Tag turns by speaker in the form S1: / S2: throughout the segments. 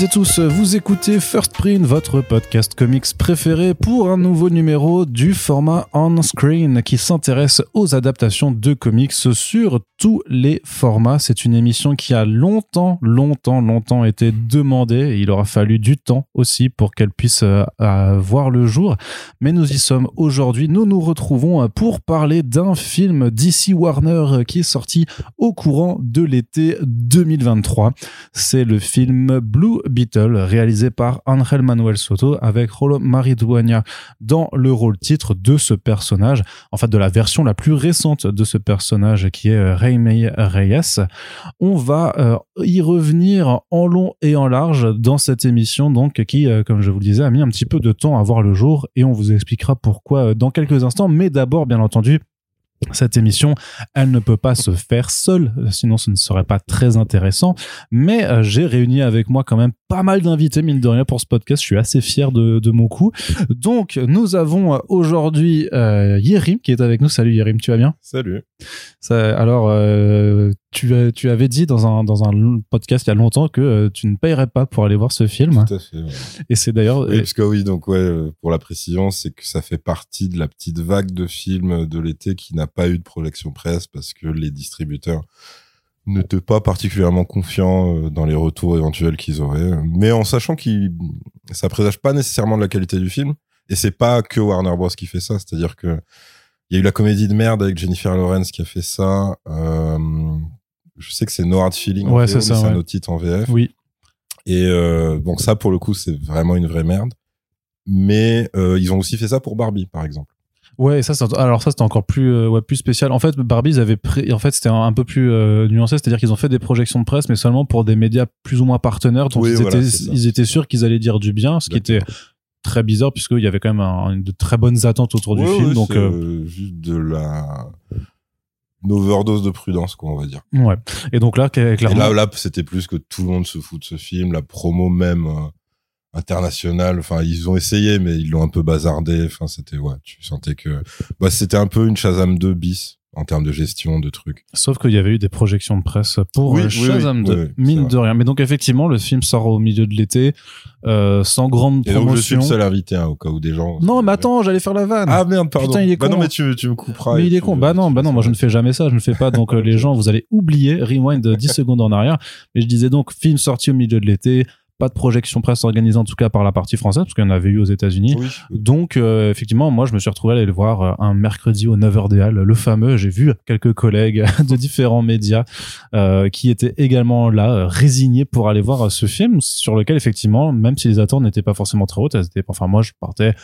S1: Toutes et tous, vous écoutez First Print, votre podcast comics préféré pour un nouveau numéro du format on-screen qui s'intéresse aux adaptations de comics sur tous les formats. C'est une émission qui a longtemps, longtemps, longtemps été demandée. Il aura fallu du temps aussi pour qu'elle puisse euh, voir le jour. Mais nous y sommes aujourd'hui. Nous nous retrouvons pour parler d'un film DC Warner qui est sorti au courant de l'été 2023. C'est le film Blue Beetle, réalisé par Angel Manuel Soto avec Rolo Maridueña dans le rôle titre de ce personnage, en fait de la version la plus récente de ce personnage qui est euh, Jaime Reyes. On va euh, y revenir en long et en large dans cette émission, donc qui, euh, comme je vous le disais, a mis un petit peu de temps à voir le jour et on vous expliquera pourquoi dans quelques instants. Mais d'abord, bien entendu, cette émission, elle ne peut pas se faire seule, sinon ce ne serait pas très intéressant. Mais euh, j'ai réuni avec moi quand même pas mal d'invités, mine de rien, pour ce podcast. Je suis assez fier de, de mon coup. Donc, nous avons euh, aujourd'hui euh, Yérim qui est avec nous. Salut Yérim, tu vas bien?
S2: Salut.
S1: Ça, alors, euh, tu, avais dit dans un, dans un podcast il y a longtemps que euh, tu ne payerais pas pour aller voir ce film.
S2: Tout à fait. ouais.
S1: Et c'est d'ailleurs...
S2: Oui, parce que oui, donc ouais, euh, pour la précision, c'est que ça fait partie de la petite vague de films de l'été qui n'a pas eu de projection presse parce que les distributeurs n'étaient pas particulièrement confiants euh, dans les retours éventuels qu'ils auraient, mais en sachant qu'ils ça présage pas nécessairement de la qualité du film. Et c'est pas que Warner Bros qui fait ça, c'est-à-dire que il y a eu la comédie de merde avec Jennifer Lawrence qui a fait ça. Euh, je sais que c'est No Hard Feeling.
S1: Ouais, c'est ça,
S2: C'est un autre titre en VF.
S1: Oui.
S2: Et euh, donc ça, pour le coup, c'est vraiment une vraie merde. Mais euh, ils ont aussi fait ça pour Barbie, par exemple.
S1: Ouais, ça, alors ça c'était encore plus, euh, ouais, plus spécial. En fait, Barbie, ils avaient en fait, c'était un, un peu plus nuancé, c'est-à-dire qu'ils ont fait des projections de presse, mais seulement pour des médias plus ou moins partenaires, donc
S2: Oui,
S1: ils,
S2: voilà,
S1: étaient, ils sûrs qu'ils allaient dire du bien, ce qui était très bizarre puisqu'il y avait quand même un- de très bonnes attentes autour du film.
S2: ouais,
S1: donc, euh,
S2: juste de la une overdose de prudence, quoi, on va dire.
S1: ouais. Et donc là, cla-
S2: Et
S1: clairement,
S2: là, là, c'était plus que tout le monde se fout de ce film, la promo même euh, internationale. Enfin, ils ont essayé, mais ils l'ont un peu bazardé. Enfin, c'était ouais, tu sentais que bah, c'était un peu une Shazam 2 bis en termes de gestion de trucs.
S1: sauf qu'il y avait eu des projections de presse pour
S2: Oui,
S1: euh,
S2: oui,
S1: Shazam
S2: oui,
S1: 2,
S2: oui, oui, c'est
S1: mine de rien. Mais donc effectivement, le film sort au milieu de l'été, euh, sans grande
S2: Et donc, je suis
S1: promotion.
S2: le seul invité, hein, au cas où des gens.
S1: Non, mais attends, j'allais faire la vanne.
S2: Ah merde, pardon.
S1: Putain, il est
S2: bah
S1: con.
S2: non, mais tu, tu me couperas.
S1: Mais il est con. Bah non, bah non, moi je ne fais jamais ça, je ne fais pas. Donc euh, les gens, vous allez oublier, rewind de 10 secondes en arrière. Mais je disais donc, film sorti au milieu de l'été, pas de projection presse organisée en tout cas par la partie française, parce qu'il y en avait eu aux États-Unis.
S2: Oui.
S1: Donc euh, effectivement, moi je me suis retrouvé à aller le voir euh, un mercredi au 9h des Halles, le fameux. J'ai vu quelques collègues de différents médias euh, qui étaient également là, résignés pour aller voir ce film, sur lequel effectivement, même si les attentes n'étaient pas forcément très hautes, elles étaient, enfin moi je partais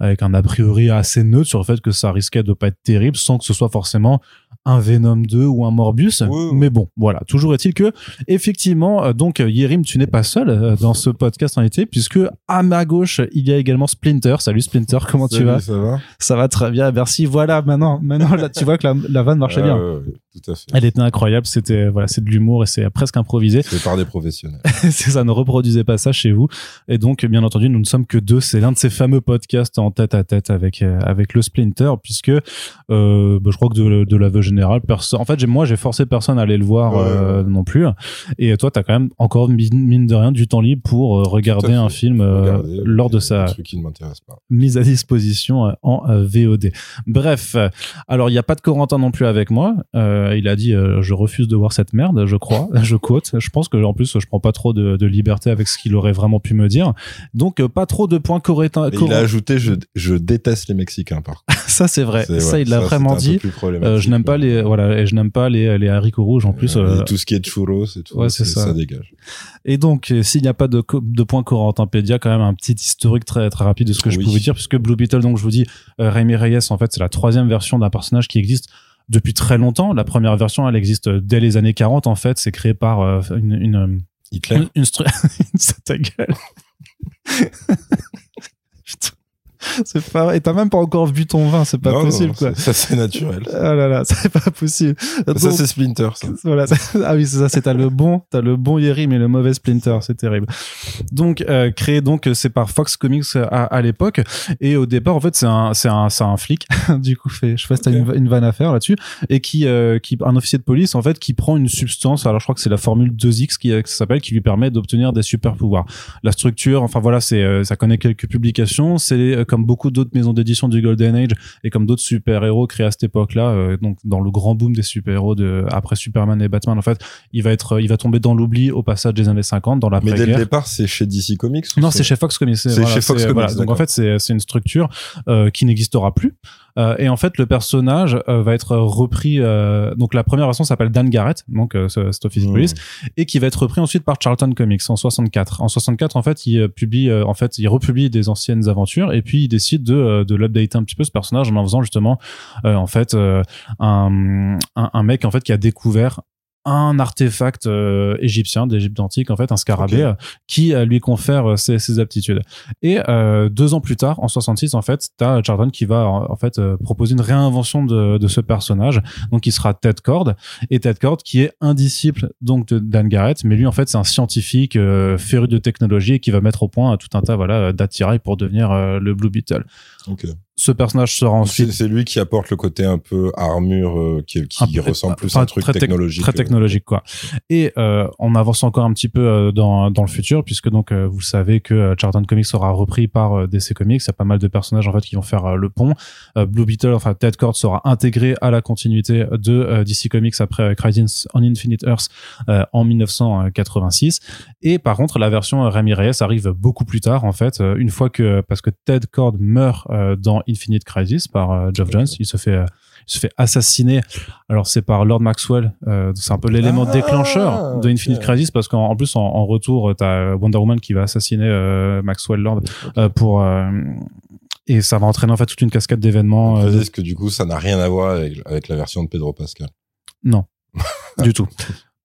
S1: avec un a priori assez neutre sur le fait que ça risquait de pas être terrible sans que ce soit forcément un Venom 2 ou un Morbius.
S2: Oui, oui.
S1: Mais bon, voilà. Toujours est-il que, effectivement, euh, donc, euh, Yérim, tu n'es pas seul euh, dans ce podcast en été, puisque à ma gauche, il y a également Splinter. Salut Splinter, comment tu vas?
S2: Ça va?
S1: Ça va très bien, merci. Voilà, maintenant, maintenant là, tu vois que la, la vanne marchait
S2: Ah,
S1: bien.
S2: ouais, ouais, tout à fait.
S1: Elle était incroyable, c'était voilà, c'est de l'humour et c'est presque improvisé.
S2: C'est par des professionnels.
S1: c'est ça, ne reproduisez pas ça chez vous. Et donc, bien entendu, nous ne sommes que deux. C'est l'un de ces fameux podcasts en tête à tête avec avec le Splinter, puisque euh, bah, je crois que de, de l'aveu général, personne. En fait, moi, j'ai forcé personne à aller le voir
S2: Ouais,
S1: euh, non plus. Et toi, t'as quand même encore mine, de rien du temps libre pour euh, regarder un film euh, lors de sa
S2: qui ne pas.
S1: mise à disposition en VOD. Bref, alors il n'y a pas de Corentin non plus avec moi. Il a dit je refuse de voir cette merde, je crois, je quote. Je pense que en plus je prends pas trop de, de liberté avec ce qu'il aurait vraiment pu me dire. Donc pas trop de points.
S2: Et il a ajouté je, je déteste les Mexicains, par contre.
S1: Ça c'est vrai, ça
S2: ouais,
S1: il l'a vraiment dit. Euh, je n'aime pas les voilà et je n'aime pas les, les haricots rouges en plus.
S2: Euh, tout ce qui est churros et tout,
S1: Ouais, c'est ça.
S2: ça dégage.
S1: Et donc, euh, s'il n'y a pas de, de point Corentipédia, quand même un petit historique très très rapide de ce que je
S2: Oui.
S1: pouvais dire, puisque Blue Beetle, donc je vous dis, euh, Raimi Reyes, en fait, c'est la troisième version d'un personnage qui existe depuis très longtemps. La première version, elle existe dès les années 40, en fait. C'est créé par euh, une, une,
S2: Hitler.
S1: une, une ta gueule. C'est pas et t'as même pas encore vu ton vin c'est pas
S2: Non, non,
S1: possible quoi
S2: Ça, c'est naturel.
S1: ah là là c'est pas possible
S2: Ça, c'est Splinter, ça.
S1: voilà. Ah oui, c'est ça. C'est t'as le bon, t'as le bon Yeri, mais le mauvais Splinter. C'est terrible. Donc euh, créé donc euh, c'est par Fox Comics à, à l'époque et au départ en fait c'est un c'est un c'est un flic. du coup fait je sais pas si t'as une, une vanne à faire là-dessus et qui euh, qui un officier de police en fait qui prend une substance. Alors je crois que c'est la formule 2X qui, euh, s'appelle qui lui permet d'obtenir des super pouvoirs. La structure, enfin voilà, c'est euh, ça connaît quelques publications. C'est euh, comme beaucoup d'autres maisons d'édition du Golden Age et comme d'autres super héros créés à cette époque-là, euh, donc dans le grand boom des super héros de après Superman et Batman en fait, il va être il va tomber dans l'oubli au passage des années 50 dans
S2: Mais dès le départ, c'est chez DC Comics
S1: Non, c'est chez Fox Comics.
S2: C'est chez Fox Comics,
S1: voilà. Donc en fait, c'est c'est une structure euh, qui n'existera plus. Euh, et en fait, le personnage euh, va être repris. euh, donc la première version s'appelle Dan Garrett, donc euh, ce- cet office de
S2: Mmh.
S1: police, et qui va être repris ensuite par Charlton Comics en 64. En 64, en fait, il euh, publie, euh, en fait, il republie des anciennes aventures, et puis il décide de de l'updater un petit peu ce personnage en en faisant justement, euh, en fait, euh, un, un un mec en fait qui a découvert un artefact euh, égyptien d'Égypte antique en fait un scarabée euh, qui euh, lui confère euh, ses, ses aptitudes. Et euh, deux ans plus tard en 66 en fait t'as Charlton qui va en en fait euh, proposer une réinvention de, de ce personnage. Donc il sera Ted Cord. Et Ted Cord qui est un disciple donc de Dan Garrett. Mais lui en fait c'est un scientifique euh, féru de technologie et qui va mettre au point tout un tas voilà d'attirails pour devenir euh, le Blue Beetle.
S2: Ok.
S1: Ce personnage sera ensuite
S2: C'est lui qui apporte le côté un peu armure euh, qui, qui
S1: peu-
S2: ressemble plus
S1: enfin,
S2: à un truc
S1: très tec-
S2: technologique.
S1: très
S2: euh.
S1: technologique quoi et euh, on avance encore un petit peu euh, dans dans le futur puisque donc euh, vous savez que euh, Charlton Comics sera repris par euh, DC Comics il y a pas mal de personnages en fait qui vont faire euh, le pont Euh, Blue Beetle enfin Ted Cord sera intégré à la continuité de euh, DC Comics après euh, Crisis on Infinite Earth euh, en 1986 et par contre la version euh, Rami Reyes arrive beaucoup plus tard en fait euh, une fois que parce que Ted Cord meurt euh, dans Infinite Crisis par euh, Geoff Jones il se fait euh, il se fait assassiner alors c'est par Lord Maxwell, euh, c'est un peu l'élément
S2: Ah,
S1: déclencheur de Infinite. Crisis parce qu'en en plus en, en retour t'as Wonder Woman qui va assassiner euh, Maxwell Lord euh, pour et ça va entraîner en fait toute une cascade d'événements.
S2: Précise que du coup, ça n'a rien à voir avec, avec la version de Pedro Pascal.
S1: non, du tout.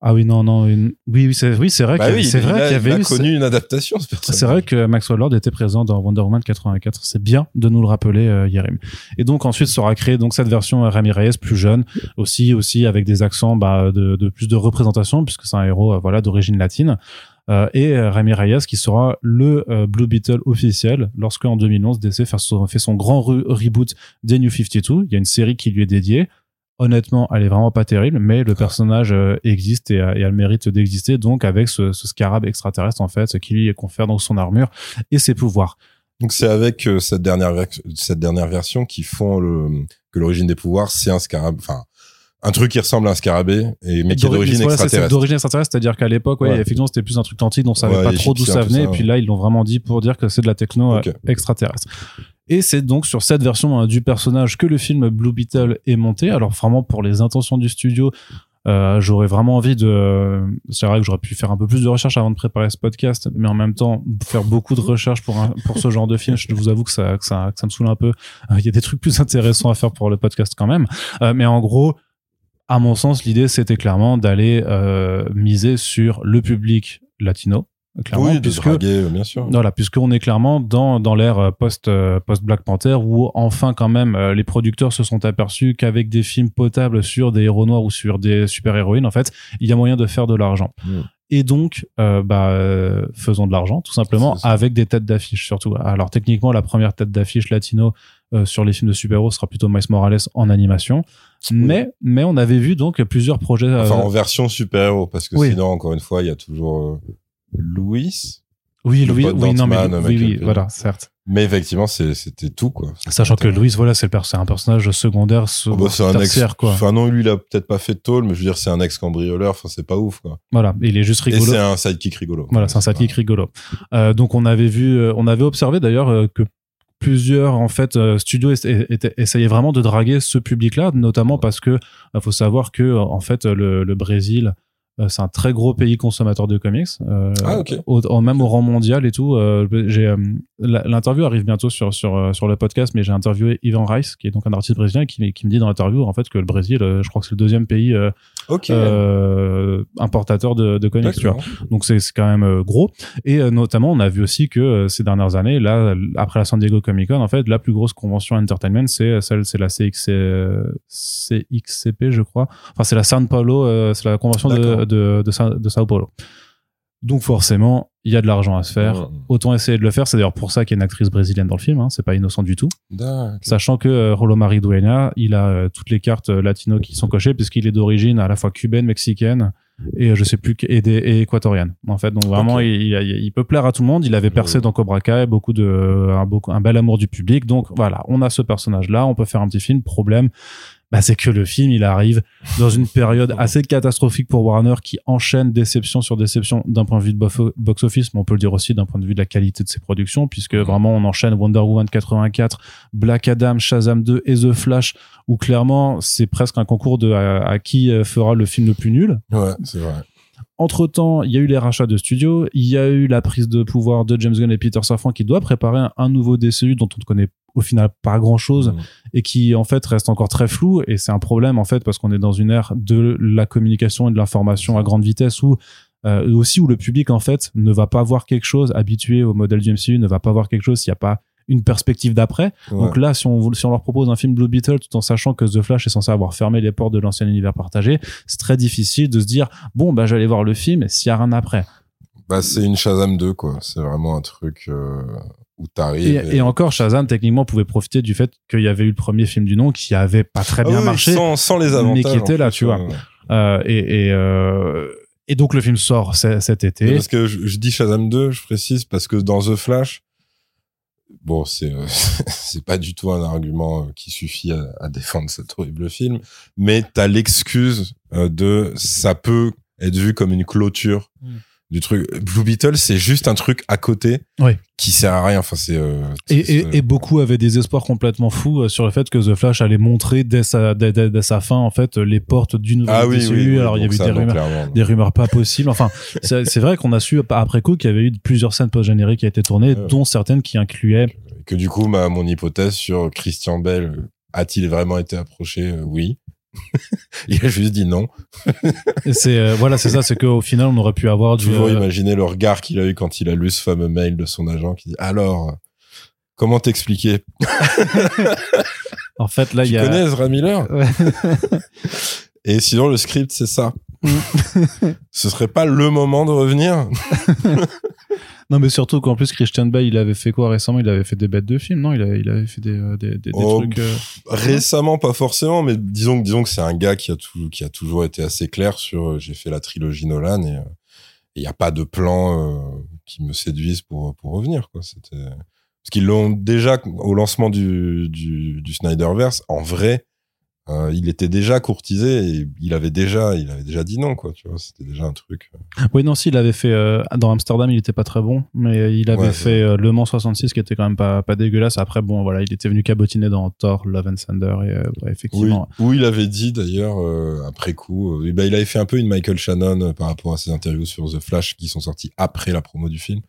S1: Ah oui non non une- oui oui c'est oui vrai
S2: Bah
S1: qu'il
S2: oui,
S1: vrai qu'il y avait
S2: il a
S1: eu
S2: connu une adaptation, ce.
S1: C'est vrai que Maxwell Lord était présent dans Wonder Woman 84. C'est bien de nous le rappeler, euh, Yerim. Et donc ensuite sera créée donc cette version euh, Rami Reyes plus jeune, aussi aussi avec des accents bah, de, de plus de représentation puisque c'est un héros euh, voilà d'origine latine. Euh, et Rami Reyes qui sera le euh, Blue Beetle officiel lorsque en 2011 DC fait son, fait son grand re- reboot des New 52. Il y a une série qui lui est dédiée. Honnêtement, elle est vraiment pas terrible, mais le personnage euh, existe et a, et a le mérite d'exister. Donc avec ce, ce scarab extraterrestre en fait, qui lui confère donc son armure et ses pouvoirs.
S2: Donc c'est avec euh, cette dernière cette dernière version qui font le que l'origine des pouvoirs c'est un scarabée enfin un truc qui ressemble à un scarabée et mais qui est d'origine
S1: Voilà,
S2: extraterrestre.
S1: D'origine extraterrestre, c'est-à-dire qu'à l'époque, ouais,
S2: Ouais.
S1: effectivement, c'était plus un truc antique dont on savait
S2: Ouais,
S1: pas trop d'où ça venait.
S2: ça,
S1: et puis là, ils l'ont vraiment dit pour dire que c'est de la techno euh, extraterrestre. Et c'est donc sur cette version euh, du personnage que le film Blue Beetle est monté. Alors vraiment pour les intentions du studio, euh, j'aurais vraiment envie de. C'est vrai que j'aurais pu faire un peu plus de recherche avant de préparer ce podcast, mais en même temps faire beaucoup de recherche pour un, pour ce genre de film. Je vous avoue que ça que ça, que ça me saoule un peu. Euh, Il y a des trucs plus intéressants à faire pour le podcast quand même. Euh, mais en gros, à mon sens, l'idée c'était clairement d'aller euh, miser sur le public latino. Clairement,
S2: oui,
S1: puisque
S2: draguer, euh, bien sûr.
S1: voilà, puisqu'on est clairement dans, dans l'ère euh, post, euh, post Black Panther où enfin quand même les producteurs se sont aperçus qu'avec des films potables sur des héros noirs ou sur des super héroïnes en fait, il y a moyen de faire de l'argent.
S2: Mm.
S1: Et donc, euh, bah, euh, faisons de l'argent tout simplement avec des têtes d'affiche surtout. Alors techniquement, la première tête d'affiche latino euh, sur les films de super-héros sera plutôt Miles Morales en animation, mais mais on avait vu donc plusieurs projets.
S2: Enfin en version super-héros parce que
S1: oui.
S2: sinon encore une fois il y a toujours Louis
S1: oui, Louis, oui, non mais oui, oui,
S2: Caine.
S1: voilà, certes.
S2: mais effectivement c'était tout quoi.
S1: Sachant que Louis, voilà, c'est pers- un personnage secondaire,
S2: Oh, bah, c'est un ex
S1: quoi.
S2: enfin non lui il a peut-être pas fait de tôle mais je veux dire c'est un ex cambrioleur enfin c'est pas ouf quoi.
S1: Voilà, il est juste
S2: Et
S1: rigolo.
S2: c'est un sidekick rigolo.
S1: Voilà, c'est un sidekick rigolo. Euh, donc on avait vu, euh, on avait observé d'ailleurs euh, que plusieurs en fait euh, studios essayaient vraiment de draguer ce public-là, notamment parce que euh, faut savoir que euh, en fait le, le Brésil Euh, c'est un très gros pays consommateur de comics, euh,
S2: Ah, ok.
S1: au- au- même au rang mondial et tout. Euh, j'ai euh, l'interview arrive bientôt sur sur euh, sur le podcast, mais j'ai interviewé Ivan Rice, qui est donc un artiste brésilien, qui, qui me dit dans l'interview en fait que le Brésil, euh, je crois que c'est le deuxième pays euh, euh, importateur de, de comics, tu vois.
S2: D'accord.
S1: Donc c'est c'est quand même euh, gros. Et euh, notamment, on a vu aussi que euh, ces dernières années, là, après la San Diego Comic Con, en fait, la plus grosse convention entertainment, c'est euh, celle, c'est la CX, euh, CXCP, je crois. Enfin, c'est la San Paulo, euh, c'est la convention de. De, de, Sa- de Sao Paulo. Donc forcément, il y a de l'argent à se faire. Autant essayer de le faire. C'est d'ailleurs pour ça qu'il y a une actrice brésilienne dans le film. Hein. C'est pas innocent du tout. Sachant que euh, Rolo Maridueña, il a euh, toutes les cartes euh, latino qui sont cochées puisqu'il est d'origine à la fois cubaine, mexicaine et euh, je sais plus et, des- et équatorienne. En fait, donc vraiment, il, il- il peut plaire à tout le monde. Il avait percé
S2: Ouais.
S1: dans Cobra Kai, beaucoup de un, beaucoup, un bel amour du public. Donc voilà, on a ce personnage-là, on peut faire un petit film. Problème, bah, c'est que le film, il arrive dans une période assez catastrophique pour Warner qui enchaîne déception sur déception d'un point de vue de box-office, mais on peut le dire aussi d'un point de vue de la qualité de ses productions, puisque
S2: Mhm.
S1: vraiment on enchaîne Wonder Woman 84, Black Adam, Shazam 2 et The Flash, où clairement c'est presque un concours de à, à qui euh, fera le film le plus nul.
S2: Ouais, c'est vrai.
S1: Entre temps, il y a eu les rachats de studios, il y a eu la prise de pouvoir de James Gunn et Peter Safran qui doit préparer un, un nouveau DCU dont on ne connaît au final pas grand chose
S2: Mm.
S1: et qui en fait reste encore très flou et c'est un problème en fait parce qu'on est dans une ère de la communication et de l'information à grande vitesse où euh, aussi où le public en fait ne va pas voir quelque chose habitué au modèle du MCU ne va pas voir quelque chose s'il n'y a pas une perspective d'après
S2: Ouais.
S1: donc là si on si on leur propose un film Blue Beetle tout en sachant que The Flash est censé avoir fermé les portes de l'ancien univers partagé c'est très difficile de se dire bon bah j'allais voir le film s'il y a rien après
S2: Bah, c'est une Shazam 2, quoi. C'est vraiment un truc euh, où t'arrives.
S1: et, et encore Shazam techniquement pouvait profiter du fait qu'il y avait eu le premier film du nom qui avait pas très
S2: Ah
S1: bien
S2: oui,
S1: marché
S2: Sans, sans les
S1: mais
S2: avantages.
S1: qui était là,
S2: plus,
S1: tu vois.
S2: ouais.
S1: Euh, et, et, euh, et donc le film sort cet
S2: Mais
S1: été.
S2: Parce que je, je dis Shazam 2, je précise, parce que dans The Flash, bon, c'est euh, c'est pas du tout un argument euh, qui suffit à, à défendre cet horrible film, mais t'as l'excuse de ça peut être vu comme une clôture
S1: Mm.
S2: Du truc. Blue Beetle, c'est juste un truc à côté
S1: Ouais.
S2: qui sert à rien. Enfin, c'est euh,
S1: Et,
S2: c'est-
S1: et, et beaucoup avaient des espoirs complètement fous euh, sur le fait que The Flash allait montrer dès sa, dès, dès- dès sa fin en fait les portes du nouveau
S2: ah oui, oui, oui,
S1: Alors il y
S2: ça,
S1: des rumeurs, des rumeurs pas possibles. Enfin, c'est vrai qu'on a su après coup qu'il y avait eu plusieurs scènes post-génériques qui a été tournées,
S2: Ouais.
S1: dont certaines qui incluaient
S2: que du coup, ma, mon hypothèse sur Christian Bell, euh, a-t-il vraiment été approché? Euh, Oui. Il a juste dit non.
S1: C'est euh, voilà, c'est ça, c'est qu'au final on aurait pu avoir du
S2: Toujours
S1: euh,
S2: imaginer le regard qu'il a eu quand il a lu ce fameux mail de son agent qui dit alors comment t'expliquer?
S1: En fait là il
S2: Tu
S1: y a
S2: connais Ezra Miller? Et sinon le script c'est ça. Ce serait pas le moment de revenir
S1: Non, mais surtout qu'en plus, Christian Bale, il avait fait quoi récemment? Il avait fait des bêtes de films, non? Il avait, il avait fait des, euh, des, des, des
S2: Oh,
S1: trucs. euh,
S2: Récemment, pas forcément, mais disons que disons que c'est un gars qui a tout, qui a toujours été assez clair sur. euh, J'ai fait la trilogie Nolan et il n'y a pas de plan euh, qui me séduise pour pour revenir quoi. C'était parce qu'ils l'ont déjà au lancement du du, du Snyderverse. En vrai, euh, il était déjà courtisé et il avait déjà il avait déjà dit non quoi. Tu vois, c'était déjà un truc. euh,
S1: Oui, non, si, il avait fait. euh, dans Amsterdam, il était pas très bon, mais il avait
S2: Ouais,
S1: fait euh, Le Mans 66, qui était quand même pas, pas dégueulasse. Après, bon, voilà, il était venu cabotiner dans Thor, Love and Thunder, et euh, ouais,
S2: Oui,
S1: effectivement.
S2: où il avait dit d'ailleurs euh, après coup, bah, il avait fait un peu une Michael Shannon par rapport à ses interviews sur The Flash qui sont sorties après la promo du film.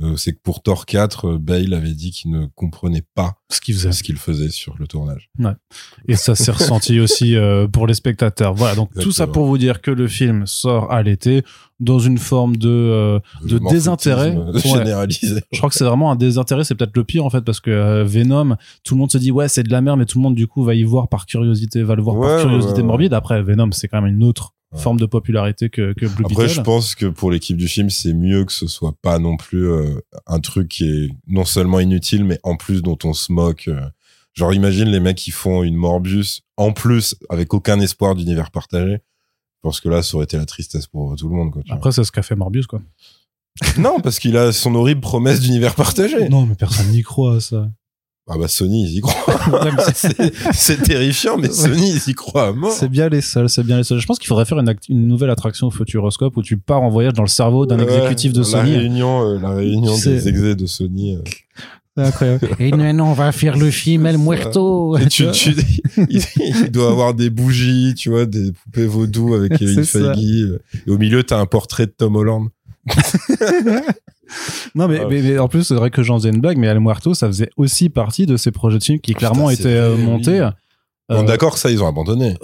S2: Euh, c'est que pour Thor 4, euh, Bale avait dit qu'il ne comprenait pas
S1: Ce qu'il faisait.
S2: ce qu'il faisait sur le tournage.
S1: Et ça s'est ressenti aussi euh, pour les spectateurs. Voilà, donc tout ça pour vous dire que le film sort à l'été dans une forme de. euh, De désintérêt. Ouais.
S2: généralisé.
S1: Je crois que c'est vraiment un désintérêt, c'est peut-être le pire en fait, parce que Venom, tout le monde se dit ouais c'est de la merde, mais tout le monde du coup va y voir par curiosité, va le voir
S2: Ouais,
S1: par curiosité
S2: ouais, ouais.
S1: morbide. Après Venom, c'est quand même une autre
S2: Ouais.
S1: forme de popularité que, que Blue
S2: Après,
S1: Beetle.
S2: je pense que pour l'équipe du film, c'est mieux que ce soit pas non plus euh, un truc qui est non seulement inutile, mais en plus dont on se moque. euh. Genre, imagine les mecs qui font une Morbius en plus avec aucun espoir d'univers partagé. Parce que là, ça aurait été la tristesse pour tout le monde. Quoi.
S1: Après c'est ce qu'a fait Morbius quoi.
S2: non, parce qu'il a son horrible promesse d'univers partagé.
S1: Non mais personne n'y croit à ça.
S2: Ah bah Sony, ils y croient.
S1: C'est-
S2: terrifiant, mais. Sony, ils y croient à mort.
S1: c'est bien les seuls, c'est bien les seuls. Je pense qu'il faudrait faire une, nouvelle attraction au Futuroscope où tu pars en voyage dans le cerveau d'un
S2: Ouais,
S1: exécutif de
S2: La
S1: Sony.
S2: réunion, euh, la réunion des exés de Sony. euh.
S1: C'est incroyable. Et non, on va faire le film El Muerto.
S2: Et tu, tu, il, il doit avoir des bougies, tu vois, des poupées vaudou avec Kevin. Feige. Et au milieu, t'as un portrait de Tom Holland.
S1: Non, mais,
S2: Ah.
S1: mais, mais en plus, c'est vrai que j'en faisais une blague, mais El Muerto, ça faisait aussi partie de ces projets de films qui clairement
S2: putain, c'est
S1: étaient euh,
S2: vrai,
S1: montés.
S2: oui.
S1: Euh,
S2: d'accord, ça, ils ont abandonné.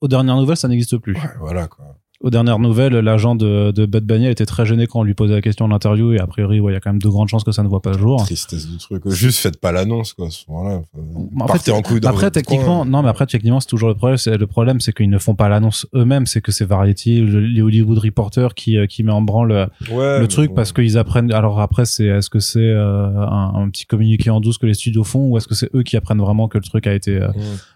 S1: aux dernières nouvelles, ça n'existe plus.
S2: Ouais, voilà, quoi.
S1: Aux dernières nouvelles, l'agent de, de Bud Bunny était très gêné quand on lui posait la question de l'interview et a priori, ouais, il y a quand même de grandes chances que ça ne voit pas le jour.
S2: Tristesse du truc. Juste faites pas l'annonce, quoi.
S1: En
S2: Partez
S1: fait,
S2: en couille dans
S1: Après, techniquement,
S2: coin.
S1: non, mais après, techniquement, c'est toujours le problème. Le problème, c'est qu'ils ne font pas l'annonce eux-mêmes. C'est que c'est Variety, le- les Hollywood Reporters qui euh, qui met en branle euh,
S2: Ouais,
S1: le truc
S2: bon.
S1: parce qu'ils apprennent. Alors après, c'est est-ce que c'est euh, un, un petit communiqué en douce que les studios font ou est-ce que c'est eux qui apprennent vraiment que le truc a été euh,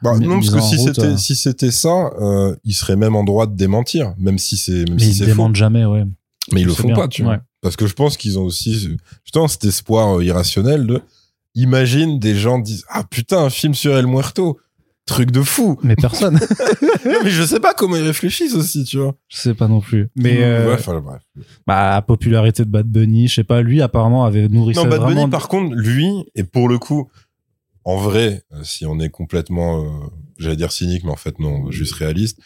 S2: Bah, non, parce que
S1: en
S2: si c'était si c'était ça, euh, ils seraient même en droit de démentir, même si c'est même
S1: mais
S2: si
S1: ils démentent jamais, ouais.
S2: Mais ils le font
S1: bien,
S2: pas, tu vois. Parce que je pense qu'ils ont aussi justement cet espoir euh, irrationnel de imagine des gens disent ah putain un film sur El Muerto, truc de fou.
S1: Mais personne.
S2: Mais je sais pas comment ils réfléchissent aussi, tu vois.
S1: je sais pas non plus. Mais euh,
S2: Ouais, enfin, bref.
S1: bah, la popularité de Bad Bunny, je sais pas, lui apparemment avait nourri
S2: Non,
S1: ça
S2: Bad
S1: vraiment.
S2: Bunny, par contre, lui, et pour le coup, en vrai, euh, si on est complètement, euh, j'allais dire cynique, mais en fait non, juste réaliste,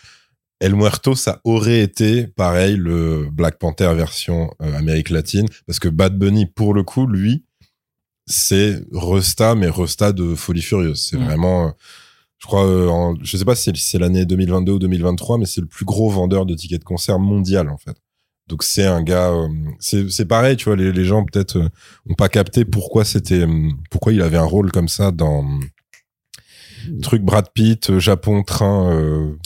S2: El Muerto, ça aurait été pareil le Black Panther version euh, Amérique latine, parce que Bad Bunny, pour le coup, lui, c'est Resta, mais Resta de Folie Furieuse. C'est
S1: Mm.
S2: vraiment, euh, je crois, euh, en- je sais pas si c'est- l'année 2022 ou 2023, mais c'est le plus gros vendeur de tickets de concert mondial, en fait. Donc c'est un gars, euh, c'est c'est pareil, tu vois, les, les gens peut-être euh, ont pas capté pourquoi c'était, pourquoi il avait un rôle comme ça dans truc Brad Pitt, Japon, train. euh,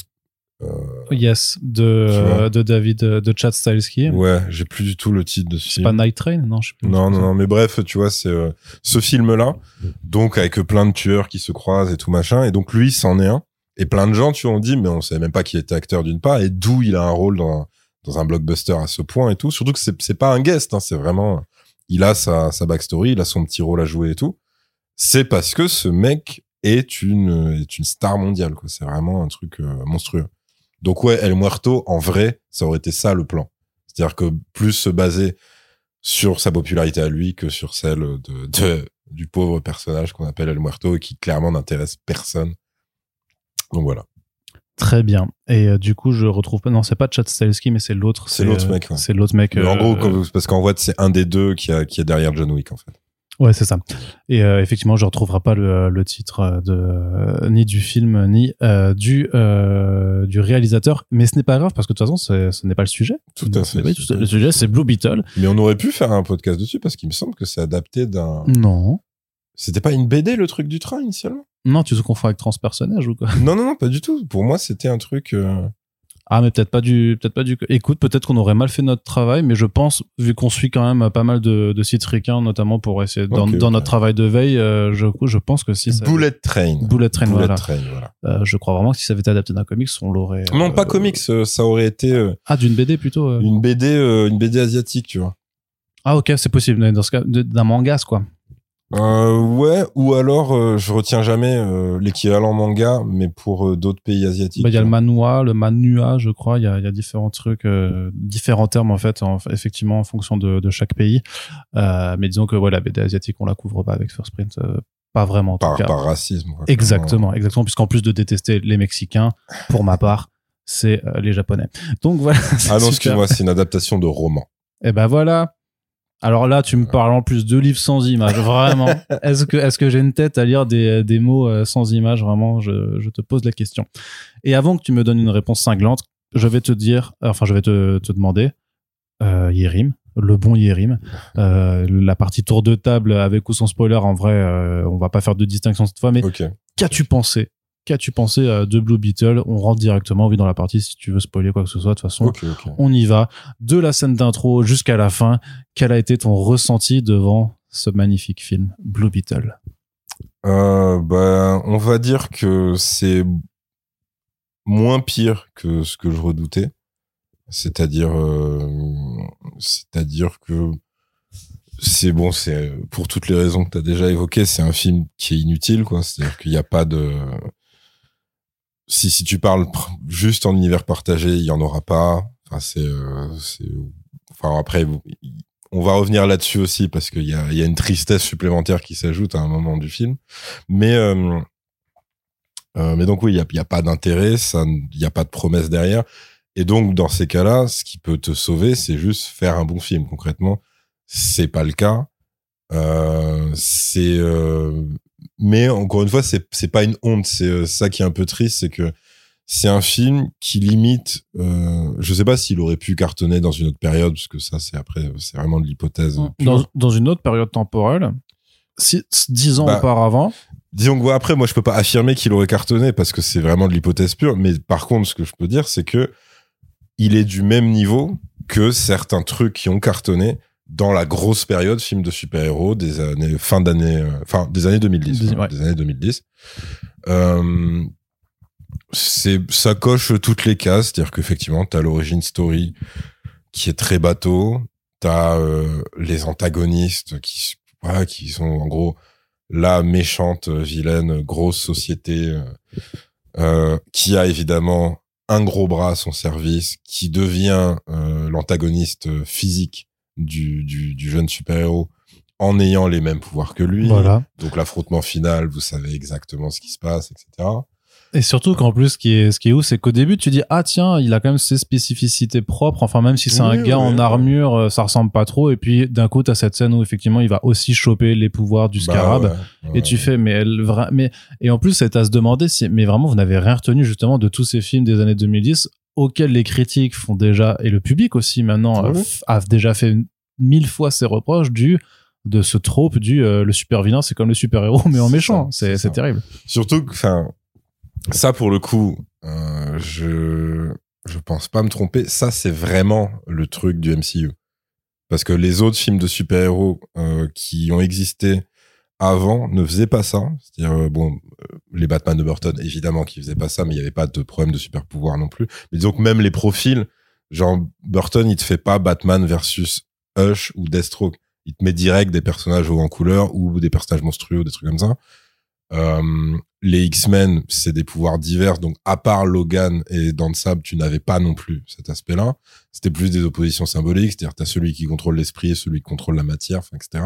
S1: Yes, de euh, de David euh, de Chad Stahelski.
S2: ouais, j'ai plus du tout le titre de ce
S1: C'est
S2: film.
S1: pas Night Train, non je sais plus.
S2: Non, non, non, mais bref, tu vois, c'est euh, ce film-là, donc avec plein de tueurs qui se croisent et tout machin, et donc lui, c'en est un. Et plein de gens, tu vois, ont dit, mais on savait même pas qu'il était acteur d'une part, et d'où il a un rôle dans, un- dans un blockbuster à ce point et tout. Surtout que c'est c'est pas un guest, hein, c'est vraiment, il a sa, sa backstory, il a son petit rôle à jouer et tout. C'est parce que ce mec est une, est une star mondiale, quoi. C'est vraiment un truc euh, monstrueux. Donc ouais, El Muerto, en vrai, ça aurait été ça le plan. C'est-à-dire que plus se baser sur sa popularité à lui que sur celle de, de- du pauvre personnage qu'on appelle El Muerto et qui clairement n'intéresse personne. Donc voilà.
S1: Très bien. Et euh, du coup, je retrouve pas. Non, c'est pas Chad Stahelski, mais c'est l'autre.
S2: C'est l'autre
S1: euh,
S2: mec, ouais.
S1: C'est l'autre mec.
S2: Mais en
S1: euh,
S2: gros, parce qu'en fait, c'est un des deux qui, a, qui est derrière John Wick en fait.
S1: Ouais, c'est ça. Et euh, effectivement, je retrouverai pas le, le titre euh, de euh, ni du film ni euh, du du réalisateur, mais ce n'est pas grave parce que de toute façon, c'est- ce n'est pas le sujet.
S2: Tout à fait.
S1: Tout- le sujet, c'est Blue Beetle.
S2: Mais on aurait pu faire un podcast dessus parce qu'il me semble que c'est adapté d'un.
S1: Non.
S2: C'était pas une BD le truc du train initialement?
S1: Non, tu te confonds avec transpersonnage ou quoi?
S2: Non, non, non, pas du tout. Pour moi, c'était un truc.
S1: Ah, mais peut-être pas du, peut-être pas du. Écoute, peut-être qu'on aurait mal fait notre travail, mais je pense, vu qu'on suit quand même pas mal de, de sites ricains, notamment pour essayer dans, notre travail de veille, euh, je, je pense que si ça.
S2: Bullet Train.
S1: Bullet Train,
S2: Bullet
S1: voilà.
S2: Train, voilà.
S1: Euh, je crois vraiment que si ça avait été adapté d'un comics, on l'aurait.
S2: Non,
S1: euh,
S2: pas comics, ça aurait été euh,
S1: Ah, d'une BD plutôt. euh.
S2: une BD, euh, une BD asiatique, tu vois.
S1: Ah, ok, c'est possible. mais Dans ce cas, d'un manga, quoi.
S2: Euh, ouais, ou alors euh, je retiens jamais euh, l'équivalent manga, mais pour d'autres pays asiatiques.
S1: Bah, Il y a le manhwa, le manua, je crois. Il y a, il y a différents trucs, différents termes en fait, en- effectivement en fonction de, de chaque pays. Mais disons que voilà, BD asiatique, on la couvre pas avec First Print, pas vraiment en tout
S2: par,
S1: cas.
S2: par racisme. quoi.
S1: Exactement, exactement, puisqu'en plus de détester les Mexicains, pour ma part, c'est euh, les Japonais. Donc voilà.
S2: Ah non, excuse-moi, c'est une adaptation de roman.
S1: Et ben voilà. Alors là, tu me parles en plus de livres sans images, vraiment. Est-ce que, est-ce que j'ai une tête à lire des, des mots euh, sans images? Vraiment, je, je te pose la question. Et avant que tu me donnes une réponse cinglante, je vais te dire, enfin, je vais te, te demander, euh, Yérim, le bon Yérim, euh, la partie tour de table avec ou sans spoiler, en vrai, euh, on va pas faire de distinction cette fois, mais
S2: Ok.
S1: qu'as-tu pensé Qu'as-tu pensé euh, de Blue Beetle? On rentre directement, oui, dans la partie si tu veux spoiler quoi que ce soit. De toute façon, on y va. De la scène d'intro jusqu'à la fin, quel a été ton ressenti devant ce magnifique film, Blue Beetle?
S2: Euh, bah, on va dire que c'est moins pire que ce que je redoutais. C'est-à-dire, euh, c'est-à-dire que c'est bon, c'est pour toutes les raisons que tu as déjà évoquées, c'est un film qui est inutile, quoi. C'est-à-dire qu'il n'y a pas de si si tu parles juste en univers partagé, il y en aura pas. Enfin, c'est, euh, enfin après, on va revenir là-dessus aussi parce qu'il y a, y a une tristesse supplémentaire qui s'ajoute à un moment du film. Mais euh, euh, mais donc oui, il y a, y a pas d'intérêt, il y a pas de promesse derrière. Et donc dans ces cas-là, ce qui peut te sauver, c'est juste faire un bon film. Concrètement, c'est pas le cas. Euh, c'est euh, mais encore une fois, c'est c'est pas une honte. C'est euh, ça qui est un peu triste, c'est que c'est un film qui limite. Euh, je sais pas s'il aurait pu cartonner dans une autre période, parce que ça, c'est après, c'est vraiment de l'hypothèse. pure.
S1: Dans, dans une autre période temporelle, dix ans
S2: Bah,
S1: auparavant,
S2: Disons que après, moi, je peux pas affirmer qu'il aurait cartonné parce que c'est vraiment de l'hypothèse pure. Mais par contre, ce que je peux dire, c'est que il est du même niveau que certains trucs qui ont cartonné dans la grosse période film de super-héros des années fin d'année, euh, enfin des années 2010,
S1: Des- ouais.
S2: des années 2010. Euh, c'est ça coche toutes les cases, c'est-à-dire qu'effectivement, t'as l'origine story qui est très bateau, t'as euh, les antagonistes qui qui sont en gros la méchante vilaine grosse société euh, euh, qui a évidemment un gros bras à son service, qui devient euh, l'antagoniste physique du, du, du jeune super-héros en ayant les mêmes pouvoirs que lui.
S1: voilà.
S2: Donc l'affrontement final, vous savez exactement ce qui se passe, etc.
S1: Et surtout qu'en plus, ce qui est, ce qui est ouf, c'est qu'au début, tu dis, ah tiens, il a quand même ses spécificités propres. Enfin, même si c'est un gars
S2: ouais,
S1: en armure, euh, ça ressemble pas trop. Et puis, d'un coup, t'as cette scène où effectivement, il va aussi choper les pouvoirs du
S2: Bah,
S1: scarab.
S2: ouais.
S1: Et tu fais, mais, elle, mais, et en plus, c'est à se demander si, mais vraiment, vous n'avez rien retenu justement de tous ces films des années 2010 auxquels les critiques font déjà, et le public aussi maintenant, a déjà fait mille fois ses reproches du, de ce trope du, euh, le super vilain, c'est comme le super héros, mais en méchant. C'est, terrible.
S2: Surtout que, enfin, ça pour le coup, euh, je je pense pas me tromper. Ça c'est vraiment le truc du MCU, parce que les autres films de super-héros euh, qui ont existé avant ne faisaient pas ça. C'est-à-dire euh, bon, euh, les Batman de Burton évidemment qui faisaient pas ça, mais il y avait pas de problème de super-pouvoir non plus. Mais disons que même les profils, genre Burton, il te fait pas Batman versus Hush ou Deathstroke. Il te met direct des personnages hauts en couleur ou des personnages monstrueux, des trucs comme ça. Euh, les X-Men, c'est des pouvoirs divers, donc à part Logan et Dans tu n'avais pas non plus cet aspect-là. C'était plus des oppositions symboliques, c'est-à-dire t'as celui qui contrôle l'esprit et celui qui contrôle la matière, etc.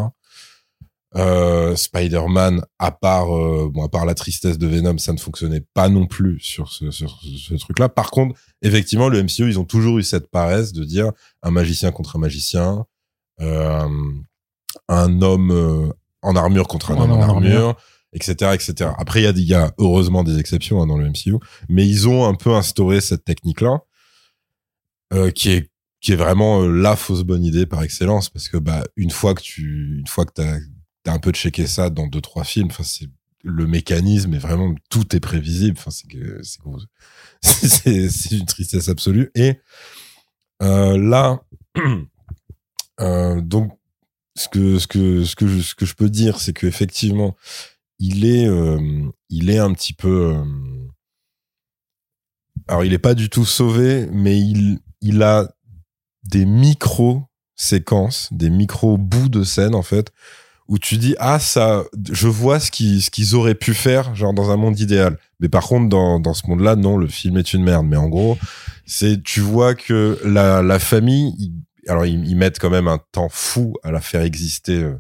S2: Euh, Spider-Man, à part euh, bon, à part la tristesse de Venom, ça ne fonctionnait pas non plus sur ce, sur ce, ce truc-là. Par contre, effectivement, le MCU, ils ont toujours eu cette paresse de dire un magicien contre un magicien, euh, un homme en armure contre un homme en armure, etc., etc. Après, il y a, y a heureusement des exceptions hein, dans le MCU, mais ils ont un peu instauré cette technique-là, qui est qui est vraiment la fausse bonne idée par excellence, parce que bah une fois que tu une fois que t'as un peu checké ça dans deux trois films, enfin c'est le mécanisme est vraiment tout est prévisible. Enfin c'est c'est une tristesse absolue. Et euh, là, euh, donc ce que ce que ce que je, ce que je peux dire, c'est que effectivement il est euh, il est un petit peu alors il est pas du tout sauvé, mais il il a des micro séquences, des micro bouts de scène en fait, où tu dis ah ça, je vois ce qu'ils ce qu'ils auraient pu faire genre dans un monde idéal. Mais par contre dans dans ce monde-là non, le film est une merde. Mais en gros c'est tu vois que la la famille, ils- alors ils, ils mettent quand même un temps fou à la faire exister. euh,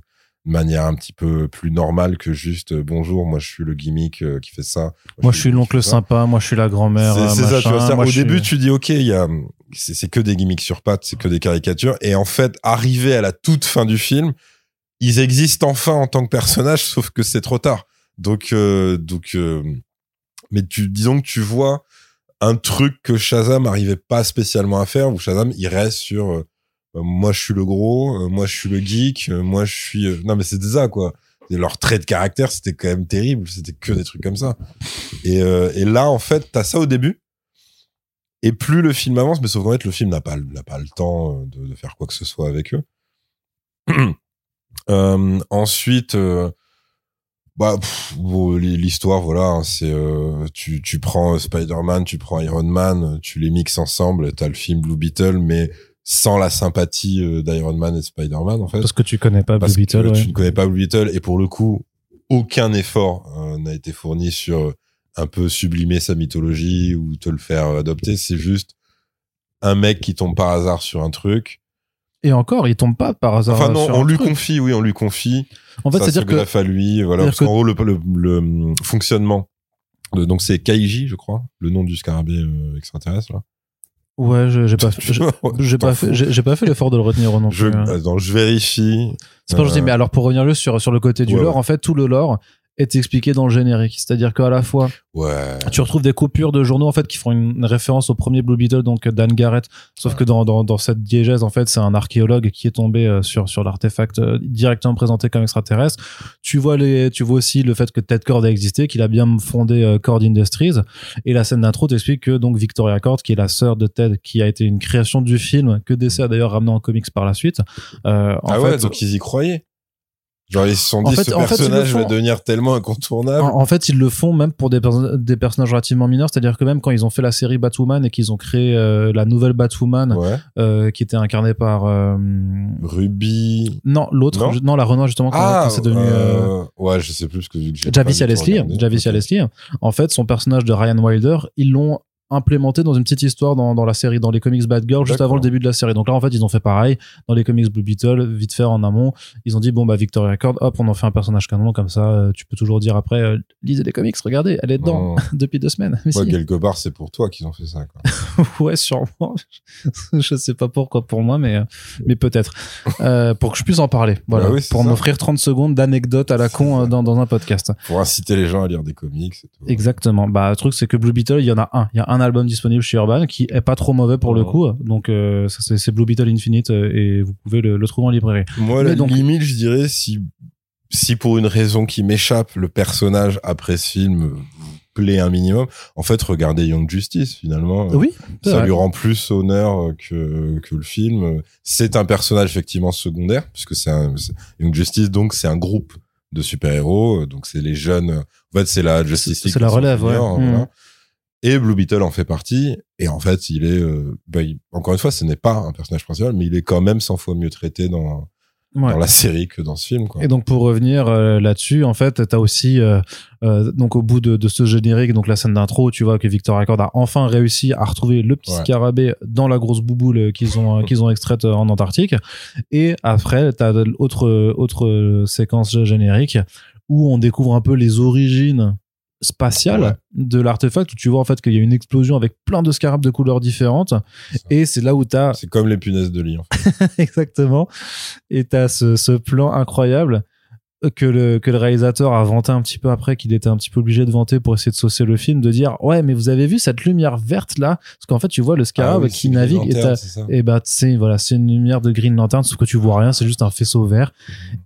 S2: de manière un petit peu plus normale que juste euh, bonjour moi je suis le gimmick euh, qui fait ça
S1: Moi, je suis l'oncle sympa, moi, je suis la grand-mère.
S2: C'est ça, tu vois.
S1: moi,
S2: Au
S1: suis-
S2: début, tu dis, OK, il y a, c'est c'est que des gimmicks sur pattes, c'est que des caricatures. Et en fait, arrivé à la toute fin du film, ils existent enfin en tant que personnages, sauf que c'est trop tard. Donc, euh, donc, euh, mais tu, disons que tu vois un truc que Shazam arrivait pas spécialement à faire, où Shazam, il reste sur, euh, euh, moi, je suis le gros, euh, moi, je suis le geek, euh, moi, je suis, non, mais c'était ça, quoi. Et leur trait de caractère, c'était quand même terrible. C'était que des trucs comme ça. Et, et là, en fait, t'as ça au début. Et plus le film avance, mais sauf qu'en fait, le film n'a pas, pas le temps de faire quoi que ce soit avec eux. Euh, ensuite, euh, bah, bon, l'histoire, voilà, hein, c'est euh, tu, tu prends Spider-Man, tu prends Iron Man, tu les mixes ensemble, t'as le film Blue Beetle, mais sans la sympathie euh, d'Iron Man et Spider-Man, en fait
S1: Parce que tu connais pas Blue
S2: parce
S1: Beetle,
S2: que
S1: ouais.
S2: tu ne connais pas Blue Beetle et pour le coup aucun effort euh, n'a été fourni sur euh, un peu sublimer sa mythologie ou te le faire adopter c'est juste un mec qui tombe par hasard sur un truc
S1: Et encore, il tombe pas par hasard.
S2: Enfin non,
S1: sur
S2: on lui
S1: truc.
S2: confie, oui, on lui confie.
S1: En fait, c'est-à-dire que
S2: à lui, voilà. Parce qu'en gros, le, le, le, hum, fonctionnement. de- donc c'est Kaiji, je crois, le nom du scarabée euh, extraterrestre là.
S1: ouais, j'ai pas, j'ai- pas fait, j'ai pas fait l'effort de le retenir non
S2: Je,
S1: plus. hein.
S2: je vérifie.
S1: C'est pas gentil,
S2: Euh,
S1: mais alors pour revenir juste sur sur le côté du
S2: ouais,
S1: lore,
S2: ouais.
S1: en fait, tout le lore est expliqué dans le générique. C'est-à-dire qu'à la fois,
S2: Ouais.
S1: tu retrouves des coupures de journaux en fait qui font une référence au premier Blue Beetle, donc Dan Garrett. Sauf que dans, dans, dans cette diégèse, en fait, c'est un archéologue qui est tombé euh, sur sur l'artefact euh, directement présenté comme extraterrestre. Tu vois les, tu vois aussi le fait que Ted Cord a existé, qu'il a bien fondé euh, Cord Industries. Et la scène d'intro t'explique que donc Victoria Cord, qui est la sœur de Ted, qui a été une création du film que DC a d'ailleurs ramené en comics par la suite. euh, en
S2: ah ouais,
S1: fait,
S2: donc ils y croyaient. Genre ils se sont
S1: En
S2: dit
S1: fait-
S2: ce
S1: en fait, le
S2: personnage va devenir tellement incontournable.
S1: En, en fait, ils le font même pour des, perso- des personnages relativement mineurs, c'est-à-dire que même quand ils ont fait la série Batwoman et qu'ils ont créé euh, la nouvelle Batwoman,
S2: Ouais.
S1: euh, qui était incarnée par euh,
S2: Ruby.
S1: non l'autre,
S2: Non
S1: la Renoir justement quand,
S2: Ah,
S1: c'est devenu euh,
S2: euh, ouais, je sais plus parce que que j'ai
S1: Javicia Leslie. Javicia. Leslie. En fait, son personnage de Ryan Wilder, ils l'ont implémenté dans une petite histoire dans, dans la série, dans les comics Batgirl, juste avant le début de la série. Donc là, en fait, ils ont fait pareil dans les comics Blue Beetle, vite fait en amont. Ils ont dit bon bah Victoria Cord, hop, on en fait un personnage canon comme ça. euh, tu peux toujours dire après, euh, lisez les comics, regardez, elle est dedans
S2: Non.
S1: depuis deux semaines. Mais
S2: Ouais,
S1: si.
S2: quelque part, c'est pour toi qu'ils ont fait ça. Quoi.
S1: ouais, sûrement. je sais pas pourquoi pour moi, mais, euh, mais peut-être. Euh, pour que je puisse en parler. Voilà.
S2: Bah oui,
S1: pour m'offrir 30 secondes d'anecdotes à la con dans, dans un podcast.
S2: Pour inciter les gens à lire des comics. Et tout.
S1: Exactement. Bah, le truc, c'est que Blue Beetle, il y en a un. Il y a un album disponible chez Urban qui est pas trop mauvais pour le coup. Donc, euh, ça, c'est Blue Beetle Infinite euh, et vous pouvez le, le trouver en librairie.
S2: Moi, la
S1: donc-
S2: limite, je dirais, si, si pour une raison qui m'échappe, le personnage après ce film vous plaît un minimum, en fait, regardez Young Justice, finalement.
S1: Oui.
S2: Ça
S1: vrai.
S2: lui rend plus honneur que, que le film. C'est un personnage effectivement secondaire, puisque c'est un, Young Justice, donc c'est un groupe de super-héros. Donc c'est les jeunes. En fait, c'est la Justice
S1: C'est-
S2: League.
S1: c'est la relève, ouais. Mhm.
S2: Et Blue Beetle en fait partie. Et en fait, il est, euh, bah, il- encore une fois, ce n'est pas un personnage principal, mais il est quand même 100 fois mieux traité dans,
S1: Ouais.
S2: dans la série que dans ce film. Quoi.
S1: Et donc pour revenir euh, là-dessus, en fait, t'as aussi euh, euh, donc au bout de, de ce générique, donc la scène d'intro, tu vois que Victor Accord a enfin réussi à retrouver le petit
S2: Ouais.
S1: scarabée dans la grosse bouboule qu'ils ont qu'ils ont extraite en Antarctique. Et après, t'as autre autre séquence générique où on découvre un peu les origines spatiales
S2: Ouais.
S1: de l'artefact où tu vois en fait qu'il y a une explosion avec plein de scarabs de couleurs différentes et c'est là où t'as
S2: C'est comme les punaises de lit. En fait.
S1: Exactement. Et t'as ce, ce plan incroyable que le, que le réalisateur a vanté un petit peu après, qu'il était un petit peu obligé de vanter pour essayer de saucer le film, de dire ouais mais vous avez vu cette lumière verte là? Parce qu'en fait tu vois le scarab
S2: Ah oui,
S1: qui navigue et et bah c'est voilà c'est une lumière de Green Lantern sauf que tu vois rien c'est juste un faisceau vert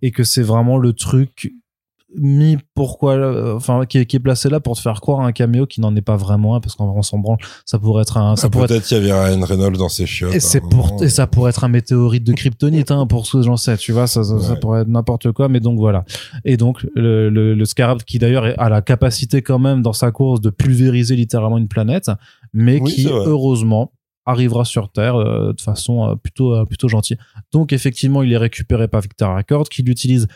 S1: et que c'est vraiment le truc mis pourquoi euh, enfin qui est, qui est placé là pour te faire croire un caméo qui n'en est pas vraiment un parce qu'en vrai, on s'en branle ça pourrait être un ça
S2: Ah,
S1: pourrait être
S2: Peut-être qu'il y avait Ryan Reynolds dans ses chiottes.
S1: et
S2: à
S1: c'est
S2: un
S1: pour
S2: moment.
S1: et ça pourrait être un météorite de kryptonite hein, pour ce que j'en sais tu vois ça, ça, pourrait être n'importe quoi mais donc voilà et donc le, le, le scarab qui d'ailleurs a la capacité quand même dans sa course de pulvériser littéralement une planète mais
S2: Oui,
S1: qui heureusement arrivera sur Terre euh, de façon euh, plutôt plutôt gentille donc effectivement il est récupéré par Victor Record qui utilise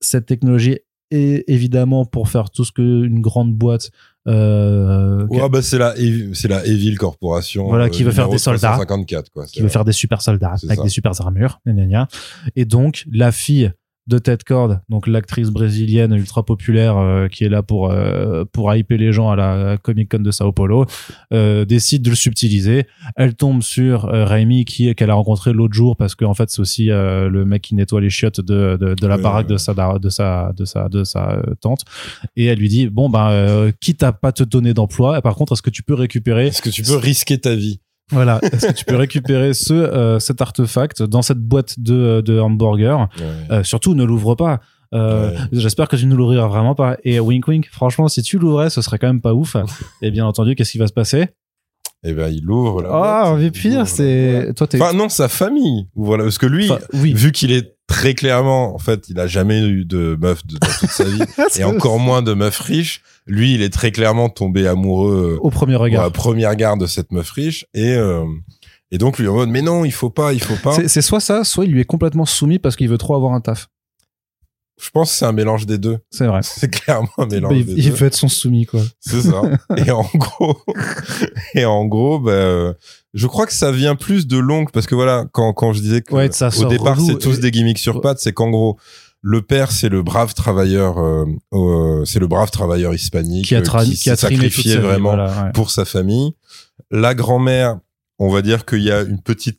S1: cette technologie et évidemment pour faire tout ce que une grande boîte euh,
S2: Ouais, bah c'est la c'est la Evil Corporation.
S1: Voilà, qui veut faire des soldats.
S2: 354, quoi.
S1: qui veut faire des super soldats avec
S2: ça.
S1: des super armures. gna, gna, gna. Et donc, la fille de Ted Cord, donc l'actrice brésilienne ultra populaire euh, qui est là pour euh, pour hyper les gens à la Comic Con de Sao Paulo, euh, décide de le subtiliser. Elle tombe sur euh, Raimi qui qu'elle a rencontré l'autre jour parce qu'en fait c'est aussi euh, le mec qui nettoie les chiottes de de, de la
S2: Ouais,
S1: baraque
S2: ouais.
S1: de sa de sa de sa de sa euh, tante. Et elle lui dit bon ben euh, quitte à pas te donner d'emploi, par contre est-ce que tu peux récupérer
S2: Est-ce que tu peux risquer ta vie
S1: voilà. Est-ce que tu peux récupérer ce, euh, cet artefact dans cette boîte de, de hamburger?
S2: Ouais.
S1: Euh, Surtout, ne l'ouvre pas. Euh,
S2: Ouais.
S1: J'espère que tu ne l'ouvriras vraiment pas. Et wink wink, franchement, si tu l'ouvrais, ce serait quand même pas ouf. Et bien entendu, qu'est-ce qui va se passer?
S2: Eh ben, il ouvre la
S1: Ah, dire,
S2: la
S1: c'est. Toi, t'es.
S2: Enfin, non, sa famille. Voilà, parce que lui,
S1: Enfin, oui.
S2: vu qu'il est très clairement, en fait, il a jamais eu de meuf de, dans toute sa vie, et encore moins de meuf riche. Lui, il est très clairement tombé amoureux
S1: Au premier regard.
S2: premier regard de cette meuf riche, et euh, et donc lui en mode, mais non, il faut pas, il faut pas.
S1: C'est soit ça, soit il lui est complètement soumis parce qu'il veut trop avoir un taf.
S2: Je pense que c'est un mélange des deux.
S1: C'est vrai.
S2: C'est clairement un mélange
S1: Bah, il,
S2: des
S1: il
S2: deux.
S1: veut être son soumis, quoi.
S2: C'est ça. et en gros, et en gros, bah, euh, je crois que ça vient plus de l'oncle parce que voilà, quand quand je disais que
S1: Ouais,
S2: au départ c'est tous
S1: et-
S2: des gimmicks sur pattes, c'est qu'en gros le père c'est le brave travailleur, euh, euh, c'est le brave travailleur hispanique
S1: Qui a,
S2: euh, qui
S1: qui a
S2: sacrifié
S1: vie,
S2: vraiment
S1: voilà, ouais.
S2: pour sa famille. La grand-mère, on va dire qu'il y a une petite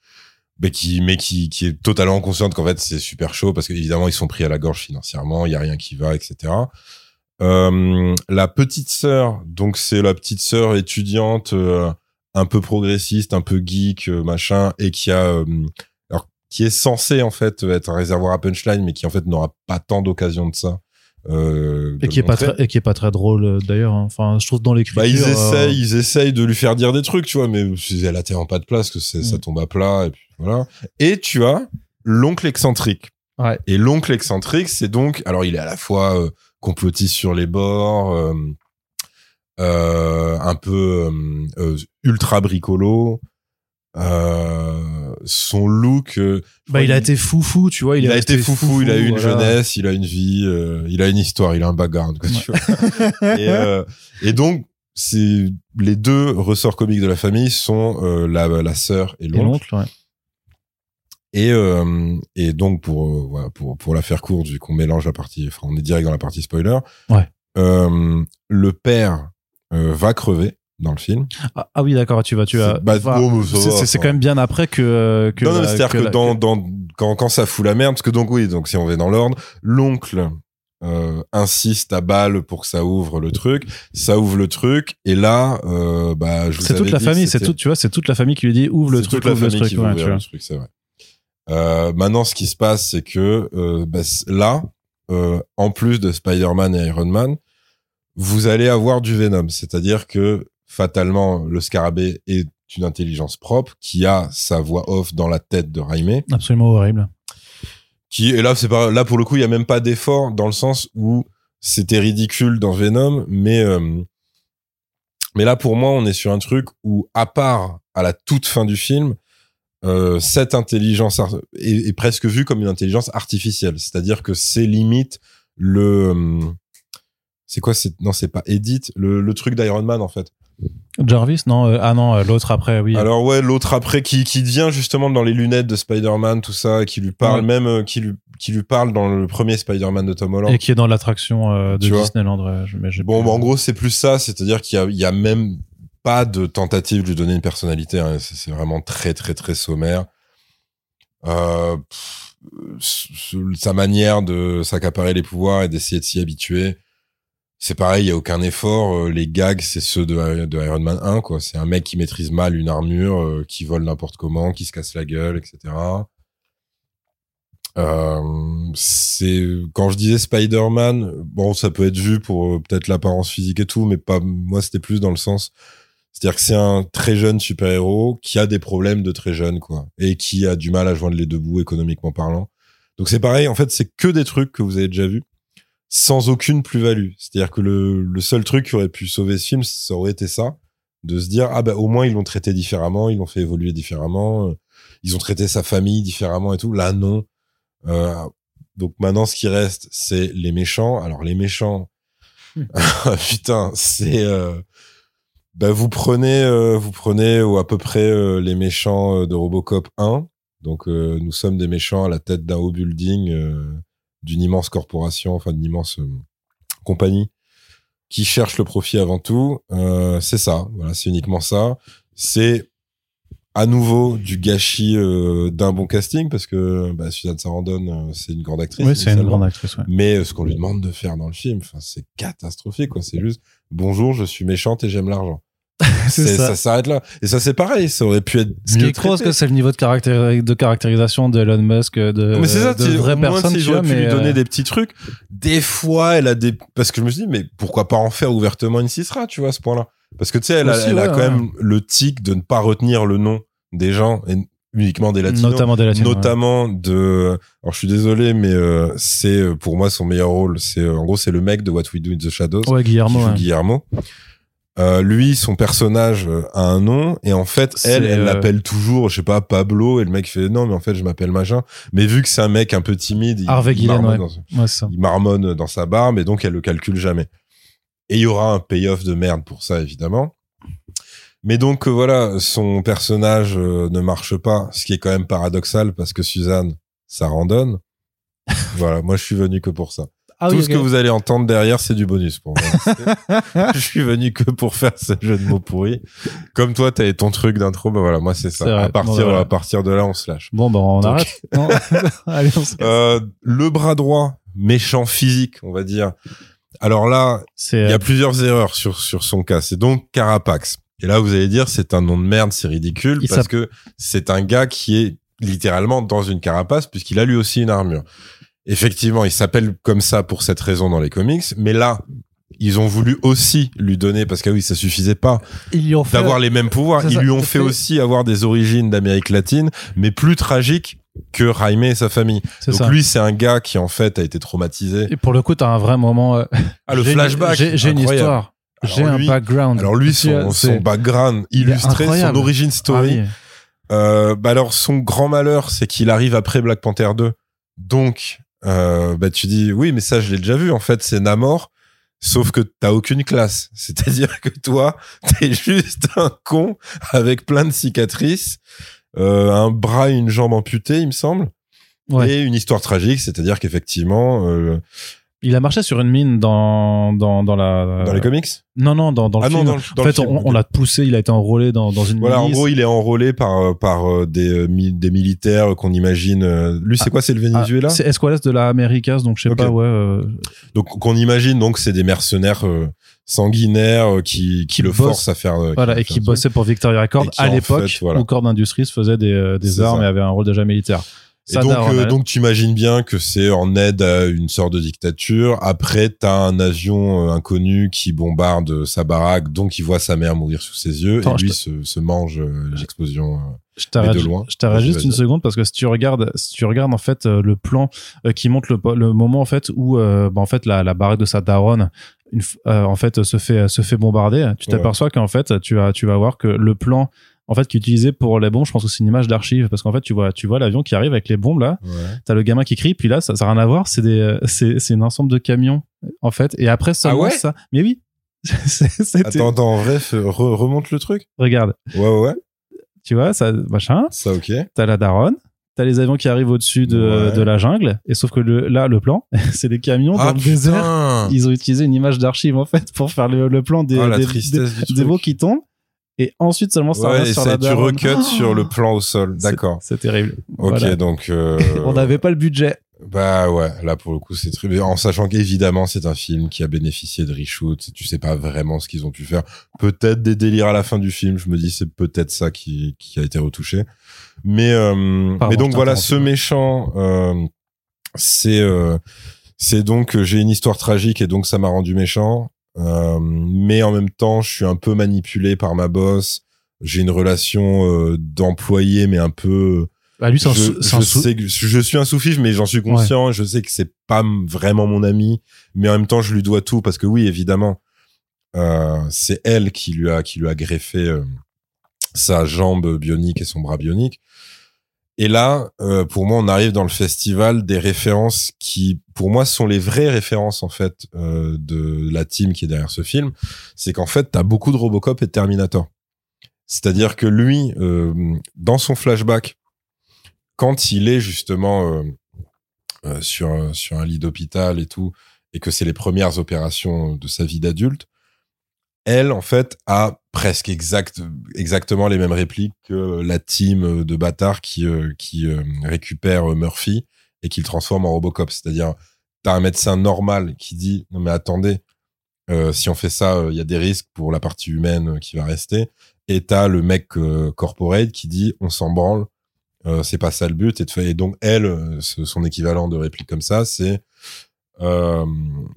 S2: mais qui mais qui qui est totalement consciente qu'en fait c'est super chaud parce qu'évidemment ils sont pris à la gorge financièrement il y a rien qui va etc euh, la petite sœur donc c'est la petite sœur étudiante euh, un peu progressiste un peu geek euh, machin et qui a alors qui est censée en fait être un réservoir à punchline mais qui en fait n'aura pas tant d'occasion de ça euh,
S1: Et qui est pas très, et qui est pas très drôle d'ailleurs. hein. Enfin, je trouve dans l'écriture.
S2: Bah, ils
S1: euh,
S2: essayent, ils essayent de lui faire dire des trucs, tu vois, mais elle a tellement pas de place que ça
S1: Mm.
S2: tombe à plat, et puis voilà. Et tu as l'oncle excentrique.
S1: Ouais.
S2: Et l'oncle excentrique, c'est donc, alors il est à la fois euh, complotiste sur les bords, euh, euh, un peu euh, ultra bricolo, son look.
S1: Bah, il a été foufou, tu vois.
S2: il,
S1: Il,
S2: a été foufou, il a eu une
S1: voilà.
S2: jeunesse, il a une vie, il a une histoire, il a un background. Quoi, tu vois. et, et donc, c'est les deux ressorts comiques de la famille sont euh, la, la sœur et l'oncle,
S1: ouais.
S2: Et, euh, et donc pour euh, voilà, pour pour la faire courte, vu qu'on mélange la partie, enfin on est direct dans la partie spoiler.
S1: Ouais.
S2: Euh, le père euh, va crever dans le film.
S1: Ah, ah oui, d'accord, tu vas, tu vas.
S2: C'est- bah,
S1: enfin,
S2: oh,
S1: c'est-
S2: enfin.
S1: quand même bien après que. que
S2: non, non, c'est-à-dire que,
S1: la-
S2: dans, dans, quand, quand ça fout la merde, parce que donc oui, donc si on va dans l'ordre, l'oncle euh, insiste à balle pour que ça ouvre le truc, ça ouvre le truc, et là, euh, bah, je vous
S1: C'est toute la
S2: dit que
S1: famille, c'est tu vois, c'est toute la famille qui lui dit ouvre le truc,
S2: toute la
S1: ouvre le
S2: famille
S1: truc,
S2: qui
S1: ouais,
S2: le truc, c'est vrai. Euh, maintenant, ce qui se passe, c'est que euh, bah, là, euh, en plus de Spider-Man et Iron Man, vous allez avoir du Venom, c'est-à-dire que fatalement, le scarabée est une intelligence propre qui a sa voix off dans la tête de Raimé.
S1: Absolument horrible.
S2: qui et là c'est pas là pour le coup il y a même pas d'effort dans le sens où c'était ridicule dans Venom mais mais là pour moi on est sur un truc où à part à la toute fin du film euh, cette intelligence est, est presque vue comme une intelligence artificielle c'est-à-dire que c'est limite le euh, c'est quoi c'est non c'est pas Edith le, le truc d'Iron Man en fait
S1: Jarvis, non euh, Ah non, euh, l'autre après, oui.
S2: alors ouais, l'autre après qui qui vient justement dans les lunettes de Spider-Man tout ça, qui lui parle
S1: Ouais.
S2: même euh, qui lui qui lui parle dans le premier Spider-Man de Tom Holland.
S1: Et qui est dans l'attraction de
S2: Tu.
S1: Disneyland. ouais, mais
S2: Bon, bah, en gros c'est plus ça, c'est-à-dire qu'il y a il y a même pas de tentative de lui donner une personnalité. hein. C'est vraiment très très très sommaire. Euh, sa manière de s'accaparer les pouvoirs et d'essayer de s'y habituer. C'est pareil, il y a aucun effort. Euh, Les gags, c'est ceux de, Iron Man 1, quoi. C'est un mec qui maîtrise mal une armure, euh, qui vole n'importe comment, qui se casse la gueule, etc. C'est quand je disais Spider-Man, bon, ça peut être vu pour peut-être l'apparence physique et tout, mais pas moi. C'était plus dans le sens, c'est-à-dire que c'est un très jeune super-héros qui a des problèmes de très jeune, quoi, et qui a du mal à joindre les deux bouts économiquement parlant. Donc c'est pareil, en fait, c'est que des trucs que vous avez déjà vus sans aucune plus-value. C'est-à-dire que le, le seul truc qui aurait pu sauver ce film, ça aurait été ça, de se dire ah bah au moins ils l'ont traité différemment, ils l'ont fait évoluer différemment, euh, ils ont traité sa famille différemment et tout. Là non. Euh, donc maintenant ce qui reste c'est les méchants. Alors les méchants, putain c'est euh, bah, vous prenez euh, vous prenez ou à peu près euh, les méchants euh, de Robocop 1. Donc euh, nous sommes des méchants à la tête d'un haut building. euh, d'une immense corporation, enfin d'une immense euh, compagnie qui cherche le profit avant tout. Euh, c'est ça, voilà, c'est uniquement ça. C'est à nouveau du gâchis euh, d'un bon casting parce que bah, Suzanne Sarandon, euh, c'est une grande actrice.
S1: Oui, c'est une grande actrice. Ouais.
S2: Mais euh, ce qu'on lui demande de faire dans le film, c'est catastrophique, quoi. C'est juste bonjour, je suis méchante et j'aime l'argent.
S1: ça.
S2: ça s'arrête là. Et ça, c'est pareil. Ça aurait pu être
S1: Ce qui est trop, que c'est le niveau de, de caractérisation d'Elon Musk, de,
S2: mais c'est ça,
S1: de vraies personnes,
S2: si
S1: tu vois,
S2: pu
S1: mais
S2: lui donner
S1: euh,
S2: des petits trucs. Des fois, elle a des, parce que je me suis dit, mais pourquoi pas en faire ouvertement une Cisra, tu vois, à ce point-là? Parce que tu sais, elle, a, elle a quand
S1: ouais.
S2: même le tic de ne pas retenir le nom des gens, et uniquement des latinos.
S1: notamment des latinos.
S2: notamment de alors je suis désolé mais euh, c'est euh, pour moi son meilleur rôle c'est euh, en gros c'est le mec de What We Do in the Shadows
S1: Ouais,
S2: qui
S1: Guillermo.
S2: joue
S1: ouais.
S2: Guillermo Euh, lui son personnage euh, a un nom et en fait elle elle
S1: euh,
S2: l'appelle toujours je sais pas Pablo et le mec fait non mais en fait je m'appelle machin mais vu que c'est un mec un peu timide
S1: Harvey
S2: il
S1: Guillen,
S2: marmonne
S1: ouais.
S2: dans-
S1: ça.
S2: il marmonne dans sa barbe et donc elle le calcule jamais. Et il y aura un payoff de merde pour ça, évidemment. Mais donc euh, voilà, son personnage euh, ne marche pas, ce qui est quand même paradoxal parce que Suzanne, ça randonne. voilà, moi je suis venu que pour ça.
S1: Ah
S2: Tout
S1: oui,
S2: ce que vous allez entendre derrière, c'est du bonus pour moi. Je suis venu que pour faire ce jeu de mots pourri. Comme toi, t'avais ton truc d'intro, bah voilà, moi c'est ça. À partir,
S1: Bon, voilà.
S2: à partir de là, on se lâche.
S1: Bon, bah, on
S2: Donc-
S1: arrête. Non. Allez, on se casse.
S2: Euh, le bras droit, méchant physique, on va dire. Alors là, Il y
S1: euh,
S2: a plusieurs erreurs sur, sur son cas. C'est donc Carapax. Et là, vous allez dire, c'est un nom de merde, c'est ridicule,
S1: Il
S2: parce que c'est un gars qui est littéralement dans une carapace, puisqu'il a lui aussi une armure. Effectivement, il s'appelle comme ça pour cette raison dans les comics, mais là, ils ont voulu aussi lui donner, parce que oui, ça suffisait pas d'avoir les mêmes pouvoirs.
S1: c'est
S2: Ils
S1: ça,
S2: lui ont fait
S1: fait.
S2: aussi avoir des origines d'Amérique latine, mais plus tragiques que Jaime et sa famille. Donc
S1: ça.
S2: lui, c'est un gars qui en fait a été traumatisé.
S1: Et pour le coup, t'as un vrai moment. euh,
S2: Ah, le
S1: j'ai une-
S2: flashback.
S1: J'ai une histoire.
S2: Alors
S1: J'ai un background.
S2: Alors lui, son, background illustré, son origin
S1: Ah
S2: story.
S1: oui.
S2: Euh, bah alors son grand malheur, c'est qu'il arrive après Black Panther 2. Donc, euh, bah tu dis oui, mais ça je l'ai déjà vu. En fait, c'est Namor. Sauf que t'as aucune classe. C'est-à-dire que toi, t'es juste un con avec plein de cicatrices, euh, un bras et une jambe amputés, il me semble,
S1: Ouais.
S2: et une histoire tragique. C'est-à-dire qu'effectivement, euh,
S1: Il a marché sur une mine dans, dans, dans la.
S2: dans les comics?
S1: Non, non, dans, dans le
S2: ah non,
S1: film.
S2: dans le, dans
S1: en fait,
S2: film,
S1: on, on l'a poussé, il a été enrôlé dans, dans une
S2: Voilà, en gros, il est enrôlé par euh, par euh, des euh, des militaires qu'on imagine. lui, c'est quoi C'est le
S1: Ah,
S2: Venezuela.
S1: c'est Esquales de la Americas, donc je sais pas, ouais. euh,
S2: donc qu'on imagine donc c'est des mercenaires euh, sanguinaires qui qui
S1: Qui
S2: le forcent à faire.
S1: voilà, et qui
S2: ça.
S1: bossait pour Victoria Records à l'époque
S2: voilà.
S1: où Cord Industries faisait des, des armes
S2: ça.
S1: et avait un rôle déjà militaire.
S2: Et donc euh, donc tu imagines bien que c'est en aide à une sorte de dictature. Après, t'as un avion euh, inconnu qui bombarde sa baraque, donc il voit sa mère mourir sous ses yeux
S1: Attends,
S2: et lui se, se mange euh, l'explosion.
S1: Je t'arrête,
S2: mais de loin.
S1: je t'arrête juste une seconde parce que si tu regardes, si tu regardes en fait le plan qui montre le, le moment en fait où bah, en fait la, la baraque de sa daronne une, en fait se fait se fait bombarder, tu
S2: Ouais.
S1: t'aperçois qu'en fait tu vas tu vas voir que le plan en fait qui est utilisé pour les bombes, je pense que c'est une image d'archive parce qu'en fait tu vois tu vois l'avion qui arrive avec les bombes là, t'as le gamin qui crie puis là ça ça a rien à voir, c'est des euh, c'est c'est un ensemble de camions en fait et après seulement
S2: Ah ouais
S1: ça. Mais oui.
S2: Attends, attends, en vrai, fais- re- remonte le truc.
S1: regarde,
S2: Ouais, ouais, ouais.
S1: tu vois ça machin
S2: Ça, ok.
S1: t'as la daronne, t'as les avions qui arrivent au-dessus de,
S2: Ouais.
S1: de la jungle, et sauf que le, là, le plan, c'est des camions dans
S2: Ah
S1: le désert. Ils ont utilisé une image d'archive en fait pour faire le, le plan des,
S2: Ah,
S1: des, veaux qui tombent, et ensuite seulement ça
S2: Ouais,
S1: sur
S2: ça,
S1: la
S2: tu
S1: daronne.
S2: recuts sur le plan au sol. D'accord.
S1: C'est terrible.
S2: Ok,
S1: Voilà.
S2: donc. euh,
S1: On n'avait pas le budget.
S2: Bah ouais, là pour le coup c'est très. En sachant qu'évidemment c'est un film qui a bénéficié de reshoot, tu sais pas vraiment ce qu'ils ont pu faire. Peut-être des délires à la fin du film, je me dis c'est peut-être ça qui, qui a été retouché. Mais, euh, mais donc voilà, ce méchant, euh, c'est euh, c'est donc euh, j'ai une histoire tragique et donc ça m'a rendu méchant. Euh, mais en même temps, je suis un peu manipulé par ma boss. J'ai une relation euh, d'employé, mais un peu
S1: Bah, lui, c'est un,
S2: je,
S1: un
S2: je
S1: sou-
S2: sais que je suis un sous-fif, mais j'en suis conscient. Je sais que c'est pas vraiment mon ami, mais en même temps, je lui dois tout parce que oui, évidemment, euh, c'est elle qui lui a qui lui a greffé sa jambe bionique et son bras bionique. Et là, euh, pour moi, on arrive dans le festival des références qui, pour moi, sont les vraies références en fait euh, de la team qui est derrière ce film. C'est qu'en fait, t'as beaucoup de Robocop et de Terminator. C'est-à-dire que lui, euh, dans son flashback, quand il est justement sur sur un lit d'hôpital et tout, et que c'est les premières opérations de sa vie d'adulte, elle en fait a presque exact exactement les mêmes répliques que la team de bâtards qui euh, qui euh, récupère Murphy et qui le transforme en Robocop. C'est-à-dire t'as un médecin normal qui dit non mais attendez, Euh, si on fait ça, euh, il y a des risques pour la partie humaine euh, qui va rester. Et t'as le mec euh, corporate qui dit on s'en branle, euh, c'est pas ça le but. Et, donc elle, euh, son équivalent de réplique comme ça, c'est euh,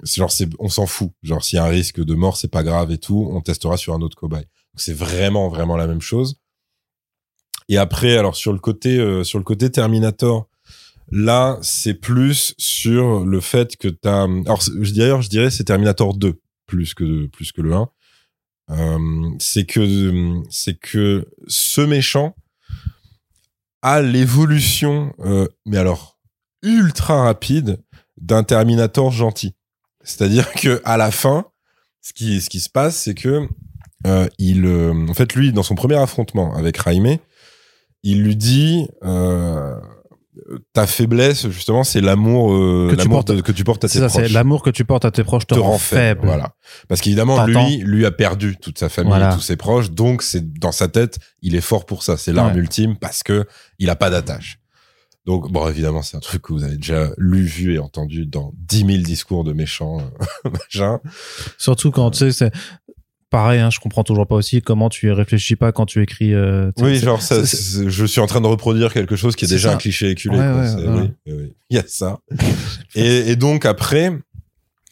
S2: genre c'est on s'en fout. Genre s'il y a un risque de mort, c'est pas grave et tout. On testera sur un autre cobaye. Donc c'est vraiment vraiment la même chose. Et après, alors sur le côté euh, sur le côté Terminator, là c'est plus sur le fait que t'as. Alors dirais je dirais c'est Terminator 2 plus que plus que le 1. Euh, c'est que c'est que ce méchant a l'évolution, euh, mais alors ultra rapide d'un Terminator gentil. C'est-à-dire que à la fin, ce qui ce qui se passe, c'est que euh, il, euh, en fait, lui, dans son premier affrontement avec Raimé, il lui dit euh, ta faiblesse, justement, c'est l'amour euh,
S1: Que tu portes-
S2: que tu portes à
S1: C'est
S2: tes
S1: ça, c'est
S2: proches
S1: l'amour que tu portes à tes proches te, rend faible.
S2: Voilà. Parce qu'évidemment, lui, lui a perdu toute sa famille,
S1: Voilà.
S2: tous ses proches, donc c'est dans sa tête, il est fort pour ça. C'est l'arme
S1: Ouais.
S2: ultime parce que il a pas d'attache. Donc, bon, évidemment, c'est un truc que vous avez déjà lu, vu et entendu dans 10 000 discours de méchants, euh, machin.
S1: Surtout quand tu sais, c'est pareil, hein, je comprends toujours pas aussi comment tu réfléchis pas quand tu écris. euh,
S2: Oui, genre, ça, je suis en train de reproduire quelque chose qui est déjà
S1: ça.
S2: un cliché éculé.
S1: Ouais, ouais,
S2: oui, oui, oui. Il y a ça. et, et donc, après,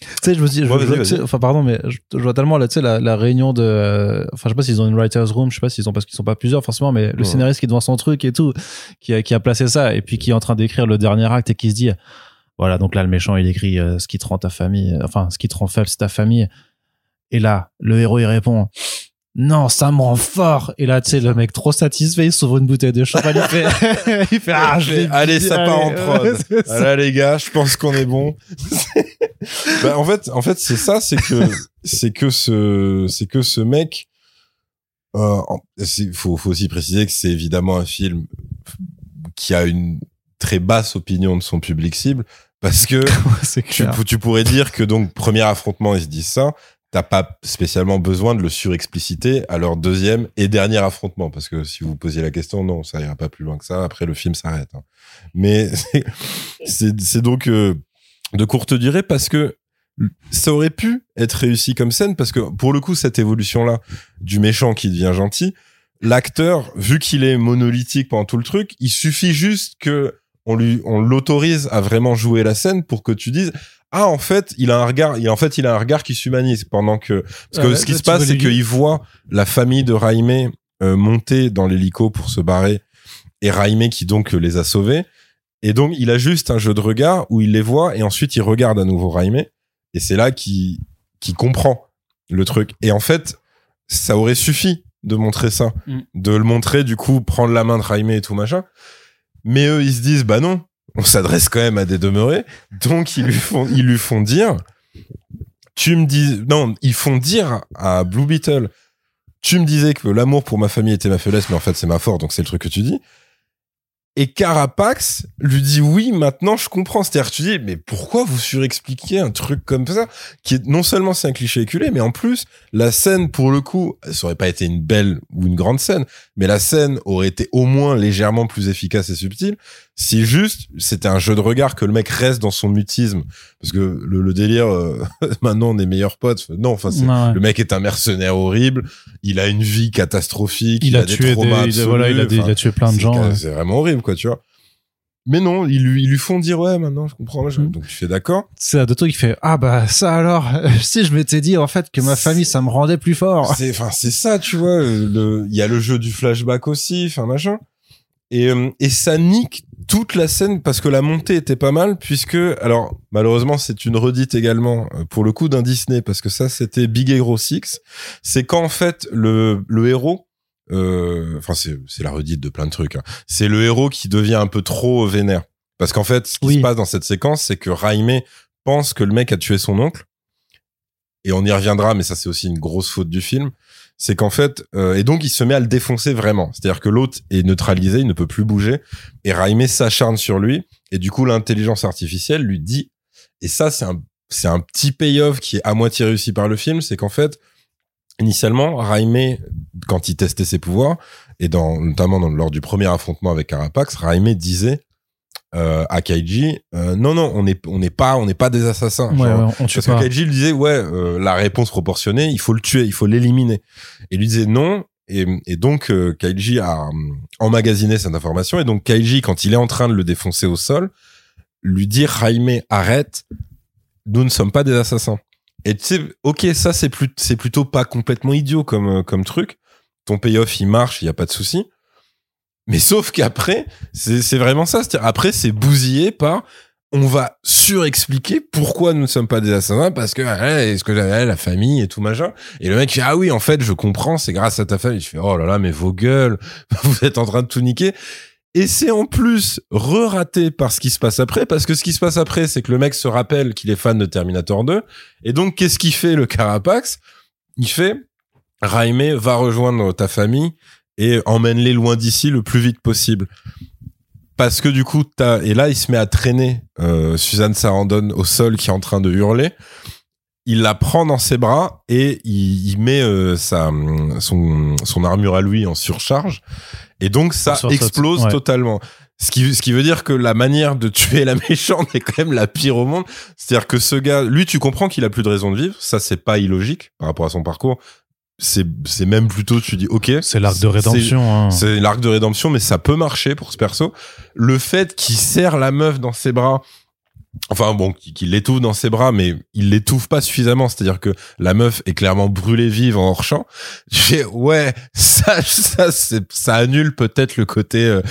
S1: Tu sais, je me dis,
S2: Ouais,
S1: je- enfin, pardon, mais je, je vois tellement là, tu sais, la, la réunion de, euh, enfin, je sais pas s'ils ont une writers room, je sais pas s'ils ont parce qu'ils sont pas plusieurs forcément, mais le
S2: Ouais.
S1: scénariste qui est devant son truc et tout, qui a, qui a placé ça et puis qui est en train d'écrire le dernier acte et qui se dit, voilà, donc là, le méchant, il écrit euh, ce qui te rend ta famille, euh, enfin, ce qui te rend faible, c'est ta famille. Et là, le héros, il répond, non, ça me rend fort. Et là, tu sais, le mec trop satisfait, il s'ouvre une bouteille de champagne, il fait, il fait, ah, je
S2: Allez,
S1: dit,
S2: ça part en prod.
S1: ouais.
S2: Ah là, les gars, je pense qu'on est bon. bah, en fait, en fait, c'est ça, c'est que, c'est que ce, c'est que ce mec, euh, faut, faut aussi préciser que c'est évidemment un film qui a une très basse opinion de son public cible, parce que tu, tu pourrais dire que donc premier affrontement ils se disent ça t'as pas spécialement besoin de le surexpliciter à leur deuxième et dernier affrontement parce que si vous posiez la question non ça ira pas plus loin que ça après le film s'arrête hein. mais c'est- donc euh, de courte durée parce que ça aurait pu être réussi comme scène parce que pour le coup cette évolution là du méchant qui devient gentil l'acteur vu qu'il est monolithique pendant tout le truc il suffit juste que on lui on l'autorise à vraiment jouer la scène pour que tu dises ah en fait il a un regard il en fait il a un regard qui s'humanise pendant que parce que
S1: Ouais,
S2: ce qui se passe c'est qu'il voit la famille de Raimé euh, monter dans l'hélico pour se barrer et Raimé qui donc euh, les a sauvés. Et donc il a juste un jeu de regard où il les voit et ensuite il regarde à nouveau Raimé. Et c'est là qu'il qu'il comprend le truc. Et en fait ça aurait suffi de montrer ça
S1: Mm.
S2: de le montrer du coup prendre la main de Raimé et tout machin. Mais eux ils se disent bah non on s'adresse quand même à des demeurés donc ils lui font ils lui font dire tu me dis non ils font dire à Blue Beetle tu me disais que l'amour pour ma famille était ma faiblesse mais en fait c'est ma force donc c'est le truc que tu dis et Carapax lui dit oui, maintenant je comprends. C'est-à-dire tu dis, mais pourquoi vous surexpliquez un truc comme ça qui est non seulement c'est un cliché éculé, mais en plus la scène pour le coup, ça aurait pas été une belle ou une grande scène, mais la scène aurait été au moins légèrement plus efficace et subtile si juste c'était un jeu de regard que le mec reste dans son mutisme parce que le, le délire euh, maintenant on est meilleurs potes. Non, enfin
S1: Ouais.
S2: le mec est un mercenaire horrible, il a une vie catastrophique,
S1: il, a,
S2: des
S1: tué des,
S2: traumas
S1: il a- voilà, il a,
S2: absolus,
S1: des- il a tué plein de
S2: c'est-
S1: gens. ouais.
S2: C'est vraiment horrible, quoi, tu vois. Mais non, ils lui, ils lui font dire, ouais, maintenant, je comprends.
S1: Mm.
S2: Donc, je fais d'accord.
S1: C'est un trucs qui fait ah bah ça alors si je m'étais dit en fait que ma famille ça me rendait plus fort.
S2: C'est, enfin, c'est ça, tu vois. Le, il y a le jeu du flashback aussi, enfin, machin. Et, euh, et ça nique toute la scène parce que la montée était pas mal puisque, alors, malheureusement, c'est une redite également, euh, pour le coup, d'un Disney parce que ça, c'était Big Hero 6. C'est quand, en fait, le, le héros, euh, enfin, c'est, c'est la redite de plein de trucs, hein. C'est le héros qui devient un peu trop vénère. Parce qu'en fait, ce qui
S1: Oui.
S2: se passe dans cette séquence, c'est que Raimé pense que le mec a tué son oncle. Et on y reviendra, mais ça, c'est aussi une grosse faute du film. C'est qu'en fait, euh, et donc il se met à le défoncer vraiment. C'est-à-dire que l'autre est neutralisé, il ne peut plus bouger. Et Raimé s'acharne sur lui. Et du coup, l'intelligence artificielle lui dit, et ça, c'est un, c'est un petit payoff qui est à moitié réussi par le film, c'est qu'en fait, initialement, Raimé, quand il testait ses pouvoirs, et notamment lors du premier affrontement avec Carapax, Raimé disait, euh, à Kaiji, euh, non non, on n'est on n'est pas on n'est pas des assassins.
S1: Ouais,
S2: Genre,
S1: ouais, on tue
S2: parce
S1: pas.
S2: que Kaiji lui disait ouais, euh, la réponse proportionnée, il faut le tuer, il faut l'éliminer. Et lui disait non. Et, et donc euh, Kaiji a hum, emmagasiné cette information. Et donc Kaiji, quand il est en train de le défoncer au sol, lui dit Jaime, arrête, nous ne sommes pas des assassins. Et tu sais, ok, ça c'est plus c'est plutôt pas complètement idiot comme euh, comme truc. Ton payoff il marche, il y a pas de souci. Mais sauf qu'après, c'est vraiment ça. Après c'est bousillé par on va surexpliquer pourquoi nous ne sommes pas des assassins parce que ouais, est-ce que ouais, la famille et tout machin. Et le mec fait ah oui en fait je comprends c'est grâce à ta famille. Je fais oh là là mais vos gueules vous êtes en train de tout niquer. Et c'est en plus re-raté par ce qui se passe après parce que ce qui se passe après c'est que le mec se rappelle qu'il est fan de Terminator 2 et donc qu'est-ce qu'il fait le Carapax? Il fait Raime va rejoindre ta famille et emmène-les loin d'ici le plus vite possible parce que du coup t'as et là il se met à traîner euh, Suzanne Sarandon au sol qui est en train de hurler il la prend dans ses bras et il, il met euh, sa son son armure à lui en surcharge et donc ça explose
S1: ouais.
S2: totalement ce qui, ce qui veut dire que la manière de tuer la méchante est quand même la pire au monde. C'est-à-dire que ce gars, lui, tu comprends qu'il a plus de raison de vivre. Ça, c'est pas illogique par rapport à son parcours. C'est, c'est même plutôt, tu dis, ok.
S1: C'est l'arc de rédemption. hein.
S2: C'est l'arc de rédemption, mais ça peut marcher pour ce perso. Le fait qu'il serre la meuf dans ses bras, enfin bon, qu'il l'étouffe dans ses bras, mais il l'étouffe pas suffisamment. C'est-à-dire que la meuf est clairement brûlée vive en hors champ. J'ai ouais, ça, ça, c'est- ça annule peut-être le côté. euh,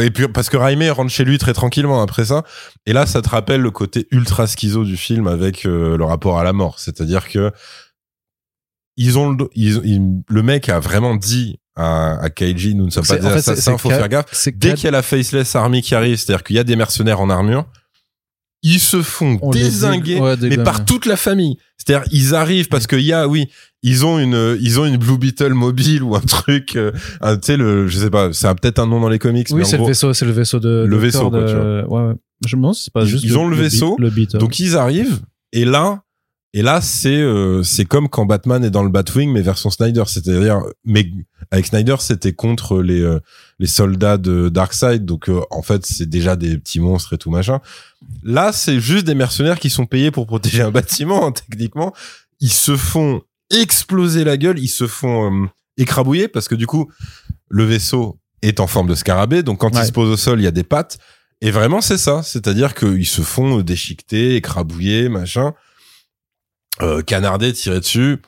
S2: et puis parce que Raime rentre chez lui très tranquillement après ça. Et là, ça te rappelle le côté ultra schizo du film avec euh, le rapport à la mort. C'est-à-dire que ils ont le, ils, ils- le mec a vraiment dit à, à Kaiji, nous ne sommes pas des assassins, faut faire gaffe. Dès qu'il y a la faceless army qui arrive, c'est-à-dire qu'il y a des mercenaires en armure, ils se font
S1: on
S2: désinguer,
S1: ouais,
S2: mais par toute la famille. C'est-à-dire, ils arrivent parce qu'il y a, oui, ils ont une, ils ont une Blue Beetle mobile ou un truc, euh, tu sais, le, je sais pas, c'est un- peut-être un nom dans les comics,
S1: Oui, c'est le vaisseau, c'est le vaisseau de.
S2: Le vaisseau, quoi,
S1: de-
S2: tu vois.
S1: Ouais, ouais. Je me demande c'est pas
S2: Ils-
S1: juste.
S2: ils ont le
S1: beat-
S2: vaisseau,
S1: Le beat.
S2: Donc ils arrivent et là et là c'est euh, c'est comme quand Batman est dans le Batwing mais version Snyder, c'est-à-dire mais avec Snyder c'était contre les euh, les soldats de Darkseid donc euh, en fait c'est déjà des petits monstres et tout machin. Là c'est juste des mercenaires qui sont payés pour protéger un bâtiment hein, techniquement. Ils se font exploser la gueule, ils se font euh, écrabouiller parce que du coup le vaisseau est en forme de scarabée donc quand
S1: Ouais.
S2: il se pose au sol il y a des pattes et vraiment, c'est ça. C'est-à-dire qu'ils se font déchiqueter, écrabouiller, machin, euh, canarder, tirer dessus.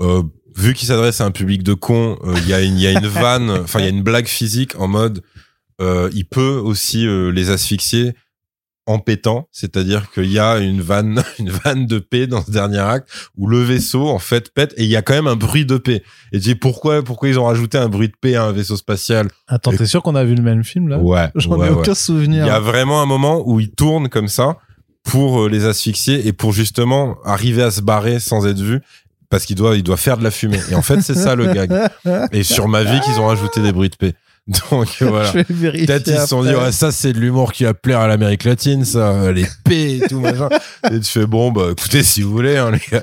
S2: Euh, vu qu'il s'adresse à un public de cons, euh, il y a une, il y a une vanne, enfin, il y a une blague physique en mode, euh, il peut aussi euh, les asphyxier en pétant, c'est-à-dire qu'il y a une vanne, une vanne de paix dans ce dernier acte où le vaisseau en fait pète et il y a quand même un bruit de paix. Et tu dis pourquoi, pourquoi ils ont rajouté un bruit de paix à un vaisseau spatial?
S1: Attends, t'es sûr qu'on a vu le même film là?
S2: Ouais,
S1: J'en
S2: ouais,
S1: ai
S2: ouais.
S1: aucun
S2: Il
S1: souvenir.
S2: y a vraiment un moment où il tourne comme ça pour euh, les asphyxier et pour justement arriver à se barrer sans être vu parce qu'il doit il doit faire de la fumée. Et en fait, c'est ça le gag. Et sur ma vie qu'ils ont rajouté des bruits de paix. Donc voilà. Peut-être ils se sont dit ouais, ça c'est de l'humour qui va plaire à l'Amérique latine ça. Les paix et tout machin. Et tu fais bon bah écoutez si vous voulez hein, les gars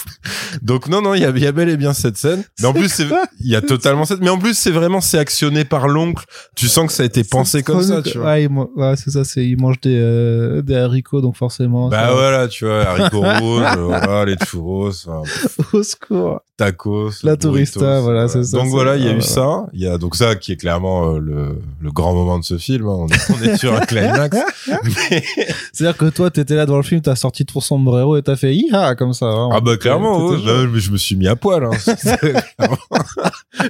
S2: donc non non il y a, y a bel et bien cette scène. Mais en plus il y a totalement cette mais en plus c'est vraiment c'est actionné par l'oncle. Tu sens que ça a été pensé comme ça tu vois.
S1: Ouais, c'est ça, c'est il mange des, euh, des haricots, donc forcément.
S2: Bah
S1: ça-
S2: voilà, tu vois, haricots rouges, euh, voilà, les churros,
S1: Au secours.
S2: tacos,
S1: La
S2: burritos,
S1: tourista, voilà, c'est ça,
S2: Donc voilà, il y a
S1: ah,
S2: eu ça. Il y a donc ça qui est clairement euh, le, le grand moment de ce film. hein. On, est, on est sur un climax. Mais-
S1: C'est-à-dire que toi, t'étais là dans le film, t'as sorti ton sombrero et t'as fait iha comme ça. hein.
S2: ah bah clairement, ouais. je me suis mis à poil. Hein.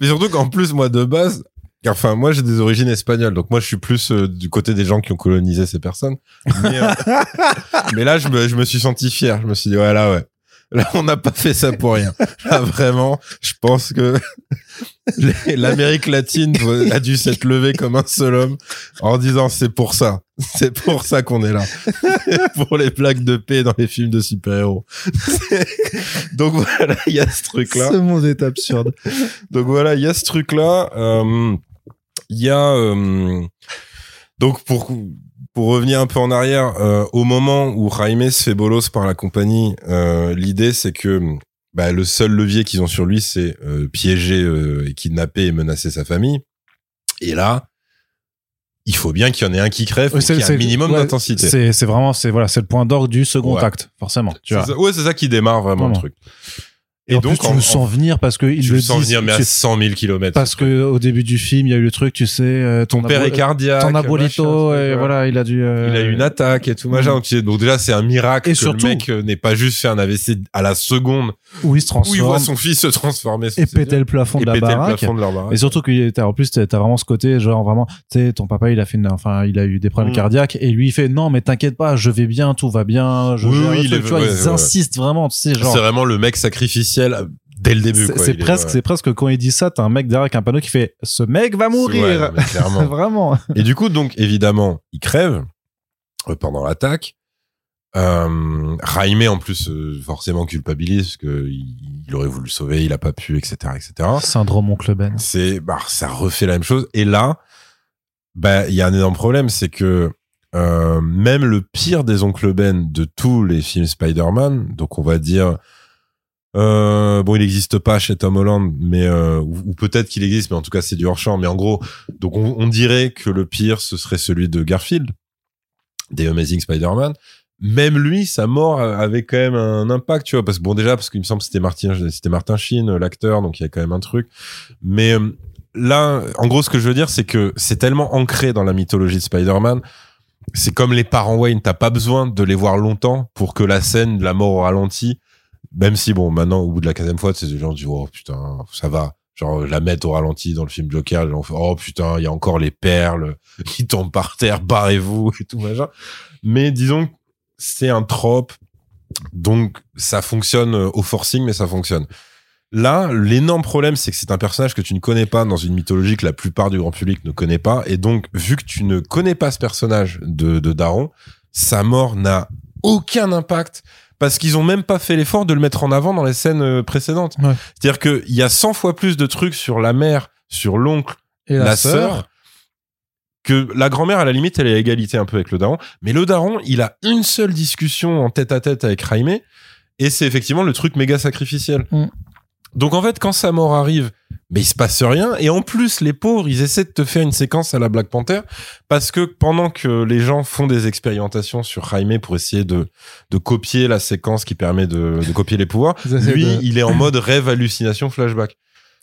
S2: Mais surtout qu'en plus, moi de base, enfin moi j'ai des origines espagnoles, donc moi je suis plus euh, du côté des gens qui ont colonisé ces personnes. Mais, euh, mais là, je me, je me suis senti fier. Je me suis dit, ouais, là, ouais. Là, on n'a pas fait ça pour rien. Là, vraiment, je pense que l'Amérique latine a dû s'être levée comme un seul homme en disant, c'est pour ça. C'est pour ça qu'on est là. pour les plaques de paix dans les films de super-héros. Donc voilà, il y a ce truc-là.
S1: Ce monde est absurde.
S2: Donc voilà, il y a ce truc-là. Euh, Il y a euh, donc pour pour revenir un peu en arrière, euh, au moment où Jaime se fait bolos par la compagnie, euh, l'idée c'est que bah, le seul levier qu'ils ont sur lui, c'est euh, piéger euh, et kidnapper et menacer sa famille. Et là, il faut bien qu'il y en ait un qui crève,
S1: Ouais,
S2: qu'il y ait un minimum
S1: ouais,
S2: d'intensité.
S1: C'est c'est vraiment, c'est voilà, c'est le point d'orgue du second
S2: Ouais.
S1: acte, forcément. Tu
S2: C'est
S1: vois.
S2: ça- ouais, c'est ça qui démarre vraiment le truc.
S1: Et, en plus, tu
S2: en-
S1: le
S2: en-
S1: sens venir parce que il
S2: tu
S1: le
S2: le sens
S1: disent,
S2: venir, mais à
S1: tu-
S2: 100 000 km.
S1: parce que au début du film, il y a eu le truc, tu sais, euh,
S2: ton père
S1: abo-
S2: est cardiaque.
S1: ton abuelito,
S2: machin,
S1: et voilà, il a dû. euh,
S2: Il a eu une attaque et tout, machin.
S1: Mm.
S2: Donc, donc déjà, c'est un miracle
S1: Et
S2: que
S1: surtout-
S2: le mec euh, n'ait pas juste fait un AVC à la seconde
S1: où il se
S2: où il voit
S1: transforme
S2: son fils se transformer.
S1: et péter le plafond de la baraque. Et surtout que t'as- en plus t'as vraiment ce côté genre vraiment tu sais ton papa il a fait une, enfin il a eu des problèmes
S2: Mm.
S1: cardiaques et lui il fait non mais t'inquiète pas je vais bien tout va bien je
S2: Oui, oui, il
S1: truc, tu vois
S2: ouais,
S1: ils
S2: ouais,
S1: insistent vraiment tu sais genre
S2: C'est vraiment le mec sacrificiel euh, dès le début.
S1: c'est presque c'est presque quand il dit ça t'as un mec derrière avec un panneau qui fait ce mec va mourir
S2: clairement.
S1: vraiment
S2: Et du coup, donc, évidemment, il crève euh, pendant l'attaque. Euh, Raimé, en plus, euh, forcément culpabilise parce que il, il aurait voulu le sauver, il a pas pu, etc., etc.
S1: syndrome oncle Ben
S2: C'est, bah, ça refait la même chose. Et là, bah, il y a un énorme problème, c'est que euh, même le pire des oncles Ben de tous les films Spider-Man, donc on va dire, euh, bon, il n'existe pas chez Tom Holland, mais euh, ou, ou peut-être qu'il existe, mais en tout cas c'est du hors champ. Mais en gros, donc on, on dirait que le pire ce serait celui de Garfield, des Amazing Spider-Man. Même lui, sa mort avait quand même un impact, tu vois, parce que bon déjà parce qu'il me semble que c'était Martin, c'était Martin Sheen, l'acteur, donc il y a quand même un truc. Mais euh, là, en gros, ce que je veux dire, c'est que c'est tellement ancré dans la mythologie de Spider-Man. C'est comme les parents Wayne, t'as pas besoin de les voir longtemps pour que la scène de la mort au ralenti, même si bon, maintenant au bout de la quatrième fois, c'est des gens disent oh putain, ça va. Genre la mettre au ralenti dans le film Joker, les gens font oh putain, il y a encore les perles qui tombent par terre, barrez-vous et tout machin. Mais disons, c'est un trope, donc ça fonctionne euh, au forcing, mais ça fonctionne. Là, l'énorme problème, c'est que c'est un personnage que tu ne connais pas dans une mythologie que la plupart du grand public ne connaît pas. Et donc, vu que tu ne connais pas ce personnage de, de Daron, sa mort n'a aucun impact parce qu'ils ont même pas fait l'effort de le mettre en avant dans les scènes euh, précédentes.
S1: Ouais.
S2: C'est-à-dire qu'il y a 100 fois plus de trucs sur la mère, sur l'oncle,
S1: et
S2: la,
S1: la,
S2: sœur que la grand-mère, à la limite, elle est à égalité un peu avec le daron. Mais le daron, il a une seule discussion en tête à tête avec Raimé. Et c'est effectivement le truc méga sacrificiel.
S1: Mm.
S2: Donc en fait, quand sa mort arrive, mais il se passe rien. Et en plus, les pauvres, ils essaient de te faire une séquence à la Black Panther parce que pendant que les gens font des expérimentations sur Jaime pour essayer de, de copier la séquence qui permet de, de copier les pouvoirs, lui,
S1: de-
S2: il est en mode rêve, hallucination, flashback.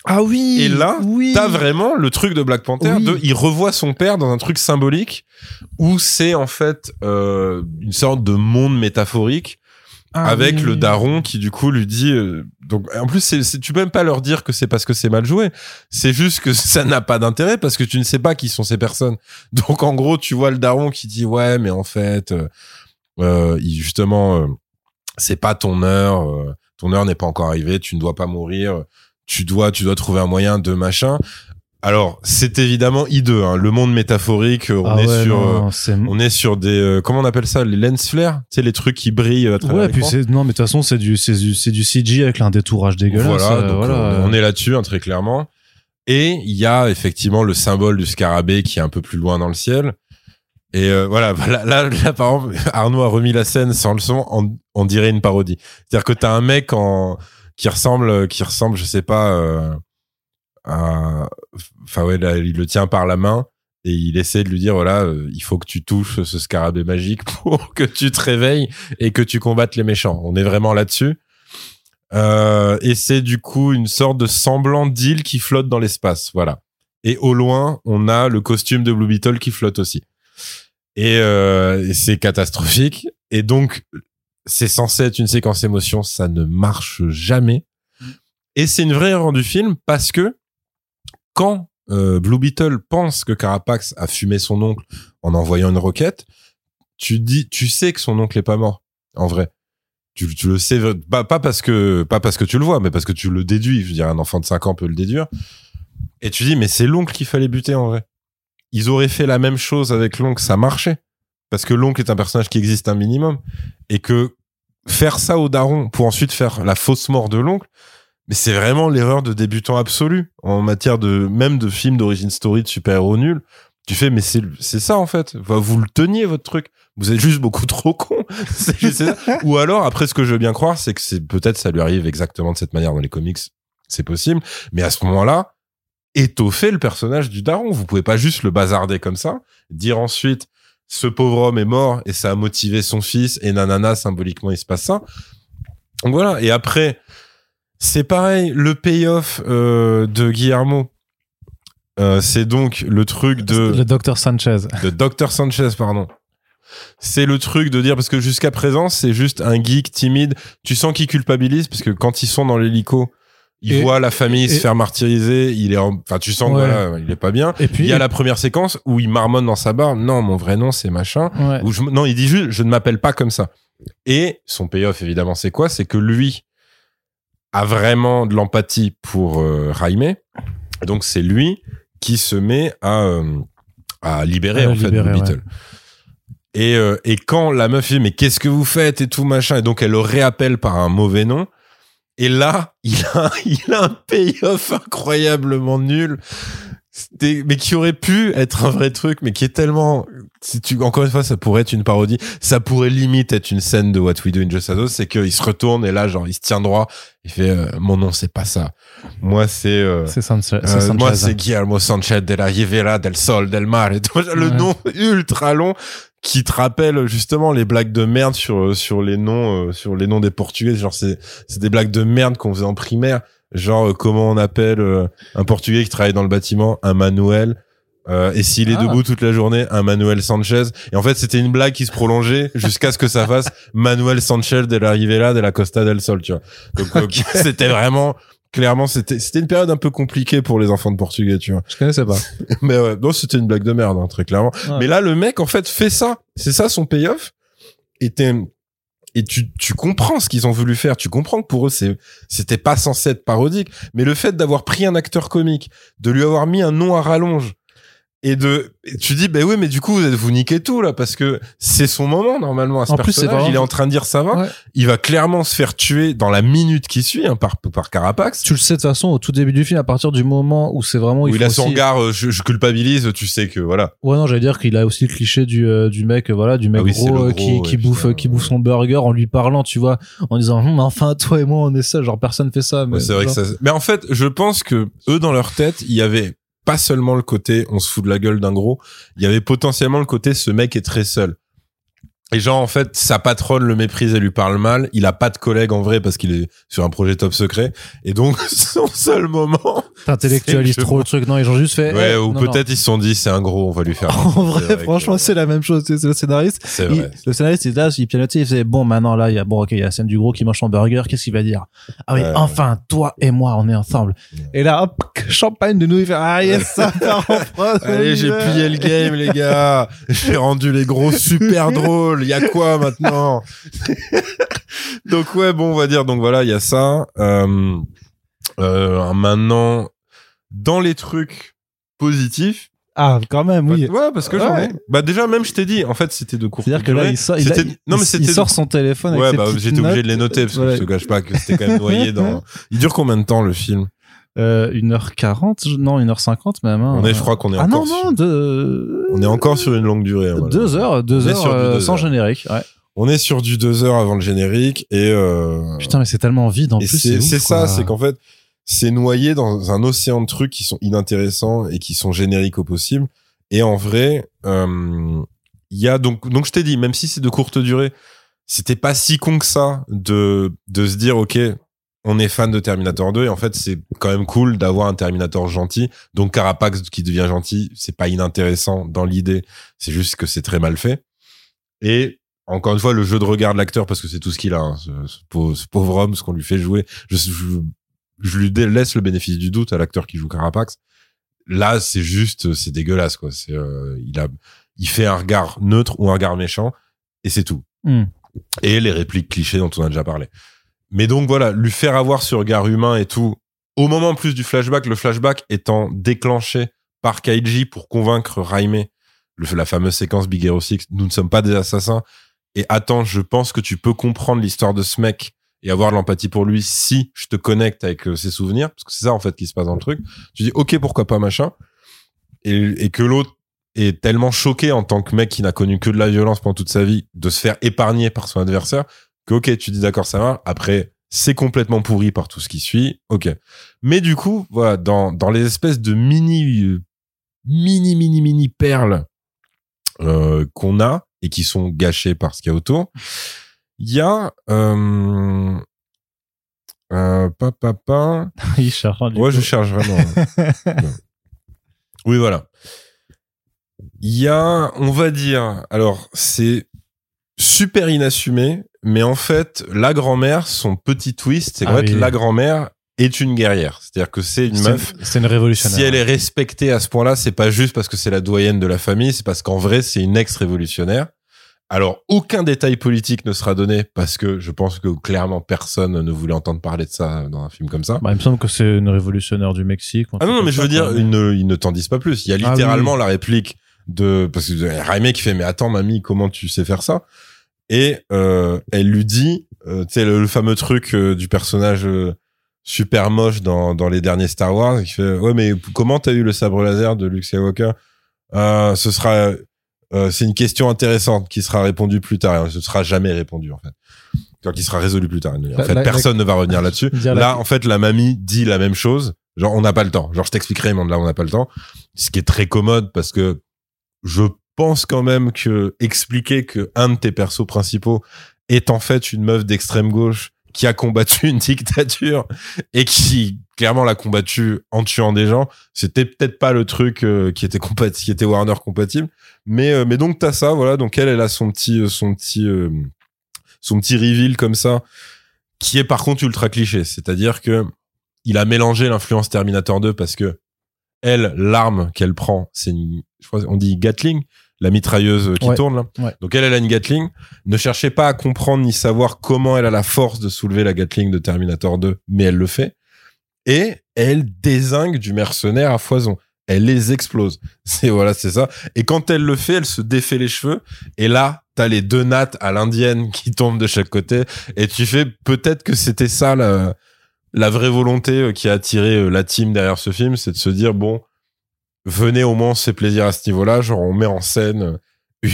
S1: Ah oui
S2: Et là,
S1: oui
S2: T'as vraiment le truc de Black Panther
S1: Oui.
S2: de il revoit son père dans un truc symbolique où c'est en fait euh, une sorte de monde métaphorique
S1: Ah
S2: avec
S1: oui.
S2: le daron qui du coup lui dit euh, donc en plus c'est, tu peux même pas leur dire que c'est parce que c'est mal joué c'est juste que ça n'a pas d'intérêt parce que tu ne sais pas qui sont ces personnes donc en gros tu vois le daron qui dit ouais mais en fait euh, justement c'est pas ton heure ton heure n'est pas encore arrivée tu ne dois pas mourir tu dois tu dois trouver un moyen de machin alors c'est évidemment hideux hein, le monde métaphorique euh, on
S1: Ah
S2: est
S1: ouais,
S2: sur
S1: non,
S2: euh, on est sur des euh, comment on appelle ça? Les lens flares tu sais les trucs qui brillent à travers
S1: Ouais, puis c'est non, mais de toute façon, c'est du, c'est du, c'est du CG avec un détourage dégueulasse.
S2: Voilà, donc
S1: voilà.
S2: on est là-dessus, hein, très clairement. Et il y a effectivement le symbole du scarabée qui est un peu plus loin dans le ciel. Et euh, voilà, là, là, là, par exemple, Arnaud a remis la scène sans le son, on, on dirait une parodie. C'est-à-dire que t'as un mec en, qui ressemble, qui ressemble, je sais pas, euh, à, enfin ouais, là, il le tient par la main et il essaie de lui dire voilà, euh, il faut que tu touches ce scarabée magique pour que tu te réveilles et que tu combattes les méchants. On est vraiment là-dessus. Euh, et c'est du coup une sorte de semblant d'île qui flotte dans l'espace, voilà. Et au loin, on a le costume de Blue Beetle qui flotte aussi. Et, euh, et c'est catastrophique. Et donc, c'est censé être une séquence émotion, ça ne marche jamais. Et c'est une vraie erreur du film parce que quand euh, Blue Beetle pense que Carapax a fumé son oncle en envoyant une roquette, tu dis, tu sais que son oncle est pas mort, en vrai. Tu, le sais, pas, pas parce que pas parce que tu le vois, mais parce que tu le déduis. Je veux dire, un enfant de 5 ans peut le déduire. Et tu dis, mais c'est l'oncle qu'il fallait buter en vrai. Ils auraient fait la même chose avec l'oncle, ça marchait. Parce que l'oncle est un personnage qui existe un minimum. Et que faire ça au daron pour ensuite faire la fausse mort de l'oncle, mais c'est vraiment l'erreur de débutant absolu en matière de même de films d'origine story de super-héros nuls. Tu fais, mais c'est ça en fait. Vous le teniez votre truc. Vous êtes juste beaucoup trop con. Ou alors, après, ce que je veux bien croire, c'est que c'est peut-être ça lui arrive exactement de cette manière dans les comics. C'est possible. Mais à ce moment-là, étoffer le personnage du daron. Vous pouvez pas juste le bazarder comme ça, dire ensuite ce pauvre homme est mort et ça a motivé son fils et nanana symboliquement il se passe ça. Donc voilà. Et après, c'est pareil, le payoff euh, de Guillermo. Euh, c'est donc le truc de
S1: Le docteur Sanchez.
S2: de Dr Sanchez, pardon. C'est le truc de dire parce que jusqu'à présent c'est juste un geek timide. Tu sens qu'il culpabilise parce que quand ils sont dans l'hélico, il
S1: Et-
S2: voit la famille se faire martyriser. Il est, en- enfin tu sens
S1: Ouais.
S2: voilà, il est pas bien.
S1: Et puis,
S2: Il y a la première séquence où il marmonne dans sa barre. Non, mon vrai nom c'est machin.
S1: Ouais.
S2: Je- non, il dit juste je ne m'appelle pas comme ça. Et son payoff évidemment c'est quoi? C'est que lui a vraiment de l'empathie pour euh, Jaime. Donc c'est lui qui se met à euh, à libérer
S1: À
S2: en fait Blue Beetle. Et, euh, et quand la meuf dit mais qu'est-ce que vous faites et tout machin et donc elle le réappelle par un mauvais nom et là il a il a un payoff incroyablement nul. Mais qui aurait pu être un vrai truc mais qui est tellement si tu encore une fois ça pourrait être une parodie. Ça pourrait limite être une scène de What We Do in Just Shadows c'est qu'il se retourne et là genre il se tient droit. Il fait euh, mon nom c'est pas ça. Moi c'est euh, euh, moi, c'est Guillermo Sanchez de la Rivera del Sol del Mar. Et tout, le
S1: Ouais.
S2: nom ultra long qui te rappelle justement les blagues de merde sur sur les noms euh, sur les noms des Portugais. Genre c'est c'est des blagues de merde qu'on faisait en primaire. Genre euh, comment on appelle euh, un Portugais qui travaille dans le bâtiment? Un Manuel. Euh, et s'il est
S1: Ah.
S2: debout toute la journée, un Manuel Sanchez. Et en fait, c'était une blague qui se prolongeait jusqu'à ce que ça fasse Manuel Sanchez de la Rivera de la Costa del Sol, tu vois. Donc, euh, c'était vraiment, clairement, c'était, c'était une période un peu compliquée pour les enfants de portugais, tu vois.
S1: Je connaissais pas.
S2: Mais ouais, non, c'était une blague de merde, hein, très clairement.
S1: Ouais.
S2: Mais là, le mec, en fait, fait ça. C'est ça son payoff. Et t'es- et tu, tu comprends ce qu'ils ont voulu faire. Tu comprends que pour eux, c'est, c'était pas censé être parodique. Mais le fait d'avoir pris un acteur comique, de lui avoir mis un nom à rallonge, et de, et tu dis, ben oui, mais du coup, vous, êtes- vous niquez tout, là, parce que c'est son moment, normalement, à ce
S1: En plus, c'est
S2: personnage.
S1: vraiment-
S2: Il est en train de dire ça va.
S1: Ouais.
S2: Il va clairement se faire tuer dans la minute qui suit, hein, par, par Carapax.
S1: Tu le sais de toute façon au tout début du film, à partir du moment où c'est vraiment.
S2: Où il a son regard, euh, je, je culpabilise, tu sais que, voilà.
S1: Ouais non, j'allais dire qu'il a aussi le cliché du euh, du mec euh, voilà, du mec
S2: Ah oui, c'est
S1: gros, qui
S2: ouais,
S1: qui bouffe
S2: putain.
S1: qui bouffe son burger en lui parlant, tu vois, en disant Hum, enfin toi et moi on est ça, genre personne fait ça mais
S2: Ouais, c'est vrai que ça. Mais en fait, je pense que eux, dans leur tête, il y avait pas seulement le côté on se fout de la gueule d'un gros, il y avait potentiellement le côté ce mec est très seul. Et genre, en fait, sa patronne le méprise et lui parle mal. Il a pas de collègue en vrai parce qu'il est sur un projet top secret. Et donc, son seul moment.
S1: t'intellectualises trop le truc. Non, ils ont juste fait
S2: Ouais,
S1: eh,
S2: ou peut-être ils se sont dit c'est un gros, on va lui faire.
S1: En vrai, franchement, c'est la même chose. C'est le scénariste.
S2: C'est
S1: Il-
S2: vrai.
S1: le scénariste, il est là, il pianotait, il faisait bon, maintenant là, il y a bon, ok, il y a la scène du gros qui mange son burger. Qu'est-ce qu'il va dire? Ah oui, enfin, toi et moi, on est ensemble.
S2: Ouais.
S1: Et là, hop, champagne de nous, il fait ah yes, ça part en phrase.
S2: Allez, j'ai plié le game, les gars. J'ai rendu les gros super drôles. Il y a quoi maintenant Donc ouais, bon, on va dire. Donc voilà, il y a ça. Euh, euh, maintenant, dans les trucs positifs.
S1: Ah, quand même, oui.
S2: Ouais, parce que j'en ai. Bah déjà, même je t'ai dit. En fait, c'était de courte
S1: C'est-à-dire que là, il sort, il, a-
S2: C'était-
S1: il-
S2: non mais
S1: il-
S2: c'était
S1: il
S2: de-
S1: sort son téléphone avec
S2: Ouais,
S1: ses
S2: bah j'étais obligé de les noter parce que
S1: Ouais.
S2: je te gâche pas que c'était quand même noyé dans. Il dure combien de temps le film?
S1: Euh, 1h40, je- non, 1h50 même. hein.
S2: On est, je crois qu'on est
S1: Ah
S2: encore.
S1: non, non, de...
S2: On est encore sur une longue durée. hein,
S1: deux heures, deux
S2: On est
S1: heures,
S2: sur du
S1: euh,
S2: deux
S1: sans
S2: heures.
S1: générique. Ouais.
S2: On est sur du deux heures avant le générique et. Euh...
S1: Putain, mais c'est tellement vide en
S2: Et
S1: plus.
S2: c'est ça, c'est qu'en fait, c'est noyé dans un océan de trucs qui sont inintéressants et qui sont génériques au possible. Et en vrai, euh, il y a donc, donc je t'ai dit, même si c'est de courte durée, c'était pas si con que ça de, de se dire, OK, on est fan de Terminator 2 et en fait, c'est quand même cool d'avoir un Terminator gentil. Donc Carapax qui devient gentil, c'est pas inintéressant dans l'idée, c'est juste que c'est très mal fait. Et encore une fois, le jeu de regard de l'acteur, parce que c'est tout ce qu'il a, hein, ce, ce pauvre, ce pauvre homme, ce qu'on lui fait jouer. Je, je, je lui laisse le bénéfice du doute à l'acteur qui joue Carapax. Là, c'est juste, c'est dégueulasse, quoi. C'est, euh, il a, il fait un regard neutre ou un regard méchant, et c'est tout.
S1: Hmm.
S2: Et les répliques clichés dont on a déjà parlé. Mais donc voilà, lui faire avoir ce regard humain et tout, au moment plus du flashback, le flashback étant déclenché par Kaiji pour convaincre Raime, le- la fameuse séquence Big Hero 6, nous ne sommes pas des assassins. Et attends, je pense que tu peux comprendre l'histoire de ce mec et avoir l'empathie pour lui si je te connecte avec euh, ses souvenirs, parce que c'est ça en fait qui se passe dans le truc. Tu dis ok pourquoi pas machin, et, et que l'autre est tellement choqué en tant que mec qui n'a connu que de la violence pendant toute sa vie de se faire épargner par son adversaire que ok tu dis d'accord ça va. Après c'est complètement pourri par tout ce qui suit. Ok. Mais du coup, voilà, dans, dans les espèces de mini, euh, mini, mini, mini perles euh, qu'on a et qui sont gâchées par ce qu'il y a autour, il y a euh, euh, pa, pa.
S1: Il cherche. du
S2: Ouais,
S1: coup.
S2: je cherche vraiment. Oui, voilà. Il y a, on va dire, alors c'est super inassumé, mais en fait, la grand-mère, son petit twist, c'est qu'en
S1: Ah
S2: fait,
S1: oui.
S2: la grand-mère est une guerrière. C'est-à-dire que c'est une meuf.
S1: C'est une révolutionnaire.
S2: Si elle est respectée à ce point-là, c'est pas juste parce que c'est la doyenne de la famille, c'est parce qu'en vrai, c'est une ex-révolutionnaire. Alors, aucun détail politique ne sera donné parce que je pense que clairement personne ne voulait entendre parler de ça dans un film comme ça.
S1: Bah, il me semble que c'est une révolutionnaire du Mexique.
S2: Ah non, non, mais je veux dire, ils ne, ils ne t'en disent pas plus. Il y a
S1: Ah
S2: littéralement
S1: oui.
S2: la réplique de, parce que Raimé qui fait, mais attends, mamie, comment tu sais faire ça? Et, euh, elle lui dit, euh, tu sais, le, le fameux truc euh, du personnage euh, super moche dans, dans les derniers Star Wars, qui fait, ouais, mais comment t'as eu le sabre laser de Luke Skywalker? Euh, ce sera, euh, c'est une question intéressante qui sera répondue plus tard. Et ce sera jamais répondu, en fait. Donc, qui sera résolu plus tard. En
S1: La-
S2: fait,
S1: la-
S2: personne ne va revenir là-dessus.
S1: La-
S2: Là, en fait, la mamie dit la même chose. Genre, on n'a pas le temps. Genre, je t'expliquerai, mais là, on n'a pas le temps. Ce qui est très commode parce que je pense quand même que expliquer que un de tes persos principaux est en fait une meuf d'extrême gauche qui a combattu une dictature et qui clairement l'a combattu en tuant des gens, c'était peut-être pas le truc euh, qui était compat qui était Warner compatible, mais euh, mais donc t'as ça, voilà. Donc elle, elle a son petit euh, son petit euh, son petit reveal comme ça, qui est par contre ultra cliché. C'est-à-dire que il a mélangé l'influence Terminator 2 parce que elle, l'arme qu'elle prend, c'est une, je crois, on dit Gatling, la mitrailleuse qui
S1: Ouais.
S2: tourne là.
S1: Ouais.
S2: Donc elle, elle a une Gatling. Ne cherchez pas à comprendre ni savoir comment elle a la force de soulever la Gatling de Terminator 2, mais elle le fait. Et elle désingue du mercenaire à foison. Elle les explose. C'est voilà, c'est ça. Et quand elle le fait, elle se défait les cheveux. Et là, t'as les deux nattes à l'indienne qui tombent de chaque côté. Et tu fais peut-être que c'était ça la, la vraie volonté euh, qui a attiré euh, la team derrière ce film, c'est de se dire bon, venez au moins se plaisir à ce niveau-là. Genre, on met en scène euh,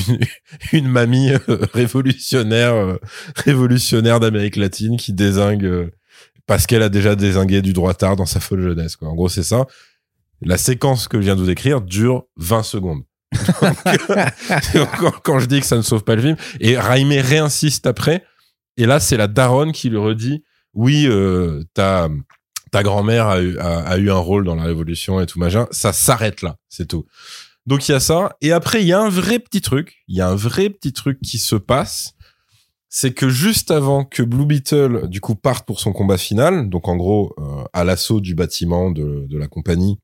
S2: une, mamie euh, révolutionnaire, euh, révolutionnaire d'Amérique latine qui désingue parce qu'elle a déjà désingué du droitard dans sa folle jeunesse. Quoi. En gros, c'est ça. La séquence que je viens de vous décrire dure 20 secondes. Quand, quand je dis que ça ne sauve pas le film, et Raimé réinsiste après, et là, c'est la daronne qui lui redit oui, euh, ta, ta grand-mère a eu, a, eu un rôle dans la révolution et tout machin. Ça s'arrête là, c'est tout. Donc il y a ça. Et après, il y a un vrai petit truc. Il y a un vrai petit truc qui se passe. C'est que juste avant que Blue Beetle, du coup, parte pour son combat final, donc en gros, euh, à l'assaut du bâtiment de, de la compagnie,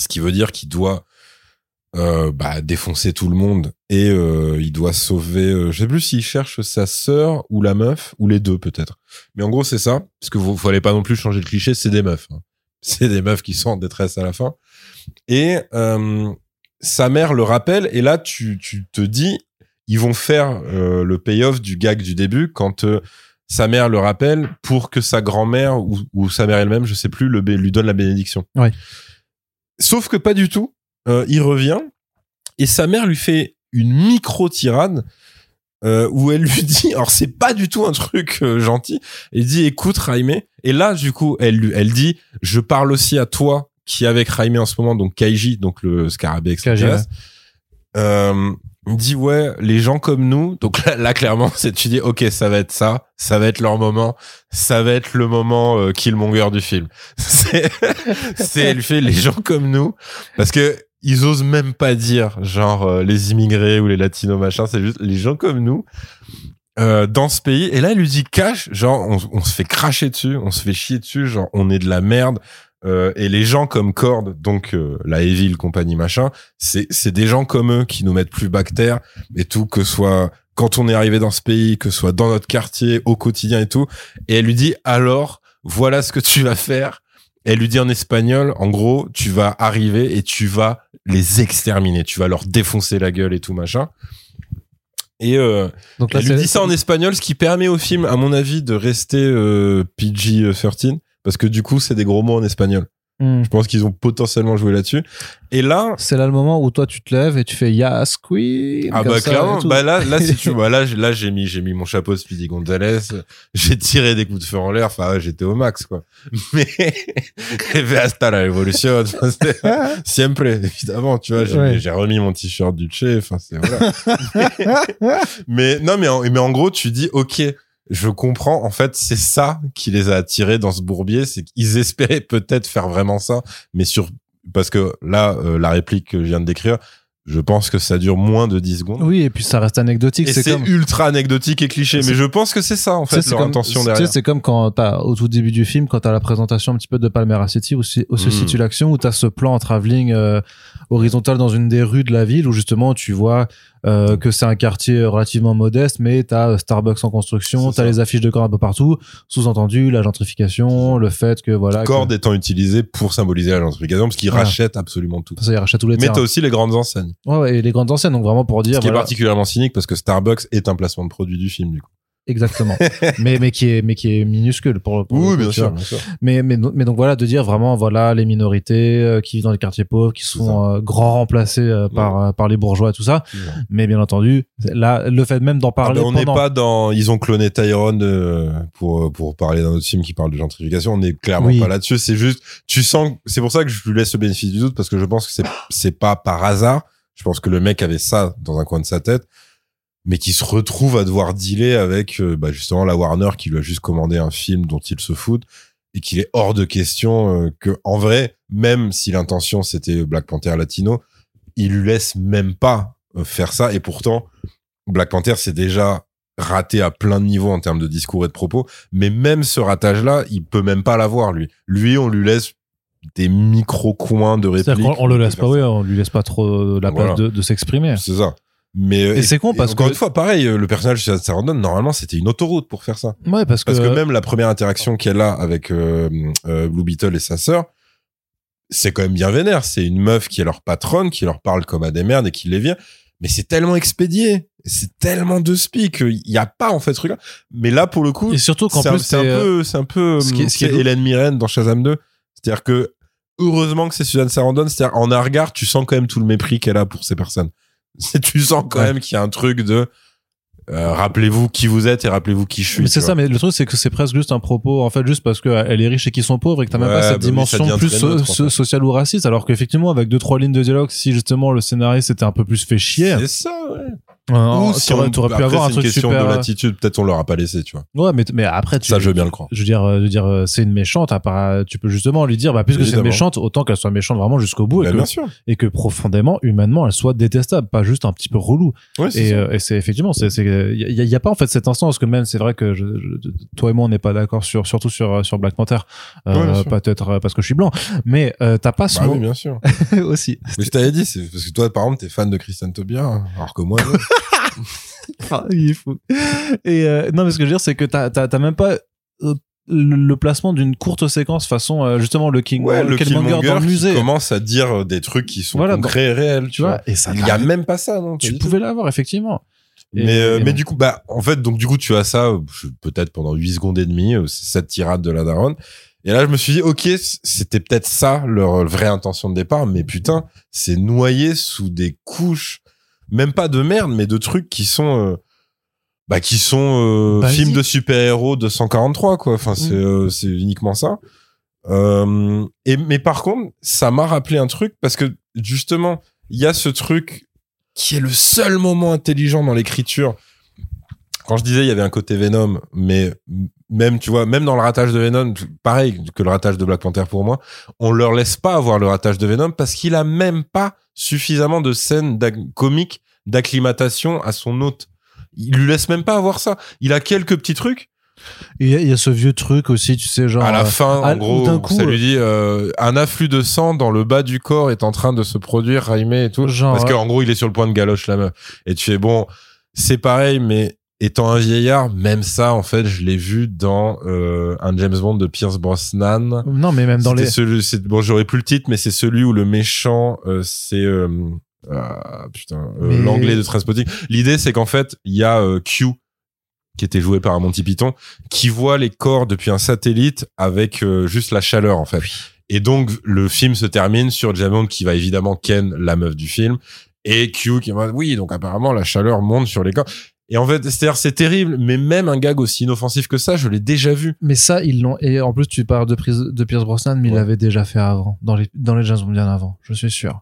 S2: ce qui veut dire qu'il doit euh, bah, défoncer tout le monde et euh, il doit sauver, euh, je sais plus s'il cherche sa sœur ou la meuf, ou les deux peut-être. Mais en gros, c'est ça, parce que vous fallait pas non plus changer le cliché, c'est des meufs. hein. C'est des meufs qui sont en détresse à la fin. Et euh, sa mère le rappelle, et là, tu, tu te dis, ils vont faire euh, le payoff du gag du début quand euh, sa mère le rappelle pour que sa grand-mère ou, ou sa mère elle-même, je sais plus, le, lui donne la bénédiction.
S1: Ouais.
S2: Sauf que pas du tout. Euh, il revient et sa mère lui fait une micro tirade euh, où elle lui dit, alors c'est pas du tout un truc euh, gentil. Elle dit, écoute Raimé. Et là, du coup, elle lui, elle dit, je parle aussi à toi qui est avec Raimé en ce moment, donc Kaiji, donc le scarabée extraterrestre. Euh, dit ouais, les gens comme nous. Donc là, là, clairement, c'est tu dis ok, ça va être ça, ça va être leur moment, ça va être le moment euh, Killmonger du film. C'est, c'est elle fait les gens comme nous parce que ils osent même pas dire genre euh, les immigrés ou les latinos machin. C'est juste les gens comme nous. euh, dans ce pays et là elle lui dit cash genre on, se fait cracher dessus on se fait chier dessus genre on est de la merde euh, et les gens comme Cord donc euh, la Evil compagnie machin c'est c'est des gens comme eux qui nous mettent plus bactères et tout que soit quand on est arrivé dans ce pays que soit dans notre quartier au quotidien et tout et elle lui dit alors voilà ce que tu vas faire elle lui dit en espagnol en gros tu vas arriver et tu vas les exterminer tu vas leur défoncer la gueule et tout machin et euh,
S1: Donc là,
S2: elle lui dit ça en espagnol, ce qui permet au film, à mon avis, de rester euh, PG-13, parce que du coup, c'est des gros mots en espagnol.
S1: Hmm.
S2: Je pense qu'ils ont potentiellement joué là-dessus. Et là,
S1: C'est là le moment où toi tu te lèves et tu fais Yes Queen.
S2: ah bah clairement, bah là, là si tu vois, là, j'ai- là j'ai mis, j'ai mis mon chapeau Speedy Gonzalez, j'ai tiré des coups de feu en l'air, enfin ouais, j'étais au max quoi. Mais et puis, hasta la révolution, siempre évidemment, tu vois, j'ai
S1: Ouais.
S2: remis mon t-shirt du Che, enfin c'est voilà. mais non, mais en, mais en gros, tu dis ok. Je comprends. En fait, c'est ça qui les a attirés dans ce bourbier, c'est qu'ils espéraient peut-être faire vraiment ça, mais sur parce que là, euh, la réplique que je viens de décrire, je pense que ça dure moins de 10 secondes.
S1: Oui, et puis ça reste anecdotique.
S2: Et
S1: C'est comme.
S2: ultra anecdotique et cliché, mais je pense que c'est ça en fait
S1: c'est
S2: leur
S1: comme-
S2: intention
S1: tu sais,
S2: derrière.
S1: c'est comme quand t'as, au tout début du film, quand t'as la présentation un petit peu de Palmera City, où, où se
S2: Mm.
S1: situe l'action, où t'as ce plan en travelling euh, horizontal dans une des rues de la ville, où justement tu vois euh, que c'est un quartier relativement modeste, mais t'as euh, Starbucks en construction, t'as les affiches de corps un peu partout, sous-entendu la gentrification, le fait que voilà, que-
S2: Corde étant utilisé pour symboliser la gentrification, parce qu'ils
S1: Voilà.
S2: rachètent absolument tout.
S1: ça y rachète tous les
S2: Mais t'as aussi les grandes enseignes.
S1: Ouais, ouais, et les grandes enseignes, donc vraiment pour dire
S2: Ce qui est particulièrement cynique parce que Starbucks est un placement de produit du film, du coup.
S1: Exactement, mais mais qui est mais qui est minuscule pour, pour le coup, tu vois.
S2: bien sûr.
S1: Mais, mais, mais donc voilà, de dire vraiment, voilà, les minorités euh, qui vivent dans les quartiers pauvres, qui sont euh, grand remplacés euh, par, euh, par les bourgeois, tout ça. Mais bien entendu, là, le fait même d'en
S2: Ah
S1: parler
S2: ben, on n'est
S1: pendant...
S2: pas dans. Ils ont cloné Tyrone euh, pour pour parler d'un autre film qui parle de gentrification. On n'est clairement
S1: Oui.
S2: pas là-dessus. C'est juste, tu sens. C'est pour ça que je lui laisse le bénéfice du doute parce que je pense que c'est c'est pas par hasard. Je pense que le mec avait ça dans un coin de sa tête, mais qui se retrouve à devoir dealer avec euh, bah, justement la Warner qui lui a juste commandé un film dont il se fout et qu'il est hors de question euh, que en vrai, même si l'intention c'était Black Panther latino, il lui laisse même pas euh, faire ça et pourtant Black Panther c'est déjà raté à plein de niveaux en termes de discours et de propos, mais même ce ratage-là, il peut même pas l'avoir, lui. Lui, on lui laisse des micro-coins de.
S1: C'est-à-dire qu'on on le laisse pas, oui, on lui laisse pas trop la place de, de s'exprimer.
S2: C'est ça. Mais, euh,
S1: Et c'est con parce
S2: encore
S1: que-
S2: une fois, pareil, euh, le personnage de Sarandon, normalement, c'était une autoroute pour faire ça.
S1: Ouais, parce que,
S2: Parce que même la première interaction qu'elle a avec euh, euh, Blue Beetle et sa sœur, c'est quand même bien vénère. C'est une meuf qui est leur patronne, qui leur parle comme à des merdes et qui les vient. Mais c'est tellement expédié. C'est tellement de spi qu'il n'y a pas, en fait, ce truc-là. Mais là, pour le coup,
S1: et surtout qu'en
S2: c'est un,
S1: plus,
S2: c'est un peu, c'est un peu,
S1: ce qui est- ce qui est
S2: c'est Hélène Mirren dans Shazam 2. C'est-à-dire que, heureusement que c'est Suzanne Sarandon. C'est-à-dire, en un regard, tu sens quand même tout le mépris qu'elle a pour ces personnes. C'est- Tu sens quand
S1: Ouais.
S2: même qu'il y a un truc de, euh, rappelez-vous qui vous êtes et rappelez-vous qui je suis.
S1: c'est ça, mais le truc, c'est que c'est presque juste un propos, en fait, juste parce qu'elle est riche et qu'ils sont pauvres et que t'as même pas cette
S2: bah
S1: dimension plus so-
S2: en fait.
S1: sociale ou raciste, alors qu'effectivement, avec deux, trois lignes de dialogue, si justement le scénariste était un peu plus fait chier,
S2: C'est ça, ouais.
S1: Euh,
S2: Ou si on-
S1: t'aurais pu avoir un
S2: c'est une
S1: truc
S2: question
S1: super.
S2: de l'attitude. Peut-être on leur a pas laissé, tu vois.
S1: Ouais, mais, mais après, tu,
S2: Ça, je veux bien le croire.
S1: je veux dire, euh, je veux dire, euh, c'est une méchante. À part, tu peux justement lui dire, bah, puisque c'est une méchante, autant qu'elle soit méchante vraiment jusqu'au bout
S2: Bah,
S1: et, que,
S2: bien sûr.
S1: et que profondément, humainement, elle soit détestable, pas juste un petit peu relou.
S2: Ouais, c'est
S1: Et, euh, et c'est effectivement, c'est, c'est, il y, a- y a pas en fait cet instant parce que même c'est vrai que je, je- toi et moi on n'est pas d'accord sur, surtout sur sur Black Panther, euh,
S2: Ouais,
S1: peut-être euh, parce que je suis blanc, mais euh, t'as pas ce
S2: Bah oui, bien sûr.
S1: aussi.
S2: Mais je t'avais dit, c'est parce que toi, par exemple, t'es fan de Christian Tobia, hein, alors que moi,
S1: Ah, il est fou. Et euh, non, mais ce que je veux dire, c'est que t'as, même pas euh, le, le placement d'une courte séquence façon euh, justement le King,
S2: ouais,
S1: le
S2: le
S1: Killmonger dans le musée.
S2: commence à dire des trucs qui sont
S1: Voilà,
S2: concrets et réels, tu,
S1: vois, et ça,
S2: Il y a même pas ça, non
S1: tu pouvais l'avoir effectivement. Et-
S2: mais euh, mais du coup, bah, en fait, donc du coup, tu as ça, peut-être pendant 8 secondes et demie, cette tirade de la daronne. Et là, je me suis dit, ok, c'était peut-être ça leur vraie intention de départ, mais putain, c'est noyé sous des couches, même pas de merde, mais de trucs qui sont, euh, bah, qui sont euh, films de super-héros de 143, quoi. Enfin, c'est
S1: Mm.
S2: euh, c'est uniquement ça. Euh, et mais par contre, ça m'a rappelé un truc parce que justement, il y a ce truc qui est le seul moment intelligent dans l'écriture. Quand je disais il y avait un côté Venom, mais même tu vois, même dans le ratage de Venom, pareil que le ratage de Black Panther pour moi, on leur laisse pas avoir le ratage de Venom parce qu'il a même pas suffisamment de scènes comiques d'acclimatation à son hôte. Il lui laisse même pas avoir ça. Il a quelques petits trucs.
S1: Il y, a- il y a ce vieux truc aussi, tu sais, genre.
S2: à la
S1: euh,
S2: fin,
S1: à-
S2: en gros,
S1: coup,
S2: ça
S1: euh,
S2: lui dit euh, un afflux de sang dans le bas du corps est en train de se produire, Raimé et tout.
S1: Genre,
S2: Parce
S1: ouais.
S2: qu'en gros, il est sur le point de galoche la meuf. Et tu fais bon, c'est pareil, mais étant un vieillard, même ça, en fait, je l'ai vu dans euh, un James Bond de Pierce Brosnan.
S1: Non, mais même dans les.
S2: celui, c'est, bon, j'aurais plus le titre, mais c'est celui où le méchant, euh, c'est euh, ah, putain, euh,
S1: Mais-
S2: l'anglais de Transpotting. L'idée, c'est qu'en fait, il y a euh, Q qui était joué par un Monty Python, qui voit les corps depuis un satellite avec euh, juste la chaleur, en fait. Et donc, le film se termine sur James Bond qui va évidemment ken la meuf du film et Q qui va, oui, donc apparemment, la chaleur monte sur les corps. Et en fait, c'est-à-dire, c'est terrible, mais même un gag aussi inoffensif que ça, je l'ai déjà vu.
S1: Mais ça, ils l'ont. Et en plus, tu parles de, Pris- de Pierce Brosnan, mais il l'avait déjà fait avant, dans les, dans les James Bond bien avant, je suis sûr.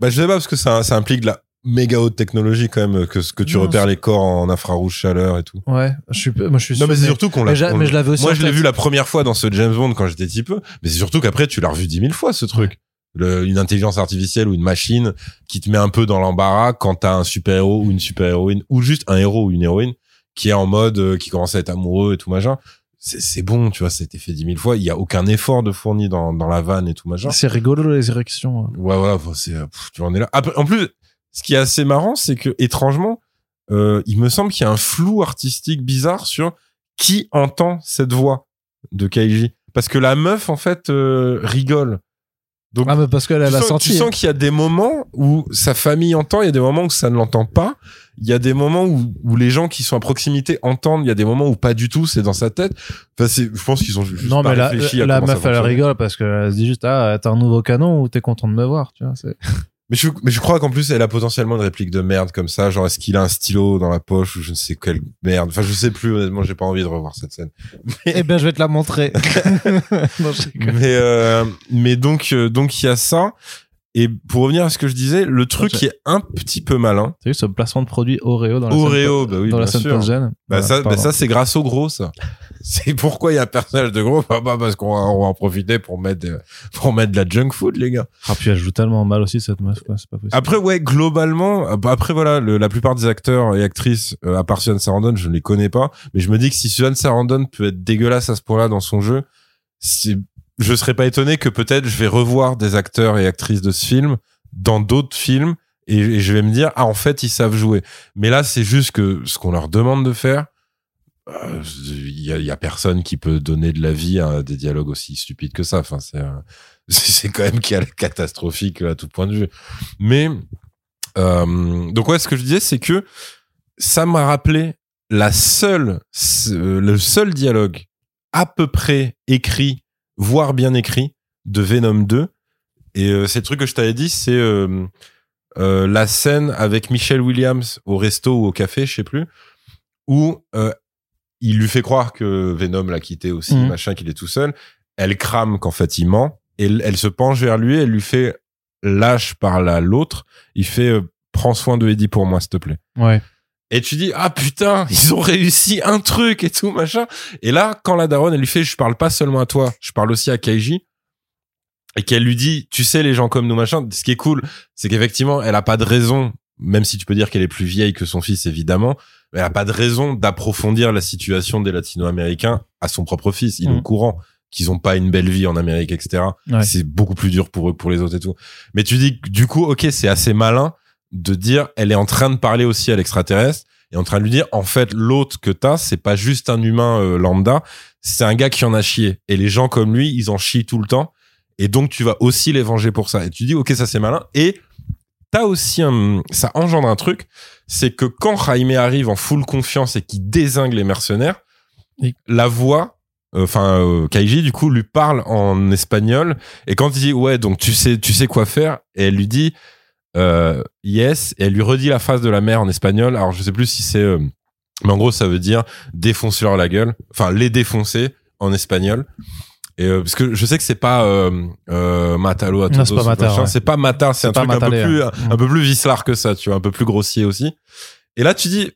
S2: Bah, je sais pas, parce que ça, ça implique de la méga haute technologie quand même, que, que tu
S1: Non,
S2: repères les corps en infrarouge chaleur et tout.
S1: Ouais, je suis, moi, je suis
S2: Non, mais c'est surtout qu'on l'a.
S1: mais je l'avais aussi
S2: Moi, je l'ai vu la première fois dans ce James Bond quand j'étais petit peu, mais c'est surtout qu'après, tu l'as revu dix mille fois, ce truc. Le- une intelligence artificielle ou une machine qui te met un peu dans l'embarras quand t'as un super-héros ou une super-héroïne, ou juste un héros ou une héroïne qui est en mode, euh, qui commence à être amoureux et tout machin. C'est c'est bon, tu vois, ça a été fait dix mille fois. Il y a aucun effort de fourni dans, dans la vanne et tout machin.
S1: C'est rigolo, les érections.
S2: Ouais, voilà, c'est, euh, tu en es là. Après, en plus, ce qui est assez marrant, c'est que, étrangement, euh, il me semble qu'il y a un flou artistique bizarre sur qui entend cette voix de Kaiji. Parce que la meuf, en fait, euh, rigole. Donc,
S1: Ah, mais parce qu'elle
S2: tu
S1: a
S2: sens,
S1: senti.
S2: tu
S1: hein.
S2: sens qu'il y a des moments où sa famille entend, il y a des moments où ça ne l'entend pas. Il y a des moments où, où les gens qui sont à proximité entendent, il y a des moments où pas du tout, c'est dans sa tête. Enfin, c'est, je pense qu'ils ont juste
S1: non,
S2: pas
S1: mais la,
S2: réfléchi à
S1: la
S2: comment ça
S1: meuf, elle rigole parce qu'elle se dit juste, ah, t'as un nouveau canon ou t'es content de me voir, tu vois. c'est-
S2: Mais je, mais je crois qu'en plus, elle a potentiellement une réplique de merde comme ça. Genre, est-ce qu'il a un stylo dans la poche ou je ne sais quelle merde. Enfin, je sais plus, honnêtement, j'ai pas envie de revoir cette scène.
S1: Eh ben, je vais te la montrer. non, je rigole.
S2: Mais, euh, mais donc, euh, donc, il y a ça. Et pour revenir à ce que je disais, le truc qui est un petit peu malin.
S1: T'as vu ce placement de produit Oreo dans la
S2: Oreo,
S1: scène,
S2: bah oui,
S1: dans la
S2: bien
S1: scène
S2: sûr. Bah,
S1: Voilà,
S2: ça, bah, ça, c'est grâce au gros, ça. C'est pourquoi il y a un personnage de gros. Bah, bah, parce qu'on va, on va en profiter pour mettre, euh, pour mettre de la junk food, les gars.
S1: Ah, puis elle joue tellement mal aussi, cette meuf, quoi. C'est pas possible.
S2: Après, ouais, globalement, bah, après, voilà, le- la plupart des acteurs et actrices, euh, à part Suzanne Sarandon, je ne les connais pas, mais je me dis que si Suzanne Sarandon peut être dégueulasse à ce point-là dans son jeu, c'est, je serais pas étonné que peut-être je vais revoir des acteurs et actrices de ce film dans d'autres films et, et je vais me dire, ah, en fait, ils savent jouer. Mais là, c'est juste que ce qu'on leur demande de faire, il y, a, il y a personne qui peut donner de la vie à des dialogues aussi stupides que ça. Enfin, c'est, euh, c'est quand même catastrophique à tout point de vue. Mais euh, donc ouais, ce que je disais, c'est que ça m'a rappelé la seule, le seul dialogue à peu près écrit, voire bien écrit, de Venom 2. Et euh, c'est le truc que je t'avais dit, c'est euh, euh, la scène avec Michelle Williams au resto ou au café, je sais plus, où euh, il lui fait croire que Venom l'a quitté aussi,
S1: Mhm.
S2: machin, qu'il est tout seul. Elle crame qu'en fait il ment. Et elle, elle se penche vers lui, elle lui fait lâche par là l'autre. Il fait euh, prends soin de Eddie pour moi, s'il te plaît.
S1: Ouais.
S2: Et tu dis ah putain ils ont réussi un truc et tout machin. Et là quand la daronne elle lui fait je parle pas seulement à toi, je parle aussi à Kaiji et qu'elle lui dit tu sais les gens comme nous machin. Ce qui est cool c'est qu'effectivement elle a pas de raison même si tu peux dire qu'elle est plus vieille que son fils évidemment, elle a pas de raison d'approfondir la situation des Latino-Américains à son propre fils. Il est au courant qu'ils ont pas une belle vie en Amérique etc.
S1: Ouais.
S2: C'est beaucoup plus dur pour eux que pour les autres et tout. Mais tu dis du coup ok c'est assez malin de dire elle est en train de parler aussi à l'extraterrestre et en train de lui dire en fait l'autre que t'as c'est pas juste un humain euh, lambda c'est un gars qui en a chié et les gens comme lui ils en chient tout le temps et donc tu vas aussi les venger pour ça et tu dis ok ça c'est malin et t'as aussi un ça engendre un truc c'est que quand Jaime arrive en full confiance et qu'il désingue les mercenaires
S1: Oui.
S2: la voix enfin euh, Kaiji du coup lui parle en espagnol et quand il dit ouais donc tu sais tu sais quoi faire et elle lui dit euh, yes et elle lui redit la phrase de la mère en espagnol alors je sais plus si c'est euh, mais en gros ça veut dire défonce-leur la gueule enfin les défoncer en espagnol et euh, parce que je sais que c'est pas euh, euh, matalo à
S1: Non, c'est pas matar, ouais.
S2: c'est pas matar c'est un truc un peu plus
S1: ouais.
S2: un, peu plus vicelard que ça tu vois un peu plus grossier aussi et là tu dis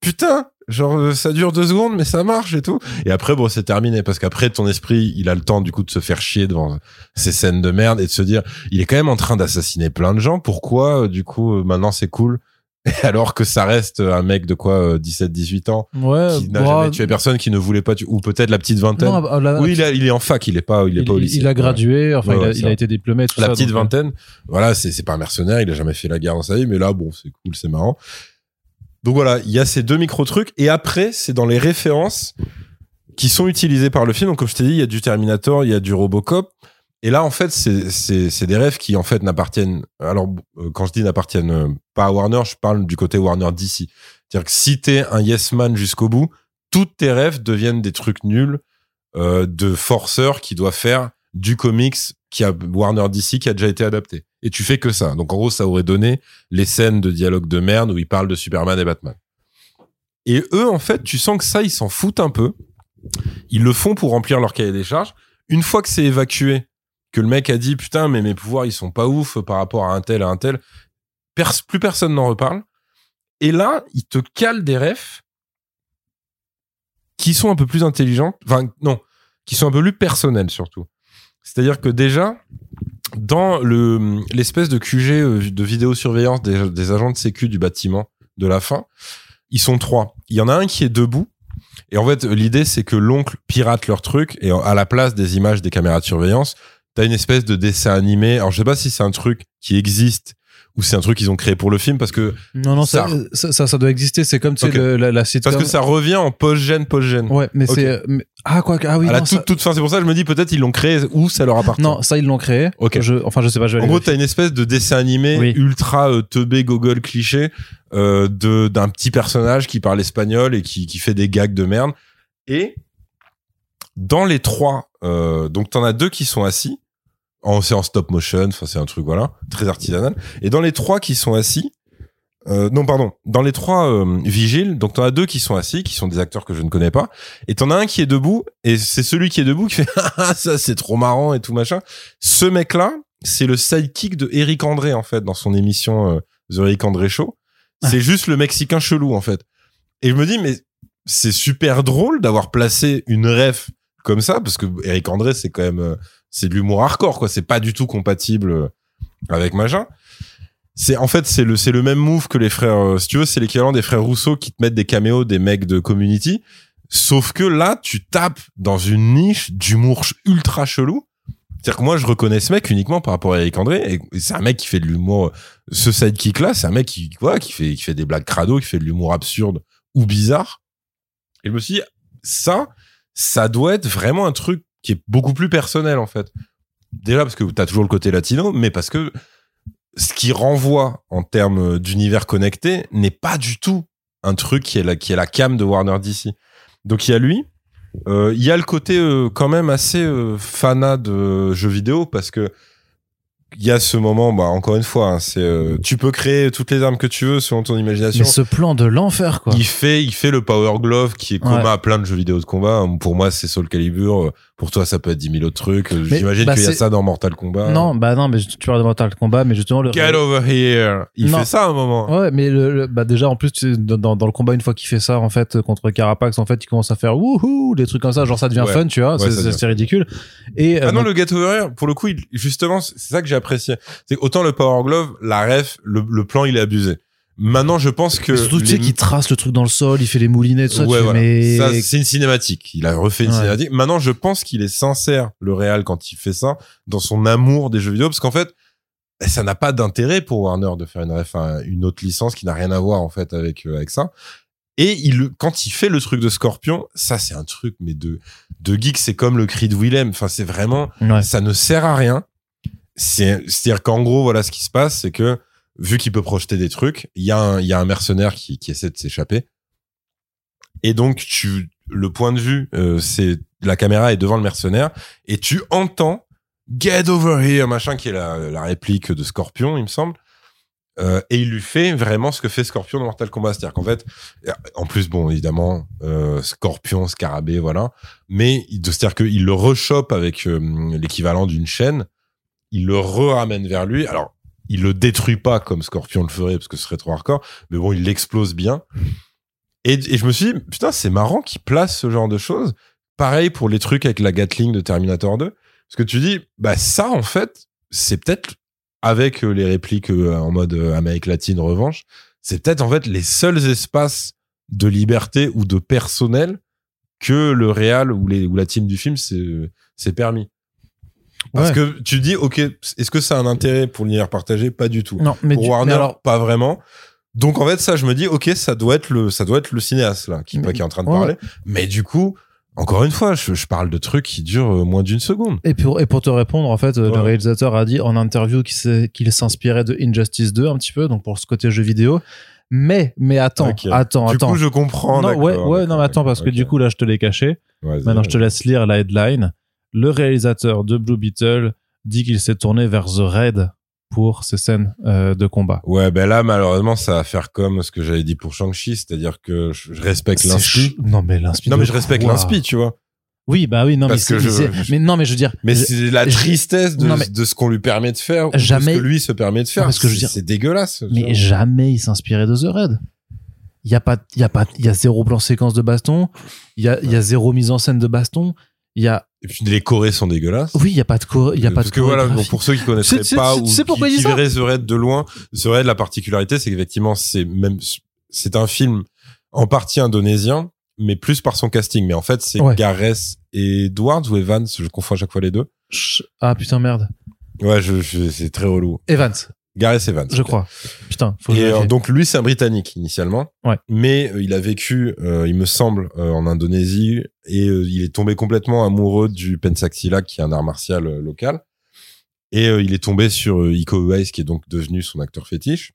S2: putain genre euh, ça dure deux secondes mais ça marche et tout et après bon c'est terminé parce qu'après ton esprit il a le temps du coup de se faire chier devant ces scènes de merde et de se dire il est quand même en train d'assassiner plein de gens pourquoi euh, du coup euh, maintenant c'est cool alors que ça reste un mec de quoi 17 18 ans
S1: Ouais.
S2: qui n'a
S1: bah,
S2: jamais tué personne qui ne voulait pas tuer ou peut-être la petite vingtaine
S1: non, bah, la-
S2: oui il, a- il est en fac il est pas il est
S1: il,
S2: pas au lycée
S1: il a
S2: Ouais.
S1: gradué, enfin,
S2: Ouais,
S1: il, a, il été diplômé, tout
S2: la
S1: ça.
S2: petite
S1: donc, euh,
S2: vingtaine voilà c'est c'est pas un mercenaire il a jamais fait la guerre dans sa vie mais là bon c'est cool c'est marrant donc voilà il y a ces deux micro trucs et après c'est dans les références qui sont utilisées par le film donc comme je t'ai dit il y a du Terminator il y a du Robocop et là en fait c'est des rêves qui en fait n'appartiennent alors euh, quand je dis n'appartiennent euh, pas à Warner je parle du côté Warner DC c'est-à-dire que si t'es un yes man jusqu'au bout tous tes rêves deviennent des trucs nuls euh, de forceurs qui doivent faire du comics qui a Warner DC qui a déjà été adapté. Et tu fais que ça. Donc en gros, ça aurait donné les scènes de dialogue de merde où ils parlent de Superman et Batman. Et eux, en fait, tu sens que ça, ils s'en foutent un peu. Ils le font pour remplir leur cahier des charges. Une fois que c'est évacué, que le mec a dit putain, mais mes pouvoirs, ils sont pas ouf par rapport à un tel, à un tel, plus personne n'en reparle. Et là, il te cale des refs qui sont un peu plus intelligents. Enfin, non, qui sont un peu plus personnels surtout. C'est-à-dire que déjà, dans le l'espèce de QG euh, de vidéosurveillance des, des agents de sécu du bâtiment de la fin, ils sont trois. Il y en a un qui est debout. Et en fait, l'idée, c'est que l'oncle pirate leur truc et à la place des images des caméras de surveillance, t'as une espèce de dessin animé. Alors, je sais pas si c'est un truc qui existe ou c'est un truc qu'ils ont créé pour le film parce que
S1: non non ça ça, ça, doit exister. C'est comme tu sais la, la sitcom.
S2: Parce que ça revient en post gène post gène
S1: ouais mais c'est ah quoi ah oui
S2: à la
S1: non,
S2: toute,
S1: ça...
S2: toute fin c'est pour ça que je me dis peut-être ils l'ont créé ou ça leur appartient.
S1: Non ça ils l'ont créé.
S2: Ok.
S1: Je, enfin je sais pas je vais
S2: en gros t'as une espèce de dessin animé
S1: Oui.
S2: ultra euh, teubé gogol cliché euh, de d'un petit personnage qui parle espagnol et qui qui fait des gags de merde. Et dans les trois euh, donc t'en as deux qui sont assis en c'est en stop motion enfin c'est un truc voilà très artisanal. Et dans les trois qui sont assis euh, non pardon dans les trois euh, vigiles donc t'en as deux qui sont assis qui sont des acteurs que je ne connais pas et t'en as un qui est debout et c'est celui qui est debout qui fait ah ça c'est trop marrant et tout machin. Ce mec là c'est le sidekick de Eric André en fait dans son émission euh, The Eric André Show. C'est juste le mexicain chelou en fait. Et je me dis mais c'est super drôle d'avoir placé une ref comme ça parce que Eric André c'est quand même euh, c'est de l'humour hardcore quoi. C'est pas du tout compatible euh, avec machin. C'est en fait c'est le c'est le même move que les frères euh, si tu veux c'est l'équivalent des frères Rousseau qui te mettent des caméos des mecs de Community. Sauf que là tu tapes dans une niche d'humour ultra chelou. C'est-à-dire que moi je reconnais ce mec uniquement par rapport à Eric André et c'est un mec qui fait de l'humour ce sidekick là c'est un mec qui voilà, qui fait qui fait des blagues crado qui fait de l'humour absurde ou bizarre. Et je me suis dit ça ça doit être vraiment un truc qui est beaucoup plus personnel en fait. Déjà parce que t'as toujours le côté latino, mais parce que ce qui renvoie en termes d'univers connecté n'est pas du tout un truc qui est la, qui est la cam de Warner DC. Donc il y a lui, euh, il y a le côté euh, quand même assez euh, fanat de jeux vidéo parce que il y a ce moment, bah encore une fois, hein, c'est euh, tu peux créer toutes les armes que tu veux selon ton imagination.
S1: mais ce plan de l'enfer quoi
S2: Il fait, il fait le Power Glove qui est commun
S1: Ouais.
S2: à plein de jeux vidéo de combat. Pour moi, c'est Soul Calibur. Pour toi, ça peut être 10 000 autres trucs. J'imagine
S1: bah,
S2: qu'il y a ça dans Mortal Kombat.
S1: non bah non mais tu parles de Mortal Kombat mais justement le
S2: Get over here. Il
S1: Non.
S2: fait ça à un moment.
S1: Ouais, mais le, le- bah déjà en plus dans, dans le combat une fois qu'il fait ça en fait contre Carapax en fait il commence à faire wouhou des trucs comme ça genre ça devient
S2: Ouais.
S1: fun tu vois
S2: Ouais,
S1: c'est- ridicule et euh,
S2: Ah non,
S1: donc-
S2: le Get over here, pour le coup, il- justement, c'est ça que j'ai apprécié. C'est autant le Power Glove, la ref, le, le plan, il est abusé. Maintenant, je pense que.
S1: surtout tu sais
S2: les-
S1: qu'il trace le truc dans le sol il fait les moulinets tout ça
S2: ouais, voilà.
S1: mais
S2: Ça, c'est une cinématique. Il a refait une
S1: Ouais.
S2: cinématique. Maintenant, je pense qu'il est sincère, le réal, quand il fait ça, dans son amour des jeux vidéo, parce qu'en fait, ça n'a pas d'intérêt pour Warner de faire une, ref à une autre licence qui n'a rien à voir, en fait, avec, euh, avec ça. Et il, quand il fait le truc de Scorpion, ça, c'est un truc, mais de, de geek, c'est comme le cri de Willem. Enfin, c'est vraiment,
S1: ouais.
S2: ça ne sert à rien. C'est, c'est-à-dire qu'en gros, voilà ce qui se passe, c'est que, vu qu'il peut projeter des trucs, il y a un, y a un mercenaire qui, qui essaie de s'échapper. Et donc, tu, le point de vue, euh, c'est, la caméra est devant le mercenaire et tu entends Get over here, machin, qui est la, la réplique de Scorpion, il me semble. Euh, et il lui fait vraiment ce que fait Scorpion dans Mortal Kombat. C'est-à-dire qu'en fait, en plus, bon, évidemment, euh, Scorpion, Scarabée, voilà. Mais c'est-à-dire qu'il le rechoppe avec euh, l'équivalent d'une chaîne. Il le re-ramène vers lui. Alors, il le détruit pas comme Scorpion le ferait parce que ce serait trop hardcore. Mais bon, il l'explose bien. Et, je me suis dit, putain, c'est marrant qu'il place ce genre de choses. Pareil pour les trucs avec la Gatling de Terminator 2. Parce que tu dis, bah ça, en fait, c'est peut-être, avec euh, les répliques euh, en mode euh, Amérique latine revanche, c'est peut-être en fait les seuls espaces de liberté ou de personnel que le réal ou, ou la team du film s'est permis. Parce
S1: Ouais.
S2: que tu dis, ok, est-ce que ça a un intérêt pour l'univers partagé? Pas du tout.
S1: non mais,
S2: pour
S1: du-
S2: Warner,
S1: mais alors
S2: pas vraiment. Donc en fait, ça, je me dis, ok, ça doit être le, ça doit être le cinéaste là qui,
S1: Mais-
S2: qui est en train de
S1: ouais.
S2: parler. Mais du coup, encore une fois, je, je parle de trucs qui durent euh, moins d'une seconde.
S1: Et pour, et pour te répondre, en fait, euh,
S2: Ouais.
S1: le réalisateur a dit en interview qu'il s'inspirait de Injustice 2 un petit peu, donc pour ce côté jeu vidéo. Mais, mais attends,
S2: Ok.
S1: attends,
S2: du
S1: attends.
S2: coup, je comprends.
S1: non, ouais, ouais, non, mais attends, parce que du coup, là, je te l'ai caché. Maintenant, je te laisse lire la headline. Le réalisateur de Blue Beetle dit qu'il s'est tourné vers The Raid pour ces scènes euh, de combat.
S2: Ouais, ben là, malheureusement, ça va faire comme ce que j'avais dit pour Shang-Chi, c'est-à-dire que je respecte l'inspi.
S1: Non mais l'inspi.
S2: Non, mais je respecte l'inspi, tu vois.
S1: Oui, bah oui, non
S2: Parce
S1: mais
S2: que je-
S1: mais non mais je veux dire.
S2: Mais c'est la tristesse de,
S1: non, mais-
S2: de ce qu'on lui permet de faire, de
S1: Jamais-
S2: ce que lui se permet de faire.
S1: parce que je veux
S2: C'est-
S1: dire-
S2: c'est dégueulasse.
S1: Mais jamais il s'inspirait de The Raid. Il y a pas, il y a pas, il y a zéro plan séquence de baston. Il y a, il y a zéro mise en scène de baston. Il y a,
S2: Et puis les Corées sont dégueulasses.
S1: oui, il y a pas de co- il y a pas
S2: Parce
S1: de
S2: que voilà, donc pour ceux qui
S1: c'est-
S2: pas ou qui, qui verraient The Raid de loin, The Raid, la particularité, c'est qu'effectivement, c'est même, c'est un film en partie indonésien, mais plus par son casting. Mais en fait, c'est
S1: Ouais.
S2: Gareth et Edwards ou Evans, je confonds à chaque fois les deux.
S1: Ah putain merde.
S2: Ouais, je, je- c'est très relou.
S1: Evans,
S2: Gareth Evans.
S1: je crois. Putain, faut
S2: Et euh, donc lui c'est un Britannique initialement,
S1: Ouais.
S2: mais euh, il a vécu, euh, il me semble, euh, en Indonésie et euh, il est tombé complètement amoureux du pensak silat qui est un art martial euh, local. Et euh, il est tombé sur Iko Uwais qui est donc devenu son acteur fétiche,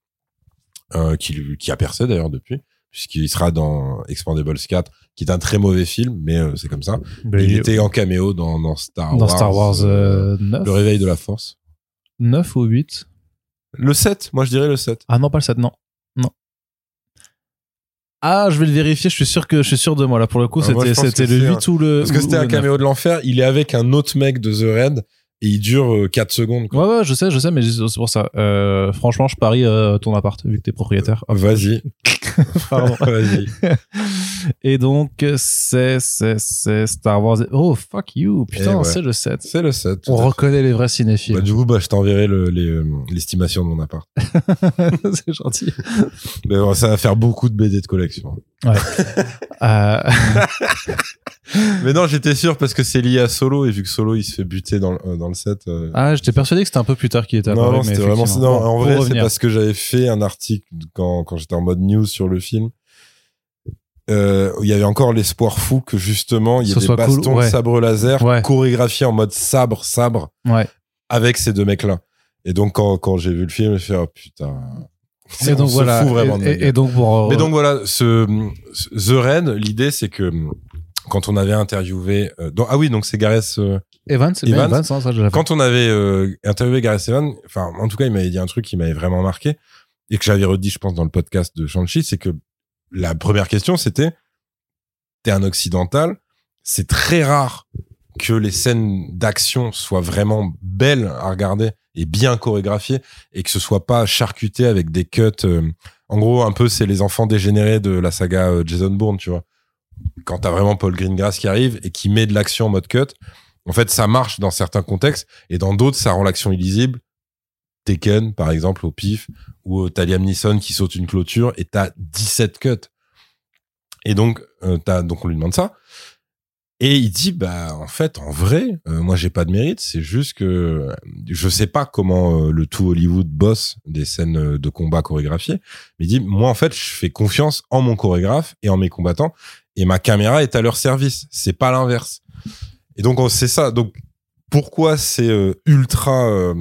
S2: euh, qui, lui- qui a percé d'ailleurs depuis, puisqu'il sera dans Expandables 4, qui est un très mauvais film, mais euh, c'est comme ça.
S1: Ben,
S2: il
S1: il-
S2: était en caméo dans, dans Star
S1: dans
S2: Wars,
S1: Star Wars
S2: euh,
S1: euh, 9,
S2: Le réveil de la force.
S1: 9 ou 8.
S2: Le 7, moi je dirais le 7.
S1: Ah non, pas le 7, non. Non. Ah, je vais le vérifier, je suis sûr que je suis sûr de moi là pour le coup,
S2: Ah,
S1: c'était le
S2: c'est
S1: 8 ou le
S2: Parce que c'était un
S1: le 9.
S2: caméo de l'enfer. Il est avec un autre mec de The Red et il dure euh, 4 secondes. quoi.
S1: Ouais ouais, je sais, je sais mais c'est pour ça. Euh, franchement, je parie euh, ton appart vu que t'es propriétaire.
S2: Vas-y.
S1: Pardon.
S2: Vas-y.
S1: Et donc c'est c'est c'est Star Wars. Oh fuck you, putain,
S2: Eh ouais.
S1: c'est le 7.
S2: C'est le 7. tout
S1: On
S2: fait.
S1: reconnaît les vrais cinéphiles.
S2: Bah, du coup, bah, je t'enverrai le- les, euh, l'estimation de mon appart.
S1: c'est gentil.
S2: Mais bon, ça va faire beaucoup de BD de collection.
S1: Euh,
S2: Mais non, j'étais sûr parce que c'est lié à Solo et vu que Solo il se fait buter dans le, euh, dans le set. euh,
S1: ah, j'étais persuadé que c'était un peu plus tard qu'il était
S2: non,
S1: apparu.
S2: non,
S1: mais
S2: c'était vraiment. Non, en vrai, c'est parce que j'avais fait un article quand, quand j'étais en mode news sur le film. Euh, il y avait encore l'espoir fou que justement il y ait des
S1: cool,
S2: bastons
S1: ouais.
S2: de sabre laser
S1: Ouais.
S2: chorégraphiés en mode sabre sabre
S1: Ouais.
S2: avec ces deux mecs là et donc quand, quand j'ai vu le film j'ai fait oh putain
S1: Et donc voilà.
S2: fout
S1: et, donc pour
S2: mais donc voilà ce, ce- The Raid l'idée c'est que quand on avait interviewé euh, donc- ah oui donc c'est Gareth euh,
S1: Evans, hein, ça je
S2: quand on avait euh, interviewé Gareth Evans, enfin, en tout cas, il m'avait dit un truc qui m'avait vraiment marqué et que j'avais redit, je pense, dans le podcast de Shang-Chi, c'est que la première question, c'était, t'es un occidental, c'est très rare que les scènes d'action soient vraiment belles à regarder et bien chorégraphiées et que ce soit pas charcuté avec des cuts. euh, en gros, un peu, c'est les enfants dégénérés de la saga euh, Jason Bourne, tu vois. Quand t'as vraiment Paul Greengrass qui arrive et qui met de l'action en mode cut, en fait, ça marche dans certains contextes et dans d'autres, ça rend l'action illisible. Par exemple, au pif, euh, t'as Liam Neeson qui saute une clôture et t'as 17 cuts. Et donc, euh, donc on lui demande ça. Et il dit, bah, en fait, en vrai, euh, moi, j'ai pas de mérite. C'est juste que euh, je sais pas comment euh, le tout Hollywood bosse des scènes de combat chorégraphiées. Mais il dit, moi, en fait, je fais confiance en mon chorégraphe et en mes combattants et ma caméra est à leur service. C'est pas l'inverse. Et donc, on- c'est ça. Donc, pourquoi c'est ultra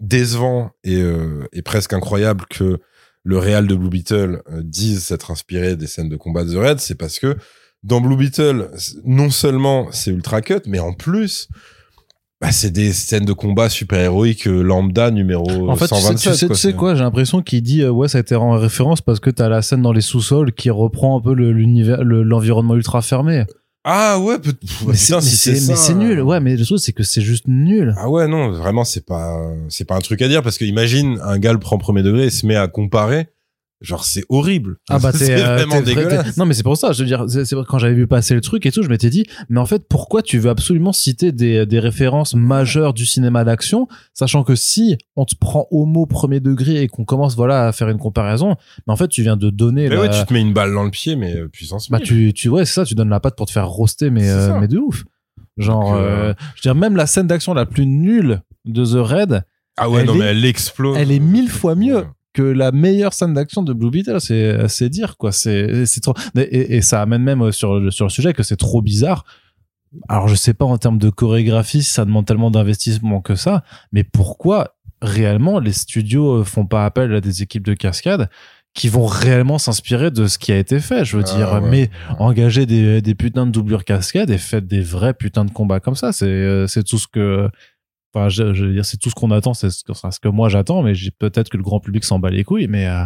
S2: décevant et, euh, et presque incroyable que le réal de Blue Beetle euh, dise s'être inspiré des scènes de combat de The Red, c'est parce que dans Blue Beetle, non seulement c'est ultra cut, mais en plus, bah, c'est des scènes de combat super héroïques euh, lambda numéro
S1: En fait, tu sais,
S2: 127.
S1: tu sais, tu sais quoi, j'ai l'impression qu'il dit euh, ouais, ça a été en référence parce que t'as la scène dans les sous-sols qui reprend un peu le- l'univers, le- l'environnement ultra fermé.
S2: Ah ouais, peut-
S1: mais c'est
S2: putain,
S1: mais
S2: si
S1: c'est-
S2: ça,
S1: mais c'est nul. Ouais, mais le truc c'est que c'est juste nul.
S2: Ah ouais, non, vraiment, c'est pas, c'est pas un truc à dire parce que imagine un gars le prend premier degré et se met à comparer. Genre, c'est horrible.
S1: Ah bah
S2: c'est
S1: euh,
S2: vraiment dégueulasse.
S1: Non mais c'est pour ça, je veux dire, c'est quand j'avais vu passer le truc et tout, je m'étais dit, mais en fait, pourquoi tu veux absolument citer des, des références majeures du cinéma d'action, sachant que si on te prend au mot premier degré et qu'on commence voilà à faire une comparaison, mais en fait tu viens de donner
S2: Mais
S1: la-
S2: ouais, tu te mets une balle dans le pied, mais euh, puissance.
S1: bah tu tu ouais c'est ça, tu donnes la patte pour te faire roaster, mais euh, mais de ouf. Genre,
S2: Donc, euh,
S1: je veux dire même la scène d'action la plus nulle de The Raid,
S2: Ah ouais,
S1: elle
S2: non,
S1: est-
S2: mais elle explose.
S1: elle est mille fois mieux. Que la meilleure scène d'action de Blue Beetle, c'est c'est dire quoi. C'est c'est trop et, et ça amène même sur le sur le sujet que c'est trop bizarre. Alors je sais pas en termes de chorégraphie, si ça demande tellement d'investissement que ça, mais pourquoi réellement les studios euh, font pas appel à des équipes de cascade qui vont réellement s'inspirer de ce qui a été fait Je veux
S2: Ah
S1: dire,
S2: ouais.
S1: mais engagez des, des putains de doublures cascades et faites des vrais putains de combats comme ça. C'est euh, c'est tout ce que Enfin, je, je veux dire, c'est tout ce qu'on attend, c'est ce que, ce que moi j'attends, mais j'ai peut-être que le grand public s'en bat les couilles, mais euh,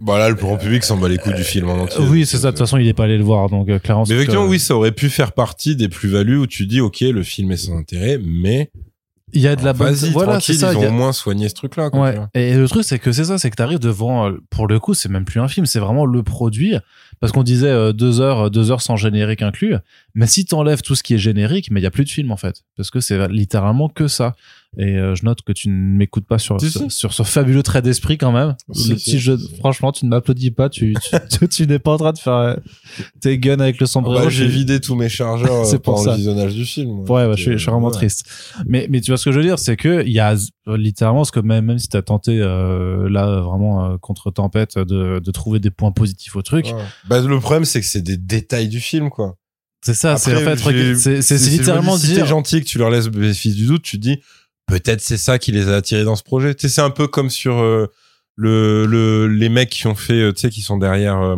S2: Bah là, le grand public s'en bat les couilles du film en entier.
S1: oui, c'est ça. De toute façon, il est pas allé le voir, donc euh, clairement.
S2: Mais effectivement,
S1: que-
S2: oui, ça aurait pu faire partie des plus-values où tu dis, ok, le film est sans intérêt, mais
S1: il y a de la bonne.
S2: vas-y,
S1: Voilà, c'est ça.
S2: ils ont
S1: a-
S2: au moins soigné ce truc-là. quoi,
S1: Ouais. Et le truc, c'est que c'est ça, c'est que t'arrives devant, euh, pour le coup, c'est même plus un film, c'est vraiment le produit. Parce qu'on disait euh, deux heures, euh, deux heures sans générique inclus. Mais si t'enlèves tout ce qui est générique, mais il y a plus de film en fait, parce que c'est littéralement que ça. Et euh, je note que tu ne m'écoutes pas sur
S2: Si,
S1: sur,
S2: si.
S1: sur ce fabuleux trait d'esprit quand même.
S2: Si,
S1: le petit jeu, franchement, tu ne m'applaudis pas, tu tu, tu, tu n'es pas en train de faire euh, tes guns avec le
S2: Ah
S1: sombrero.
S2: bah, j'ai vidé tous mes chargeurs
S1: C'est
S2: euh,
S1: pour
S2: pendant le visionnage du film.
S1: Ouais, ouais, je suis, je suis vraiment
S2: voilà.
S1: triste. Mais, mais tu vois ce que je veux dire, c'est que il y a euh, littéralement ce que même, même si t'as tenté euh, là vraiment euh, contre tempête de, de trouver des points positifs au truc,
S2: Ouais. Bah, le problème, c'est que c'est des détails du film, quoi.
S1: C'est ça, c'est en fait, c'est littéralement
S2: si t'es gentil que tu leur laisses le bénéfice du doute, tu te dis peut-être c'est ça qui les a attirés dans ce projet. Tu sais, c'est un peu comme sur euh, le, le les mecs qui ont fait, euh, tu sais, qui sont derrière. euh,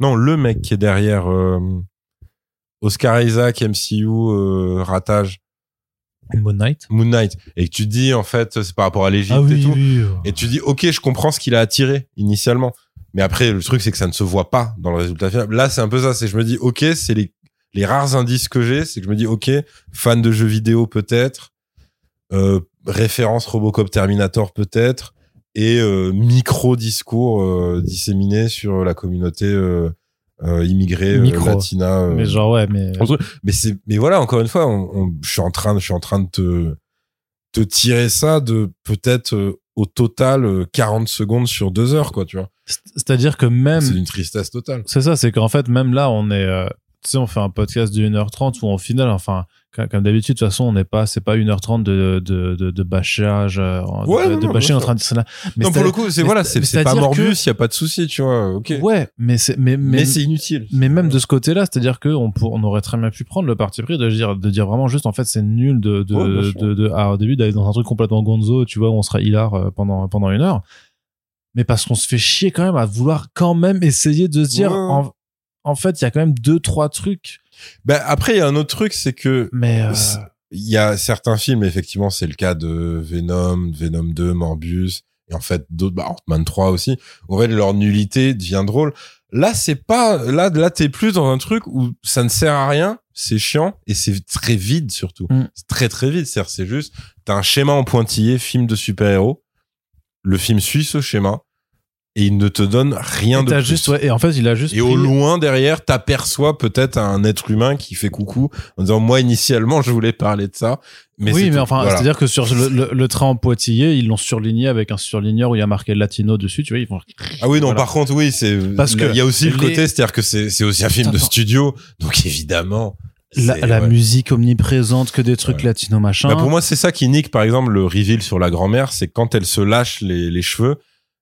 S2: non, le mec qui est derrière euh, Oscar Isaac, MCU, ratage,
S1: Moon Knight.
S2: Moon Knight, et que tu te dis en fait c'est par rapport à l'Égypte
S1: Ah
S2: et tout.
S1: oui.
S2: Et tu dis, ok, je comprends ce qu'il a attiré initialement. Mais après, le truc, c'est que ça ne se voit pas dans le résultat final. Là, c'est un peu ça. C'est, je me dis, ok, c'est les, les rares indices que j'ai. C'est que je me dis, ok, fan de jeux vidéo peut-être, euh, référence Robocop Terminator peut-être, et euh, micro-discours euh, disséminés sur la communauté euh, immigrée latina.
S1: Mais genre ouais, mais
S2: mais c'est, mais voilà, encore une fois, on, on- je suis en train, de- je suis en train de te, te tirer ça de peut-être au total euh, 40 secondes sur deux heures, quoi, tu vois.
S1: C'est-à-dire que même
S2: C'est une tristesse totale.
S1: C'est ça, c'est qu'en fait, même là, on est, euh, tu sais, on fait un podcast de 1h30 où, au final, enfin, comme, d'habitude, de toute façon, on n'est pas, c'est pas 1h30 de, de, de, de bâchage, euh,
S2: Ouais,
S1: de,
S2: non,
S1: de
S2: non,
S1: bâcher train de cela. Mais
S2: non, pour le coup, c'est voilà,
S1: c'est-
S2: pas Morbius, il y a pas de souci, tu vois. Ok.
S1: Ouais, mais c'est, mais, mais,
S2: mais c'est inutile.
S1: mais même de ce côté-là, c'est-à-dire que on, aurait très bien pu prendre le parti pris de dire, de dire vraiment juste, en fait, c'est nul de, de,
S2: Ouais,
S1: de, de- ah, au début d'aller dans un truc complètement gonzo, tu vois, où on sera hilar euh, pendant, pendant une heure. Mais parce qu'on se fait chier quand même à vouloir quand même essayer de se dire,
S2: Ouais.
S1: en, en fait, il y a quand même deux, trois trucs.
S2: Ben, après, il y a un autre truc, c'est que
S1: Mais, euh,
S2: C'est- il y a certains films, effectivement, c'est le cas de Venom, Venom 2, Morbius, et en fait, d'autres, bah, Ant-Man 3 aussi. En fait, leur nullité devient drôle. Là, c'est pas, là, là, t'es plus dans un truc où ça ne sert à rien, c'est chiant, et c'est très vide, surtout.
S1: Mm.
S2: C'est très, très vide. C'est-à-dire, c'est juste, t'as un schéma en pointillé, film de super-héros. Le film suit ce schéma, et il ne te donne rien
S1: et
S2: de plus.
S1: juste, ouais, et en fait, il a juste
S2: Et au loin derrière, t'aperçois peut-être un être humain qui fait coucou en disant moi initialement je voulais parler de ça, mais
S1: oui, mais
S2: tout.
S1: enfin,
S2: Voilà.
S1: c'est-à-dire que sur le, le, le train en Poitillé, ils l'ont surligné avec un surligneur où il y a marqué latino dessus, tu vois, ils font.
S2: ah oui non
S1: voilà.
S2: par contre oui c'est
S1: Parce que
S2: il y a aussi le côté c'est-à-dire que c'est aussi un film de studio donc évidemment
S1: La, la
S2: ouais.
S1: musique omniprésente, que des trucs
S2: Ouais.
S1: latino machin.
S2: Bah, pour moi c'est ça qui nique par exemple le reveal sur la grand-mère c'est quand elle se lâche les, les cheveux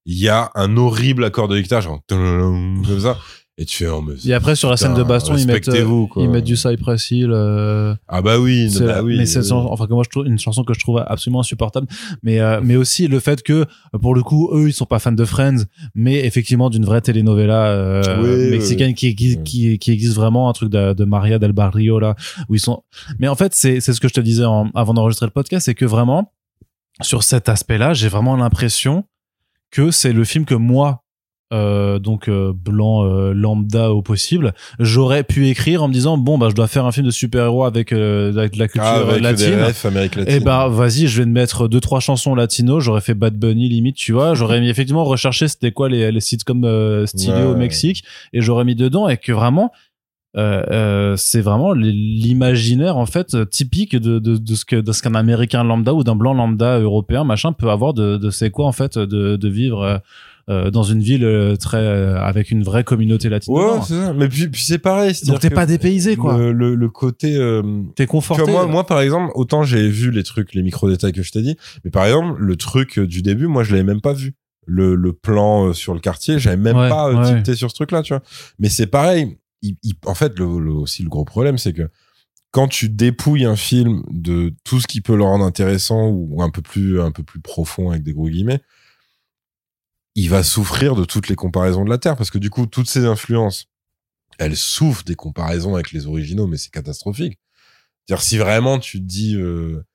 S2: il y a un horrible accord de guitare genre comme ça et tu fais oh, mais
S1: et après, sur la scène de baston, ils mettent, euh, ils mettent du Cypress Hill. euh,
S2: ah bah oui
S1: c'est
S2: bah
S1: la-
S2: oui
S1: mais c'est
S2: oui.
S1: enfin que moi je trouve une chanson que je trouve absolument insupportable mais euh, mais aussi le fait que pour le coup eux ils sont pas fans de Friends mais effectivement d'une vraie telenovela euh,
S2: Oui,
S1: mexicaine Qui, qui, qui qui existe vraiment un truc de, de Maria del Barrio là où ils sont mais en fait c'est c'est ce que je te disais en- avant d'enregistrer le podcast c'est que vraiment sur cet aspect là j'ai vraiment l'impression que c'est le film que moi euh, donc euh, blanc euh, lambda au possible j'aurais pu écrire en me disant bon bah je dois faire un film de super-héros avec, euh, avec de la culture
S2: ah, avec
S1: latine
S2: des refs Amérique latine
S1: eh ben vas-y, je vais te mettre deux trois chansons latino. J'aurais fait Bad Bunny limite, tu vois. J'aurais mis effectivement recherché c'était quoi les les sitcoms euh, stylés
S2: Ouais.
S1: au Mexique et j'aurais mis dedans et que vraiment euh, euh, c'est vraiment l'imaginaire en fait euh, typique de, de, de ce que de ce qu'un américain lambda ou d'un blanc lambda européen machin peut avoir de, de c'est quoi en fait de, de vivre euh, dans une ville euh, très euh, avec une vraie communauté latine
S2: Ouais, c'est ça. Mais puis, puis c'est pareil.
S1: donc t'es pas dépaysé quoi
S2: Le, le, le côté. euh,
S1: t'es
S2: tu
S1: conforté
S2: vois, moi, moi, par exemple, autant j'ai vu les trucs, les micro-détails que je t'ai dit, mais par exemple, le truc du début, moi, je l'avais même pas vu. Le, le plan sur le quartier, j'avais même
S1: Ouais,
S2: pas euh,
S1: ouais.
S2: tilté sur ce truc-là, tu vois. Mais c'est pareil. Il, il- en fait, le, le- aussi, le gros problème, c'est que quand tu dépouilles un film de tout ce qui peut le rendre intéressant ou un peu plus, un peu plus profond avec des gros guillemets, il va souffrir de toutes les comparaisons de la Terre parce que du coup, toutes ces influences, elles souffrent des comparaisons avec les originaux, mais c'est catastrophique. C'est-à-dire, si vraiment tu te dis, euh,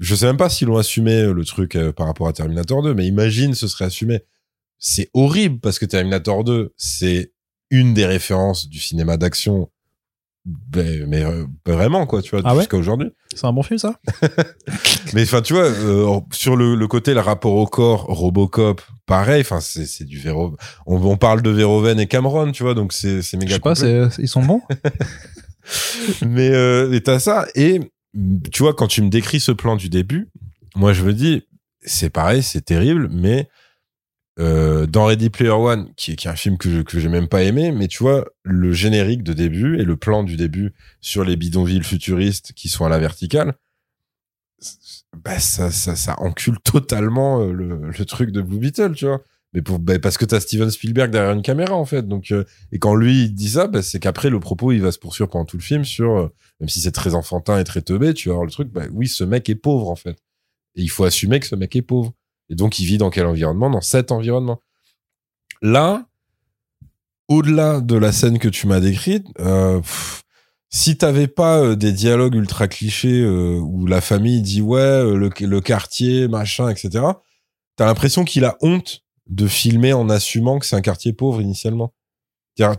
S2: je sais même pas s'ils l'ont assumé euh, le truc euh, par rapport à Terminator 2, mais imagine ce serait assumé. C'est horrible parce que Terminator 2, c'est une des références du cinéma d'action, ben, mais euh, vraiment quoi, tu vois,
S1: Ah ouais
S2: jusqu'à aujourd'hui.
S1: C'est un bon film, ça?
S2: Mais enfin, tu vois, euh, sur le, le côté, le rapport au corps, Robocop, pareil. Enfin, c'est c'est du Véro. On, on parle de Verhoeven et Cameron, tu vois, donc c'est c'est
S1: Je
S2: méga.
S1: sais pas,
S2: complet.
S1: c'est- ils sont bons?
S2: Mais euh, et t'as ça. Et tu vois, quand tu me décris ce plan du début, moi je me dis, c'est pareil, c'est terrible, mais euh, dans Ready Player One, qui est, qui est un film que je, que j'ai même pas aimé, mais tu vois, le générique de début et le plan du début sur les bidonvilles futuristes qui sont à la verticale, bah ça, ça, ça encule totalement euh, le, le truc de Blue Beetle, tu vois. Mais pour, bah, parce que t'as Steven Spielberg derrière une caméra, en fait. Donc, euh, et quand lui il dit ça, bah, c'est qu'après le propos, il va se poursuivre pendant tout le film sur, euh, même si c'est très enfantin et très teubé, tu vas avoir le truc, bah oui, ce mec est pauvre, en fait. Et il faut assumer que ce mec est pauvre. Et donc, il vit dans quel environnement? Dans cet environnement. Là, au-delà de la scène que tu m'as décrite, euh, pff, si t'avais pas euh, des dialogues ultra clichés euh, où la famille dit ouais, euh, le, le quartier, machin, etc., t'as l'impression qu'il a honte de filmer en assumant que c'est un quartier pauvre initialement.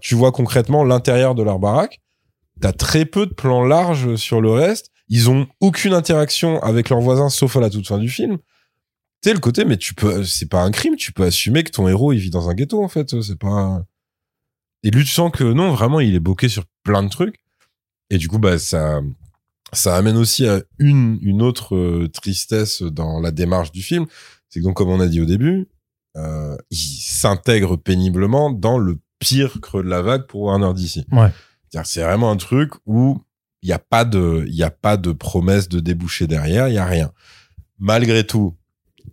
S2: Tu vois concrètement l'intérieur de leur baraque, t'as très peu de plans larges sur le reste, ils ont aucune interaction avec leurs voisins sauf à la toute fin du film. Tu sais, le côté, mais tu peux, c'est pas un crime, tu peux assumer que ton héros, il vit dans un ghetto, en fait, c'est pas... Et lui, tu sens que non, vraiment, il est bloqué sur plein de trucs. Et du coup, bah, ça, ça amène aussi à une, une autre euh, tristesse dans la démarche du film. C'est que donc, comme on a dit au début, euh, il s'intègre péniblement dans le pire creux de la vague pour Warner DC.
S1: Ouais.
S2: C'est vraiment un truc où il n'y a pas de, il y a pas de promesse de déboucher derrière, il y a rien. Malgré tout,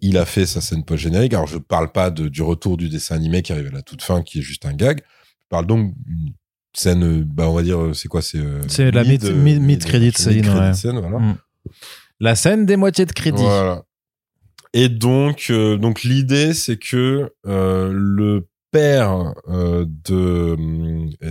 S2: il a fait sa scène post-générique. Alors, je parle pas de, du retour du dessin animé qui arrive à la toute fin, qui est juste un gag. Je parle donc d'une scène, bah, on va dire, c'est quoi, c'est, euh,
S1: C'est la mid-
S2: euh,
S1: mid- mid-credit scene,
S2: mid-credit
S1: ouais.
S2: scène, voilà.
S1: Mm. La scène des moitiés de crédit.
S2: Voilà. Et donc, euh, donc l'idée, c'est que euh, le père de,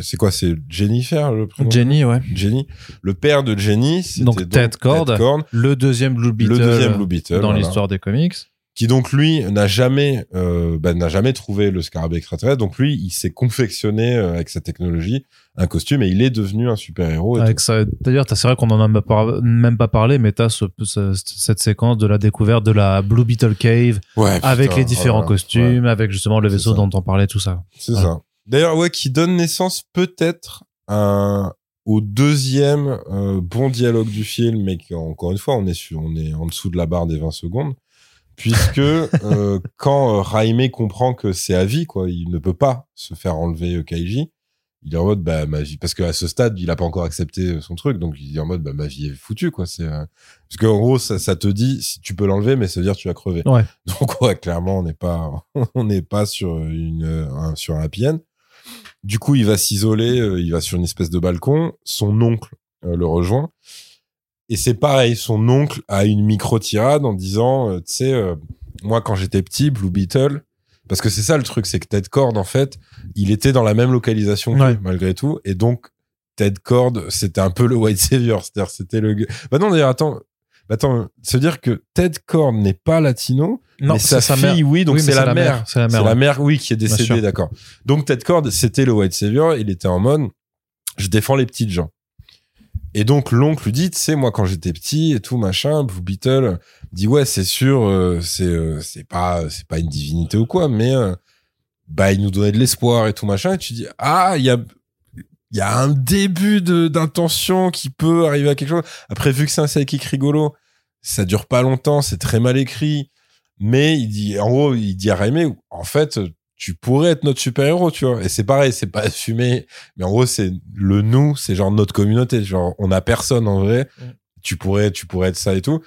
S2: c'est quoi, c'est Jennifer le prénom?
S1: Jenny, ouais.
S2: Jenny. Le père de Jenny, c'était
S1: Donc, Ted Cord. Le deuxième Blue Beetle,
S2: le deuxième Blue Beetle,
S1: dans
S2: voilà.
S1: l'histoire des comics.
S2: Qui donc lui n'a jamais, euh, bah, n'a jamais trouvé le scarabée extraterrestre. Donc lui, il s'est confectionné euh, avec sa technologie un costume et il est devenu un super héros.
S1: Avec ça, d'ailleurs, t'as- c'est vrai qu'on en a même pas, même pas parlé, mais t'as ce, ce- cette séquence de la découverte de la Blue Beetle Cave
S2: Ouais,
S1: avec
S2: putain,
S1: les différents
S2: voilà,
S1: costumes,
S2: ouais,
S1: avec justement le vaisseau dont on parlait, tout ça.
S2: c'est ça. D'ailleurs, ouais, qui donne naissance peut-être un au deuxième euh, bon dialogue du film, mais qui, encore une fois, on est sur, on est en dessous de la barre des 20 secondes, puisque euh, quand euh, Raimé comprend que c'est à vie, quoi, il ne peut pas se faire enlever euh, Kaiji. Il est en mode bah ma vie parce qu'à ce stade il a pas encore accepté euh, son truc donc il est en mode bah ma vie est foutue quoi c'est euh, parce qu'en gros ça, ça te dit si tu peux l'enlever mais ça veut dire que tu vas crever
S1: Ouais.
S2: donc ouais clairement on n'est pas on n'est pas sur une un, sur un happy end. Du coup, il va s'isoler, il va sur une espèce de balcon. Son oncle le rejoint. Et c'est pareil, son oncle a une micro-tirade en disant, euh, tu sais, euh, moi quand j'étais petit, Blue Beetle, parce que c'est ça le truc, c'est que Ted Cord, en fait, il était dans la même localisation
S1: Ouais.
S2: malgré tout. Et donc, Ted Cord, c'était un peu le white savior. C'est-à-dire, c'était le... Bah non, d'ailleurs, attends. Attends, se dire que Ted Cord n'est pas latino, mais sa, fille, oui, donc
S1: Oui,
S2: c'est la, mère.
S1: C'est la mère.
S2: la mère, oui, qui est décédée, d'accord. Donc Ted Cord, c'était le White Savior. Il était en mode, je défends les petites gens. Et donc l'oncle lui dit, tu sais, moi quand j'étais petit et tout machin, Blue Beetle dit ouais, c'est sûr, euh, c'est euh, c'est pas c'est pas une divinité ou quoi, mais euh, bah il nous donnait de l'espoir et tout machin. Et tu dis ah il y a y a un début d'intention qui peut arriver à quelque chose. Après vu que c'est un sidekick rigolo, ça dure pas longtemps, c'est très mal écrit. Mais il dit, en gros, il dit à Raimé, en fait, tu pourrais être notre super-héros, tu vois. Et c'est pareil, c'est pas assumé. Mais en gros, c'est le nous, c'est genre notre communauté. Genre, on a personne en vrai.
S1: Mm.
S2: Tu pourrais, tu pourrais être ça et tout.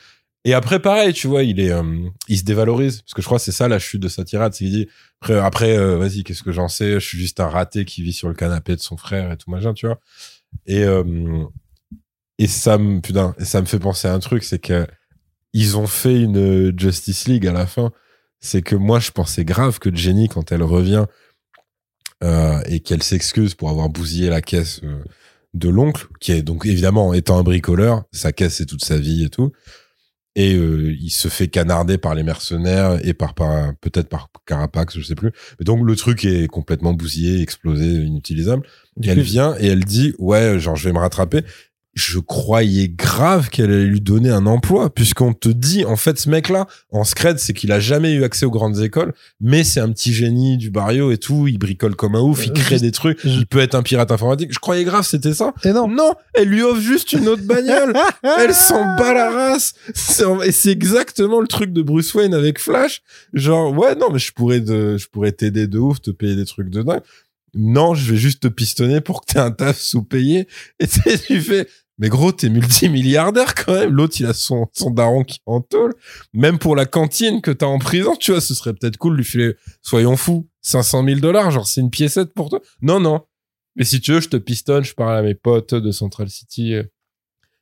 S2: Et après, pareil, tu vois, il est, euh, il se dévalorise. Parce que je crois que c'est ça la chute de sa tirade. C'est qu'il dit, après, après euh, vas-y, qu'est-ce que j'en sais? Je suis juste un raté qui vit sur le canapé de son frère et tout machin, tu vois. Et, euh, et ça me, putain, et ça me fait penser à un truc, c'est que ils ont fait une Justice League à la fin. C'est que moi, je pensais grave que Jenny, quand elle revient euh, et qu'elle s'excuse pour avoir bousillé la caisse euh, de l'oncle, qui est donc évidemment étant un bricoleur, sa caisse c'est toute sa vie et tout. et euh, il se fait canarder par les mercenaires et par, par peut-être par Carapax, je sais plus. Mais donc le truc est complètement bousillé, explosé, inutilisable. Et elle vient et elle dit ouais, genre je vais me rattraper je croyais grave qu'elle allait lui donner un emploi, puisqu'on te dit, en fait, ce mec-là, en scred, c'est qu'il a jamais eu accès aux grandes écoles, mais c'est un petit génie du barrio et tout, il bricole comme un ouf, il euh, crée des trucs, il peut être un pirate informatique. Je croyais grave c'était ça.
S1: Et non.
S2: Non, elle lui offre juste une autre bagnole. elle s'en bat la race. Et c'est exactement le truc de Bruce Wayne avec Flash. Genre, ouais, non, mais je pourrais de, je pourrais t'aider de ouf, te payer des trucs de dingue non, je vais juste te pistonner pour que t'aies un taf sous-payé. Et tu fais, mais gros, t'es multimilliardaire quand même. L'autre, il a son, son daron qui en tôle. Même pour la cantine que t'as en prison, tu vois, ce serait peut-être cool de lui filer, soyons fous, 500 000 dollars, genre c'est une piécette pour toi. Non, non. Mais si tu veux, je te pistonne, je parle à mes potes de Central City.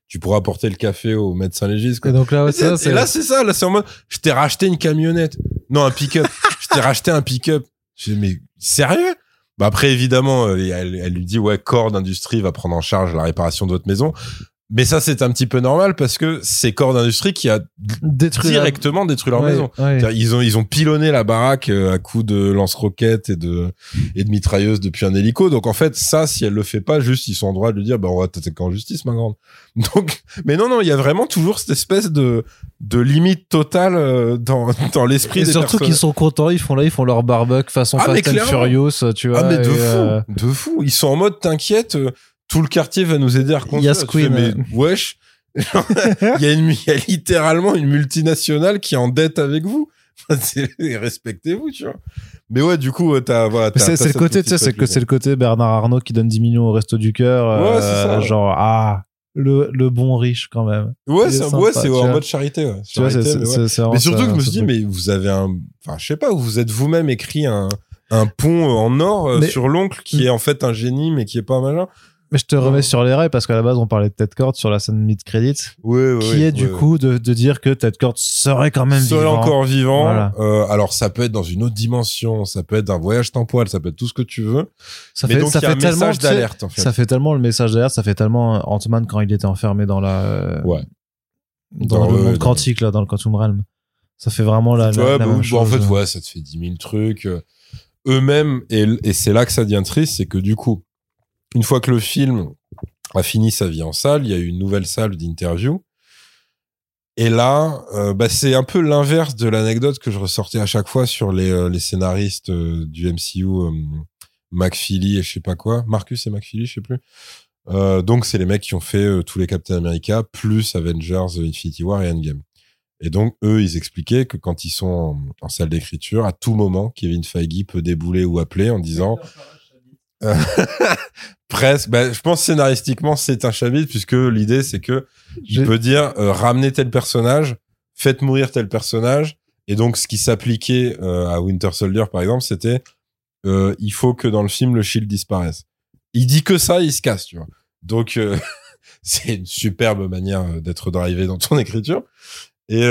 S2: Tu pourras apporter le café au médecin légiste.
S1: Et donc là,
S2: c'est et là, c'est ça. Là, c'est en mode, je t'ai racheté une camionnette. Non, un pick-up. je t'ai racheté un pick-up. Je dis, mais sérieux? Bah après, évidemment, euh, elle, lui dit, ouais, Core d'industrie va prendre en charge la réparation de votre maison. Mais ça, c'est un petit peu normal parce que c'est Corps d'industrie qui a détruit directement détruit leur maison. Ils ont ils ont pilonné la baraque euh, à coups de lance-roquettes et de et de mitrailleuses depuis un hélico. Donc en fait, ça, si elle le fait pas, juste ils sont en droit de lui dire, bah on va t'attaquer en justice, ma grande. Donc, mais non, non, il y a vraiment toujours cette espèce de de limite totale euh, dans dans l'esprit des
S1: surtout qu'ils sont contents, ils font là, ils font leur barbecue façon ah, Fast and Furious, tu vois.
S2: Ah mais de fou, euh, de fou. Ils sont en mode t'inquiète tout le quartier va nous aider à reconstruire.
S1: Il y a mais
S2: wesh, il y, a une, il y a littéralement une multinationale qui est en dette avec vous. Respectez-vous, tu vois. Mais ouais, du coup, t'as, voilà,
S1: c'est, le côté, tu sais, c'est que c'est le côté Bernard Arnault qui donne 10 millions au resto du cœur. Ouais, c'est euh, ça. Genre, ah, le, le bon riche quand même.
S2: Ouais, c'est, ouais, c'est en mode charité, ouais. Tu vois, c'est, mais, mais, surtout que je me suis dit, mais vous avez un, enfin, je sais pas, vous êtes vous-même écrit un, un pont en or euh, sur l'oncle qui est en fait un génie, mais qui est pas malin.
S1: Mais je te remets sur les rails parce qu'à la base, on parlait de Ted Cord sur la scène mid-credit.
S2: Oui,
S1: qui est du coup de, de, dire que Ted Cord serait quand même
S2: serait
S1: vivant.
S2: encore vivant. Euh, alors, ça peut être dans une autre dimension, ça peut être un voyage temporel, ça peut être tout ce que tu veux.
S1: Ça fait, ça fait tellement d'alerte, en fait. Ça fait tellement le message d'alerte, ça fait tellement Ant-Man quand il était enfermé dans la,
S2: ouais.
S1: dans, le monde quantique, là, dans le Quantum Realm. Ça fait vraiment la, la,
S2: bah,
S1: même chose.
S2: En fait, ouais, ça te fait 10 000 trucs. Eux-mêmes, et, et c'est là que ça devient triste, c'est que du coup, une fois que le film a fini sa vie en salle, il y a eu une nouvelle salle d'interview. Et là, euh, bah, c'est un peu l'inverse de l'anecdote que je ressortais à chaque fois sur les, euh, scénaristes euh, du MCU, McFeely et je sais pas quoi. Marcus et McFeely, je sais plus. donc, c'est les mecs qui ont fait tous les Captain America, plus Avengers, Infinity War et Endgame. Et donc, eux, ils expliquaient que quand ils sont en, en salle d'écriture, à tout moment, Kevin Feige peut débouler ou appeler en disant Presque. Ben, je pense scénaristiquement, c'est un chapitre puisque l'idée, c'est que je peux dire euh, ramener tel personnage, faites mourir tel personnage. Et donc, ce qui s'appliquait euh, à Winter Soldier, par exemple, c'était euh, il faut que dans le film, le shield disparaisse. Il dit que ça, il se casse, tu vois. Donc, c'est une superbe manière d'être drivé dans ton écriture. Et,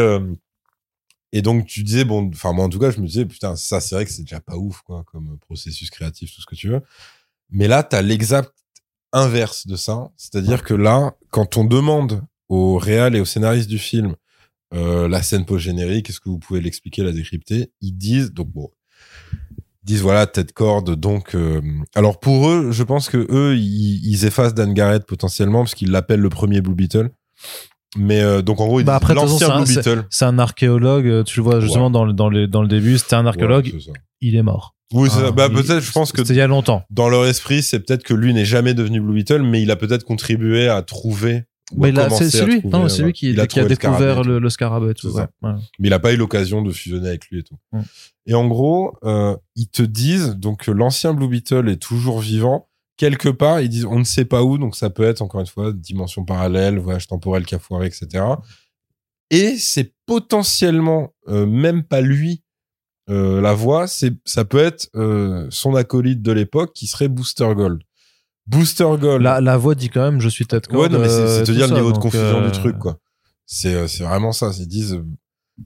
S2: et donc, tu disais, bon, enfin, moi, en tout cas, je me disais, putain, ça, c'est vrai que c'est déjà pas ouf, quoi, comme processus créatif, tout ce que tu veux. Mais là, tu as l'exact inverse de ça. C'est-à-dire que là, quand on demande au réal et au scénariste du film euh, la scène post-générique, est-ce que vous pouvez l'expliquer, la décrypter Ils disent, donc bon, ils disent voilà, tête corde, donc... Euh, alors pour eux, je pense que eux, ils, effacent Dan Garrett potentiellement, parce qu'ils l'appellent le premier Blue Beetle. Mais euh, donc en gros,
S1: bah après, l'ancien Blue Beetle. C'est un archéologue, tu le vois justement dans, le, dans, le, dans le début, c'était un archéologue, il est mort.
S2: Oui, c'est ça. Ah, bah, peut-être, je pense que.
S1: C'était il y a longtemps.
S2: Dans leur esprit, c'est peut-être que lui n'est jamais devenu Blue Beetle, mais il a peut-être contribué à trouver.
S1: Mais c'est lui, non, c'est lui qui, a, qui a découvert le, le, scarabée. Tout, ouais.
S2: Mais il a pas eu l'occasion de fusionner avec lui et tout. Et en gros, euh, ils te disent donc que l'ancien Blue Beetle est toujours vivant. Quelque part, ils disent on ne sait pas où, donc ça peut être encore une fois dimension parallèle, voyage temporel qui a foiré, etc. Et c'est potentiellement euh, même pas lui euh, la voix, c'est ça peut être euh, son acolyte de l'époque qui serait Booster Gold. Booster Gold.
S1: La, la voix dit quand même je suis tête
S2: Ouais, non, mais c'est te dire le niveau de confusion du truc quoi. C'est c'est vraiment ça. Ils disent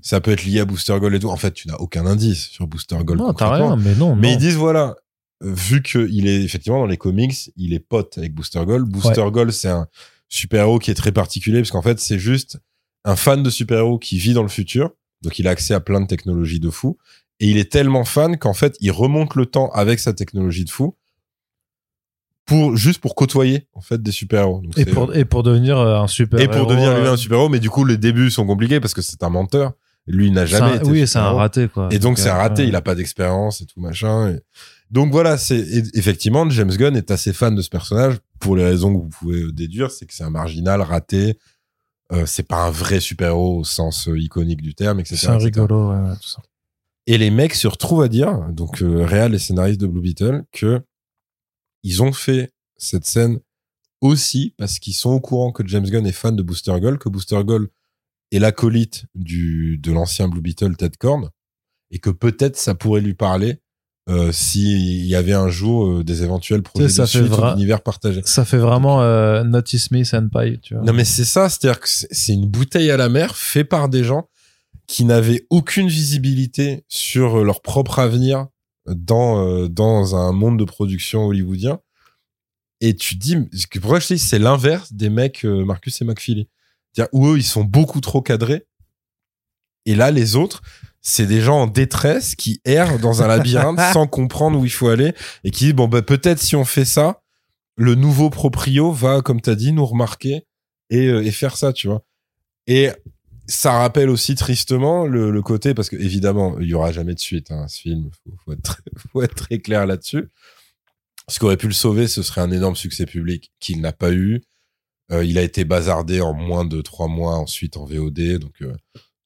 S2: ça peut être lié à Booster Gold et tout. En fait, tu n'as aucun indice sur Booster Gold.
S1: Non, t'as rien, mais non.
S2: Mais ils disent voilà, vu qu'il est effectivement dans les comics, il est pote avec Booster Gold. Booster Gold, c'est un super héros qui est très particulier parce qu'en fait, c'est juste un fan de super-héros qui vit dans le futur, donc il a accès à plein de technologies de fou, et il est tellement fan qu'en fait, il remonte le temps avec sa technologie de fou pour juste pour côtoyer en fait des super-héros. Donc
S1: Et
S2: c'est-
S1: pour, et pour devenir euh, un super
S2: et pour devenir lui
S1: euh,
S2: un super-héros, mais du coup les débuts sont compliqués parce que c'est un menteur. Lui il n'a jamais
S1: un-
S2: été
S1: Oui, c'est un
S2: super-héros.
S1: raté, quoi.
S2: Et donc c'est un raté,
S1: euh,
S2: il a pas d'expérience et tout machin. et- Donc voilà, c'est effectivement James Gunn est assez fan de ce personnage pour les raisons que vous pouvez déduire, c'est que c'est un marginal raté. Euh, c'est pas un vrai super-héros au sens euh, iconique du terme, etc.
S1: C'est un rigolo, ouais, ouais, tout ça.
S2: Et les mecs se retrouvent à dire, donc euh, réal et scénariste de Blue Beetle, que ils ont fait cette scène aussi parce qu'ils sont au courant que James Gunn est fan de Booster Gold, que Booster Gold est l'acolyte du de l'ancien Blue Beetle Ted Korn, et que peut-être ça pourrait lui parler euh, s'il y avait un jour euh, des éventuels projets de
S1: fait
S2: suite ou
S1: vra-
S2: d'univers partagé.
S1: Ça fait vraiment euh, Naughty Smith and Pie, tu vois.
S2: Non mais c'est ça, c'est-à-dire que c'est c'est une bouteille à la mer fait par des gens qui n'avaient aucune visibilité sur euh, leur propre avenir dans euh, dans un monde de production hollywoodien. Et tu te dis, pour ça je dis, c'est l'inverse des mecs euh, Marcus et McFeely. C'est-à-dire où eux ils sont beaucoup trop cadrés. Et là les autres, c'est des gens en détresse qui errent dans un labyrinthe sans comprendre où il faut aller et qui disent bon bah peut-être si on fait ça, le nouveau proprio va comme t'as dit nous remarquer et, euh, et faire ça, tu vois. Et ça rappelle aussi tristement le, le côté, parce que évidemment, il y aura jamais de suite, hein, ce film, faut, faut, être, très- faut être très clair là-dessus. Ce qui aurait pu le sauver, ce serait un énorme succès public qu'il n'a pas eu. Euh, il a été bazardé en moins de trois mois ensuite en VOD, donc euh,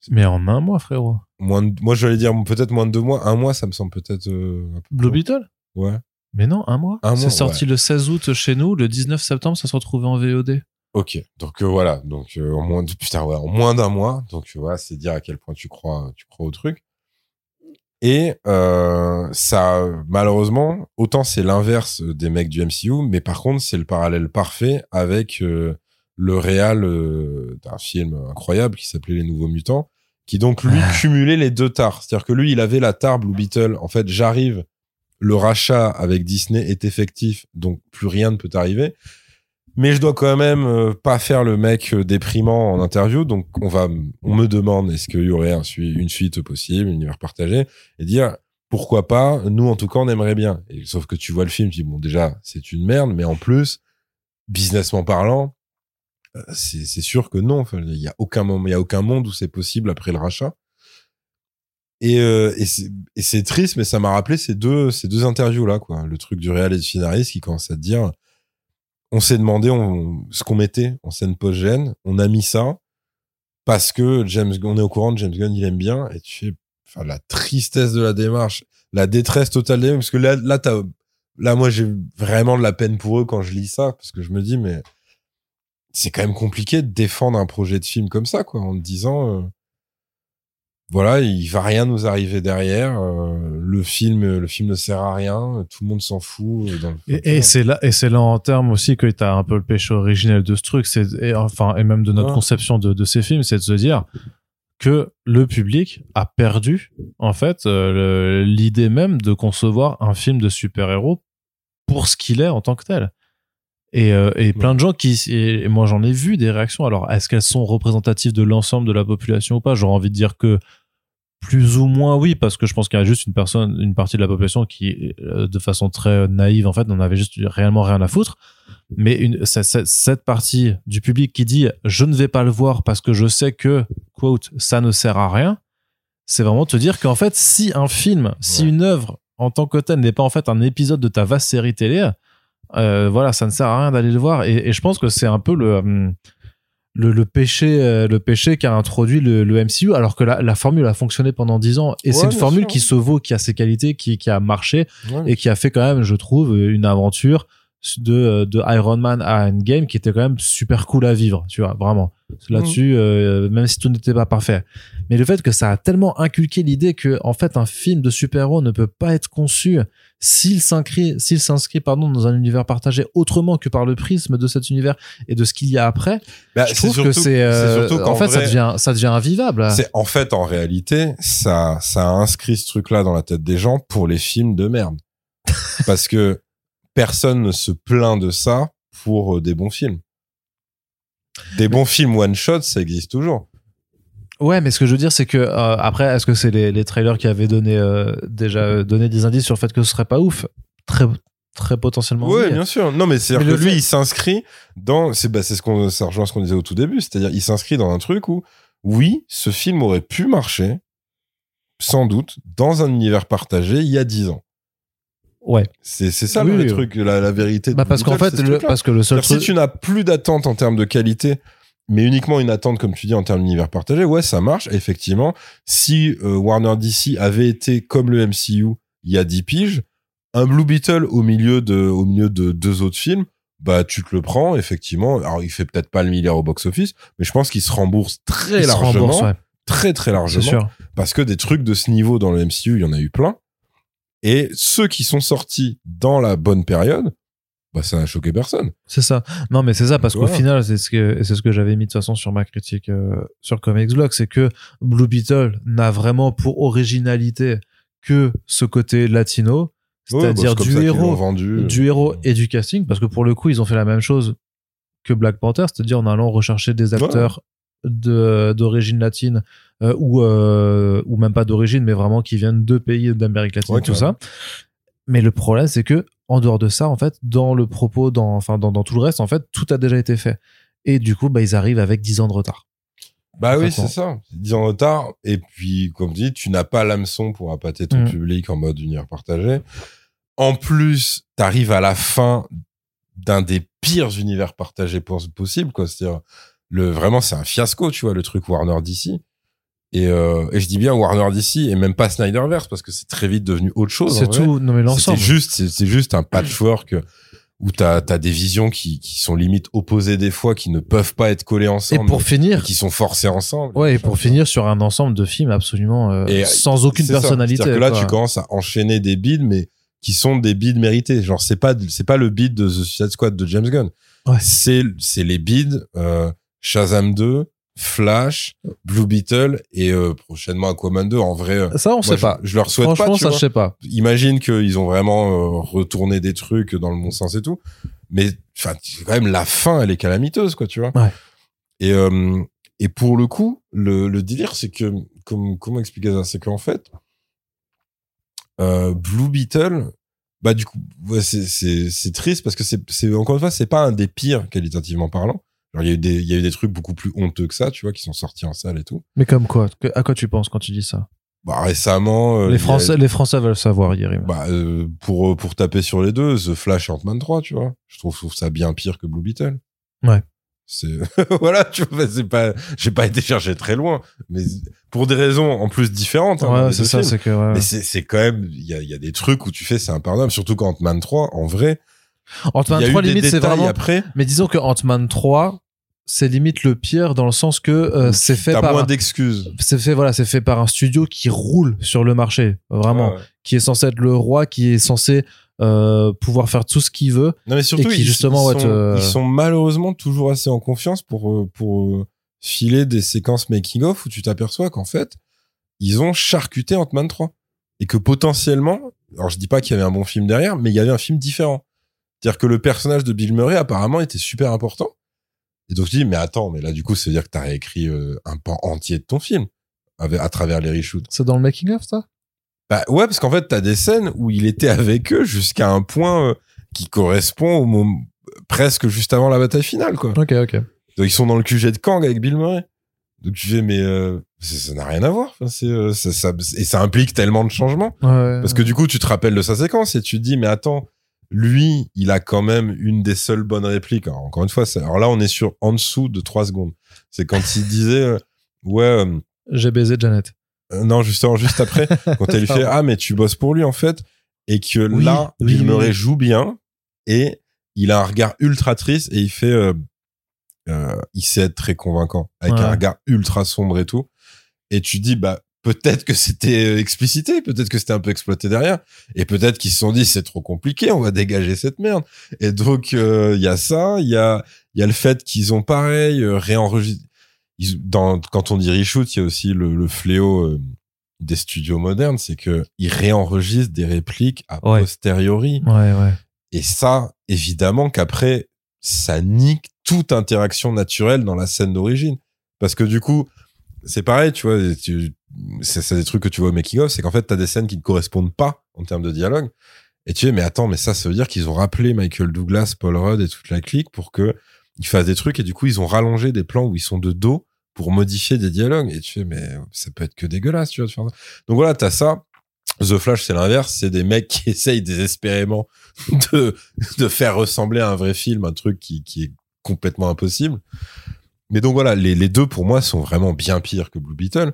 S1: Mais en un mois, frérot.
S2: moins de, moi j'allais dire peut-être moins de deux mois, un mois ça me semble peut-être euh, peu
S1: Blue. Beetle?
S2: Ouais.
S1: Mais non, un mois. C'est sorti le 16 août chez nous, le 19 septembre, ça se retrouvait en VOD.
S2: Ok, donc euh, voilà, donc euh, en moins de putain ouais, en moins d'un mois, donc tu vois, c'est dire à quel point tu crois, tu crois au truc. Et euh, ça, malheureusement, autant c'est l'inverse des mecs du MCU, mais par contre c'est le parallèle parfait avec euh, le réal euh, d'un film incroyable qui s'appelait Les Nouveaux Mutants, qui donc lui cumulait les deux tares. C'est-à-dire que lui, il avait la tare Blue Beetle. En fait, j'arrive, le rachat avec Disney est effectif, donc plus rien ne peut arriver. Mais je dois quand même euh, pas faire le mec euh, déprimant en interview, donc on va, on me demande est-ce qu'il y aurait un une suite possible, un univers partagé, et dire pourquoi pas. Nous, en tout cas, on aimerait bien. Sauf que tu vois le film, tu dis bon, déjà, c'est une merde, mais en plus, businessment parlant, euh, c'est sûr que non. Enfin, il y a aucun moment, il y a aucun monde où c'est possible après le rachat. Et, euh, et c'est triste, mais ça m'a rappelé ces deux, ces deux interviews là, quoi. Le truc du réal et du scénariste qui commence à te dire, on s'est demandé ce qu'on mettait en scène post-gène, on a mis ça parce que James, on est au courant de James Gunn, il aime bien, et tu fais, enfin, la tristesse de la démarche, la détresse totale des parce que là, là, là, moi, j'ai vraiment de la peine pour eux quand je lis ça, parce que je me dis, mais c'est quand même compliqué de défendre un projet de film comme ça, quoi, en te disant, euh, voilà, il va rien nous arriver derrière, euh, le film, le film ne sert à rien, tout le monde s'en fout. Dans le
S1: Et, et c'est là, et c'est là en termes aussi que tu as un peu le péché originel de ce truc, c'est et enfin et même de notre
S2: Ouais.
S1: conception de, de ces films, c'est de se dire que le public a perdu en fait euh, l'idée même de concevoir un film de super-héros pour ce qu'il est en tant que tel. Et, euh, et plein de gens qui et moi j'en ai vu des réactions. Alors est-ce qu'elles sont représentatives de l'ensemble de la population ou pas? J'aurais envie de dire que plus ou moins oui parce que je pense qu'il y a juste une personne une partie de la population qui euh, de façon très naïve en fait n'en avait juste réellement rien à foutre. Mais une, cette partie du public qui dit je ne vais pas le voir parce que je sais que quote ça ne sert à rien c'est vraiment te dire qu'en fait si un film si une œuvre en tant que telle n'est pas en fait un épisode de ta vaste série télé euh, voilà ça ne sert à rien d'aller le voir. Et, et je pense que c'est un peu le hum, le, le péché euh, le péché qu'a introduit le, le MCU alors que la, la formule a fonctionné pendant 10 ans. Et
S2: Ouais,
S1: c'est une formule
S2: sûr,
S1: qui se vaut qui a ses qualités qui, qui a marché
S2: Ouais.
S1: et qui a fait quand même je trouve une aventure de, de Iron Man à Endgame qui était quand même super cool à vivre tu vois vraiment. Là-dessus euh, même si tout n'était pas parfait. Mais le fait que ça a tellement inculqué l'idée que en fait un film de super-héros ne peut pas être conçu s'il s'inscrit s'il s'inscrit pardon dans un univers partagé autrement que par le prisme de cet univers et de ce qu'il y a après
S2: Bah,
S1: je
S2: c'est
S1: trouve que c'est euh, en fait ça devient ça devient invivable.
S2: C'est en fait en réalité ça ça a inscrit ce truc là dans la tête des gens pour les films de merde parce que personne ne se plaint de ça pour euh, des bons films. Des bons films one shot ça existe toujours.
S1: Ouais, mais ce que je veux dire, c'est que euh, après, est-ce que c'est les, les trailers qui avaient donné euh, déjà euh, donné des indices sur le fait que ce serait pas ouf? Très très potentiellement. Oui.
S2: bien sûr. Non, mais c'est
S1: Mais
S2: que lui,
S1: fait-
S2: il s'inscrit dans. C'est bah, c'est ce qu'on, ça rejoint ce qu'on disait au tout début. C'est-à-dire, il s'inscrit dans un truc où, oui, ce film aurait pu marcher, sans doute, dans un univers partagé il y a 10 ans.
S1: Ouais.
S2: C'est c'est ça
S1: Oui,
S2: le
S1: oui.
S2: truc, la, la vérité. de
S1: Bah parce qu'en fait, le, parce que le seul
S2: C'est-à-dire, Si
S1: truc.
S2: tu n'as plus d'attente en termes de qualité, mais uniquement une attente, comme tu dis, en termes d'univers partagé, ouais, ça marche. Effectivement, si euh, Warner DC avait été comme le MCU il y a 10 piges, un Blue Beetle au milieu de, au milieu de deux autres films, bah tu te le prends, effectivement. Alors, il fait peut-être pas le milliard au box-office, mais je pense qu'il se rembourse très
S1: il se
S2: largement.
S1: rembourse, ouais,
S2: Très, très largement.
S1: sûr.
S2: Parce que des trucs de ce niveau dans le MCU, il y en a eu plein. Et ceux qui sont sortis dans la bonne période, bah, ça n'a choqué personne.
S1: C'est ça. Non, mais c'est ça, parce qu'au
S2: Voilà.
S1: final, c'est ce que, c'est ce que j'avais mis de toute façon sur ma critique euh, sur Comics Blog, c'est que Blue Beetle n'a vraiment pour originalité que ce côté latino,
S2: Ouais, bah,
S1: c'est-à-dire du héros, du héros et du casting, parce que pour le coup, ils ont fait la même chose que Black Panther, c'est-à-dire en allant rechercher des acteurs d'origine latine euh, ou euh, ou même pas d'origine, mais vraiment qui viennent de pays d'Amérique latine,
S2: Ouais,
S1: tout ça. Mais le problème, c'est que en dehors de ça, en fait, dans le propos, dans enfin dans, dans tout le reste, en fait, tout a déjà été fait. Et du coup, bah, ils arrivent avec 10 ans de retard.
S2: Bah oui, c'est ça. 10 ans de retard. Et puis, comme dit, tu n'as pas l'hameçon pour appâter ton
S1: Mm.
S2: public en mode univers partagé. En plus, t'arrives à la fin d'un des pires univers partagés pos- possibles, quoi. C'est-à-dire, le, vraiment, c'est un fiasco, tu vois, le truc Warner DC. Et, euh, et je dis bien Warner DC et même pas Snyderverse parce que c'est très vite devenu autre chose.
S1: C'est tout, non mais l'ensemble.
S2: juste, c'est c'est juste un patchwork où t'as as des visions qui, qui sont limite opposées des fois, qui ne peuvent pas être collées
S1: Et
S2: ensemble,
S1: pour
S2: et
S1: finir,
S2: qui sont forcées ensemble.
S1: ouais, et pour finir sur un ensemble de films absolument euh,
S2: Et
S1: sans aucune
S2: C'est ça.
S1: personnalité.
S2: C'est-à-dire que là,
S1: quoi.
S2: tu commences à enchaîner des bids, mais qui sont des bids mérités. Genre, c'est pas, c'est pas le bid de The Suicide Squad de James Gunn.
S1: Ouais.
S2: C'est, c'est les bids, euh, Shazam 2, Flash, Blue Beetle et euh, prochainement Aquaman 2. En vrai, euh,
S1: Ça, on sait
S2: je,
S1: pas.
S2: je leur souhaite
S1: Franchement,
S2: pas. tu
S1: ça, je sais pas.
S2: Imagine qu'ils ont vraiment euh, retourné des trucs dans le bon sens et tout. Mais, enfin, quand même, la fin, elle est calamiteuse, quoi, tu vois.
S1: Ouais.
S2: Et, euh, et pour le coup, le, le délire, c'est que, comme, comment expliquer ça? C'est qu'en fait, euh, Blue Beetle, bah, du coup, ouais, c'est, c'est, c'est triste parce que c'est, c'est, encore une fois, c'est pas un des pires qualitativement parlant. Il y a eu des, il y a eu des trucs beaucoup plus honteux que ça, tu vois, qui sont sortis en salle et tout.
S1: Mais comme quoi À quoi tu penses quand tu dis ça?
S2: Bah, récemment, euh,
S1: Les
S2: a-
S1: Français, les Français veulent savoir, Yerim.
S2: bah, euh, pour, pour taper sur les deux, The Flash et Ant-Man 3, tu vois. Je trouve, je trouve ça bien pire que Blue Beetle.
S1: Ouais.
S2: C'est, voilà, tu vois, c'est pas, j'ai pas été chercher très loin, mais pour des raisons en plus différentes. hein,
S1: ouais, c'est ça, c'est que. ouais.
S2: Mais c'est, c'est quand même, il y a, il y a des trucs où tu fais, c'est impardonnable, surtout qu'Ant-Man 3, en vrai,
S1: Ant-Man
S2: y a
S1: 3,
S2: eu des
S1: limite, c'est vraiment.
S2: après.
S1: Mais disons que Ant-Man 3, c'est limite le pire dans le sens que euh, c'est fait par.
S2: moins
S1: un-
S2: d'excuses.
S1: C'est fait, voilà, c'est fait par un studio qui roule sur le marché, vraiment,
S2: ouais.
S1: qui est censé être le roi, qui est censé euh, pouvoir faire tout ce qu'il veut.
S2: Non, mais surtout,
S1: qui,
S2: ils,
S1: justement,
S2: ils
S1: ouais,
S2: sont,
S1: te-
S2: ils sont malheureusement toujours assez en confiance pour, euh, pour filer des séquences making-of où tu t'aperçois qu'en fait, ils ont charcuté Ant-Man 3. Et que potentiellement, alors je dis pas qu'il y avait un bon film derrière, mais il y avait un film différent. C'est-à-dire que le personnage de Bill Murray, apparemment, était super important. Et donc je dis, mais attends, mais là, du coup, ça veut dire que t'as réécrit euh, un pan entier de ton film avec- à travers les reshoots.
S1: C'est dans le making-of, ça?
S2: Bah ouais, parce qu'en fait, t'as des scènes où il était avec eux jusqu'à un point euh, qui correspond au moment presque juste avant la bataille finale, quoi.
S1: Ok, ok.
S2: Donc ils sont dans le QG de Kang avec Bill Murray. Donc tu fais, mais euh, ça n'a rien à voir. Enfin, c'est, ça, ça- et ça implique tellement de changements.
S1: Ouais,
S2: Parce que du coup, tu te rappelles de sa séquence et tu te dis, mais attends, lui, il a quand même une des seules bonnes répliques. Alors, encore une fois, alors là, on est sur en dessous de 3 secondes. C'est quand il disait, euh, ouais, euh,
S1: J'ai baisé Janet.
S2: euh, non, justement, juste après, quand elle lui fait ah mais tu bosses pour lui en fait et que
S1: Oui,
S2: là
S1: oui,
S2: Bill
S1: oui,
S2: joue bien et il a un regard ultra triste et il fait il sait être très convaincant avec
S1: Ouais.
S2: un regard ultra sombre et tout et tu dis bah peut-être que c'était euh, explicité peut-être que c'était un peu exploité derrière et peut-être qu'ils se sont dit c'est trop compliqué on va dégager cette merde et donc euh, il y a ça il y a il y a le fait qu'ils ont pareil euh, réenregistré dans quand on dit reshoot il y a aussi le, le fléau euh, des studios modernes, c'est que ils réenregistrent des répliques
S1: Ouais.
S2: posteriori.
S1: Ouais, ouais.
S2: Et ça, évidemment qu'après, ça nique toute interaction naturelle dans la scène d'origine. Parce que du coup, c'est pareil, tu vois, tu, c'est, des trucs que tu vois au making of, c'est qu'en fait, t'as des scènes qui ne correspondent pas en termes de dialogue. Et tu dis, mais attends, mais ça, ça veut dire qu'ils ont rappelé Michael Douglas, Paul Rudd et toute la clique pour que ils fassent des trucs et du coup, ils ont rallongé des plans où ils sont de dos pour modifier des dialogues. Et tu fais, mais ça peut être que dégueulasse, tu vois, ça. Donc voilà, t'as ça. The Flash, c'est l'inverse. C'est des mecs qui essayent désespérément de, de faire ressembler à un vrai film, un truc qui, qui est complètement impossible. Mais donc voilà, les, les deux pour moi sont vraiment bien pires que Blue Beetle.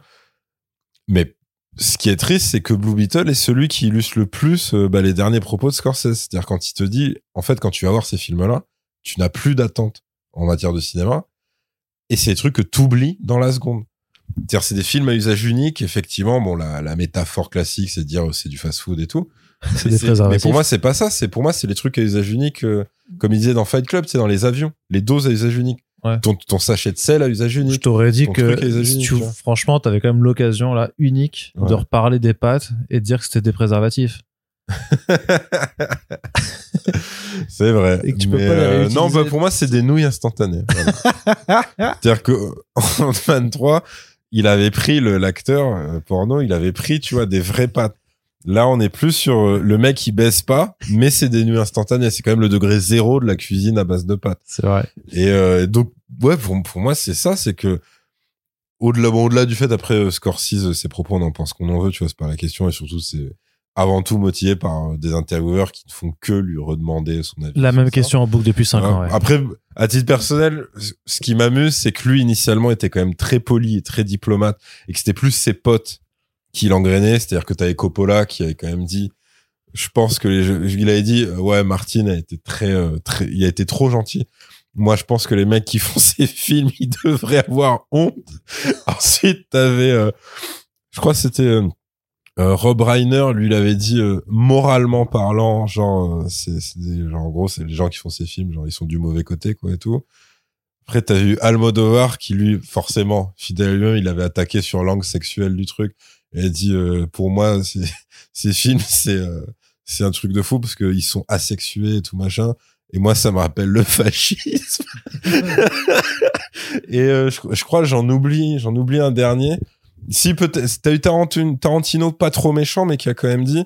S2: Mais ce qui est triste, c'est que Blue Beetle est celui qui illustre le plus euh, bah, les derniers propos de Scorsese. C'est-à-dire quand il te dit, en fait, quand tu vas voir ces films-là, tu n'as plus d'attente en matière de cinéma. Et c'est des trucs que tu oublies dans la seconde. C'est-à-dire, c'est des films à usage unique. Effectivement, bon, la, la métaphore classique, c'est de dire c'est du fast-food et tout.
S1: C'est des
S2: mais pour moi, c'est pas ça. C'est pour moi, c'est les trucs à usage unique, euh, comme il disait dans Fight Club, c'est dans les avions, les doses à usage unique.
S1: Ouais.
S2: Ton, ton sachet de sel à usage
S1: Je
S2: unique.
S1: t'aurais dit
S2: ton
S1: que si tu, franchement, t'avais quand même l'occasion là unique de reparler des pâtes et de dire que c'était des préservatifs.
S2: c'est vrai.
S1: Et que tu peux
S2: Mais,
S1: pas les
S2: euh, non, bah, pour moi, c'est des nouilles instantanées. Voilà. C'est-à-dire que en 23, il avait pris le l'acteur euh, porno, il avait pris, tu vois, des vraies pâtes. Là, on est plus sur euh, le mec qui baisse pas, mais c'est des nouilles instantanées. C'est quand même le degré zéro de la cuisine à base de pâtes.
S1: C'est vrai.
S2: Et euh, donc, ouais, pour, pour moi, c'est ça, c'est que au-delà, bon, au-delà du fait, après euh, Scorsese, euh, ses propos, on en pense qu'on en veut, tu vois, c'est pas la question, et surtout, c'est avant tout motivé par euh, des intervieweurs qui ne font que lui redemander son avis.
S1: La même
S2: ça.
S1: question en boucle depuis 5
S2: Voilà.
S1: ans. ouais.
S2: Après, à titre personnel, ce qui m'amuse, c'est que lui, initialement, était quand même très poli et très diplomate, et que c'était plus ses potes qui l'engrainaient, c'est-à-dire que t'avais Coppola qui avait quand même dit, je pense que les jeux- il avait dit, euh, ouais, Martin a été très, euh, très, il a été trop gentil. Moi, je pense que les mecs qui font ces films, ils devraient avoir honte. Ensuite, t'avais, euh, je crois que c'était euh, Rob Reiner, lui, il avait dit, moralement parlant, genre, c'est, genre, en gros, c'est les gens qui font ces films, genre, ils sont du mauvais côté, quoi, et tout. Après, t'as vu Almodovar, qui lui, forcément, fidèle lui-même, il avait attaqué sur l'angle sexuel du truc. A dit, euh, pour moi, ces films, c'est, euh, c'est un truc de fou parce qu'ils sont asexués et tout machin. Et moi, ça me rappelle le fascisme. et euh, je, je crois, j'en oublie, j'en oublie un dernier. Si peut-être, t'as eu Tarantino, Tarantino pas trop méchant, mais qui a quand même dit,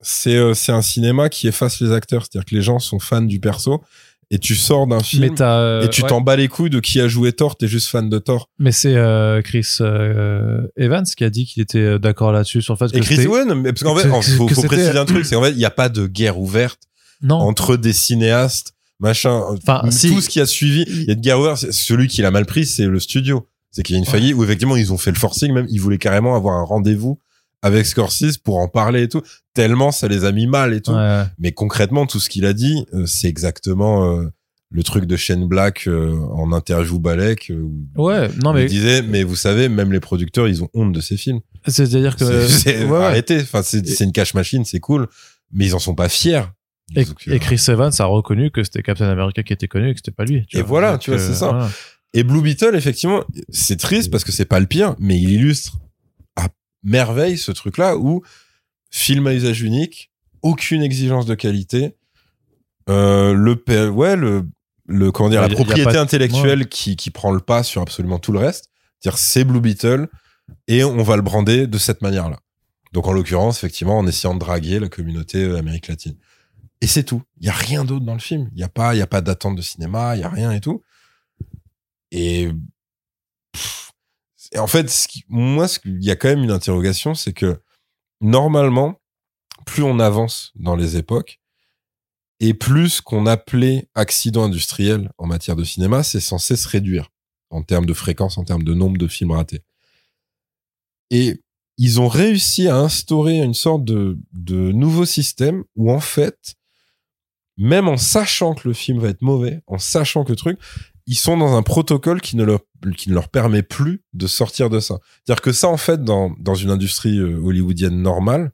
S2: c'est euh, c'est un cinéma qui efface les acteurs, c'est-à-dire que les gens sont fans du perso et tu sors d'un film
S1: euh,
S2: et tu
S1: ouais.
S2: t'en bats les couilles de qui a joué Thor, t'es juste fan de Thor.
S1: Mais c'est euh, Chris euh, Evans qui a dit qu'il était euh, d'accord là-dessus sur le fait que
S2: Et Chris Owen, mais parce qu'en
S1: que-
S2: fait,
S1: que-
S2: faut, faut préciser un truc, c'est qu'en fait, il n'y a pas de guerre ouverte
S1: non,
S2: entre des cinéastes, machin.
S1: Enfin,
S2: tout
S1: si.
S2: ce qui a suivi, il y a de guerre ouverte. Celui qui l'a mal pris, c'est le studio. C'est qu'il y a une
S1: Ouais.
S2: faillite où effectivement ils ont fait le forcing, même ils voulaient carrément avoir un rendez-vous avec Scorsese pour en parler et tout. Tellement ça les a mis mal et tout.
S1: Ouais.
S2: Mais concrètement, tout ce qu'il a dit, euh, c'est exactement euh, le truc de Shane Black euh, en interview Balek. où
S1: Ouais, non
S2: il
S1: mais
S2: disait, mais vous savez, même les producteurs, ils ont honte de ces films.
S1: c'est-à-dire que
S2: C'est-
S1: ouais,
S2: arrêtez. Enfin, c'est une cash machine, c'est cool, mais ils en sont pas fiers.
S1: Et, Chris Evans a reconnu que c'était Captain America qui était connu et que c'était pas lui. tu
S2: Et
S1: vois.
S2: voilà, tu vois, c'est ça.
S1: voilà.
S2: Et Blue Beetle, effectivement, c'est triste parce que c'est pas le pire, mais il illustre merveille ce truc-là où film à usage unique, aucune exigence de qualité, euh, le, P- ouais, le, le, comment dire,
S1: Ouais,
S2: la propriété
S1: de-
S2: intellectuelle qui, qui prend le pas sur absolument tout le reste. C'est-à-dire, c'est Blue Beetle et on va le brander de cette manière-là. Donc, en l'occurrence, effectivement, en essayant de draguer la communauté euh, Amérique latine. Et c'est tout. Il y a rien d'autre dans le film. Il y a pas, il y a pas d'attente de cinéma, il y a rien et tout. Et, pff, et en fait, ce qui- moi, il y a quand même une interrogation, c'est que normalement, plus on avance dans les époques, et plus ce qu'on appelait accident industriel en matière de cinéma, c'est censé se réduire en termes de fréquence, en termes de nombre de films ratés. Et ils ont réussi à instaurer une sorte de, de nouveau système où en fait, même en sachant que le film va être mauvais, en sachant que le truc, ils sont dans un protocole qui ne leur, qui ne leur permet plus de sortir de ça. C'est-à-dire que ça, en fait, dans, dans une industrie euh, hollywoodienne normale,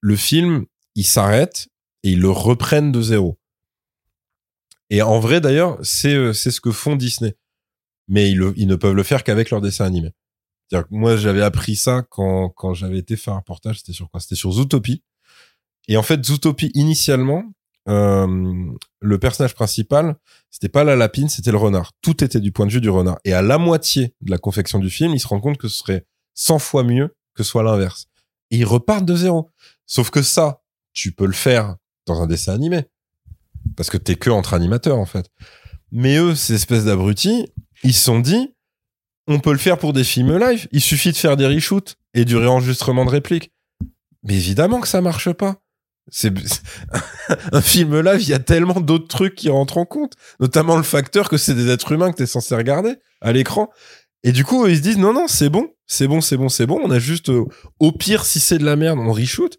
S2: le film, il s'arrête et ils le reprennent de zéro. Et en vrai, d'ailleurs, c'est euh, ce que font Disney. Mais ils, le- ils ne peuvent le faire qu'avec leurs dessins animés. Moi, j'avais appris ça quand, quand j'avais été faire un reportage. C'était sur quoi? C'était sur Zootopie. Et en fait, Zootopie, initialement, euh, le personnage principal, c'était pas la lapine, c'était le renard. Tout était du point de vue du renard. Et à la moitié de la confection du film, il se rend compte que ce serait 100 fois mieux que ce soit l'inverse. Et ils repartent de zéro. Sauf que ça, tu peux le faire dans un dessin animé. Parce que t'es que entre animateurs, en fait. Mais eux, ces espèces d'abrutis, ils se sont dit, on peut le faire pour des films live. Il suffit de faire des reshoots et du réenregistrement de répliques. Mais évidemment que ça marche pas. C'est un film live, il y a tellement d'autres trucs qui rentrent en compte, notamment le facteur que c'est des êtres humains que t'es censé regarder à l'écran. Et du coup, ils se disent non non, c'est bon, c'est bon, c'est bon, c'est bon. On a juste euh, au pire si c'est de la merde, on reshoot.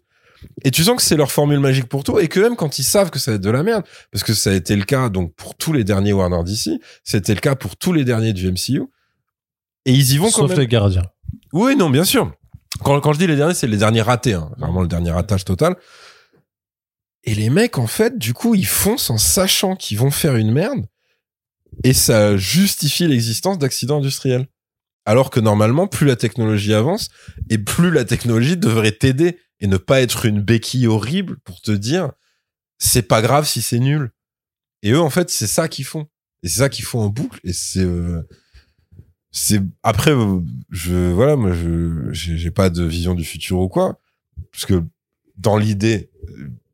S2: Et tu sens que c'est leur formule magique pour tout et que même quand ils savent que ça va être de la merde, parce que ça a été le cas donc pour tous les derniers Warner DC, c'était le cas pour tous les derniers du MCU. Et ils y vont quand
S1: Sauf
S2: même.
S1: les gardiens.
S2: Oui, non, bien sûr. Quand, quand je dis les derniers, c'est les derniers ratés, hein. vraiment le dernier ratage total. Et les mecs, en fait, du coup, ils foncent en sachant qu'ils vont faire une merde, et ça justifie l'existence d'accidents industriels. Alors que normalement, plus la technologie avance, et plus la technologie devrait t'aider, et ne pas être une béquille horrible pour te dire, c'est pas grave si c'est nul. Et eux, en fait, c'est ça qu'ils font. Et c'est ça qu'ils font en boucle, et c'est... euh, c'est après je voilà moi je j'ai pas de vision du futur ou quoi parce que dans l'idée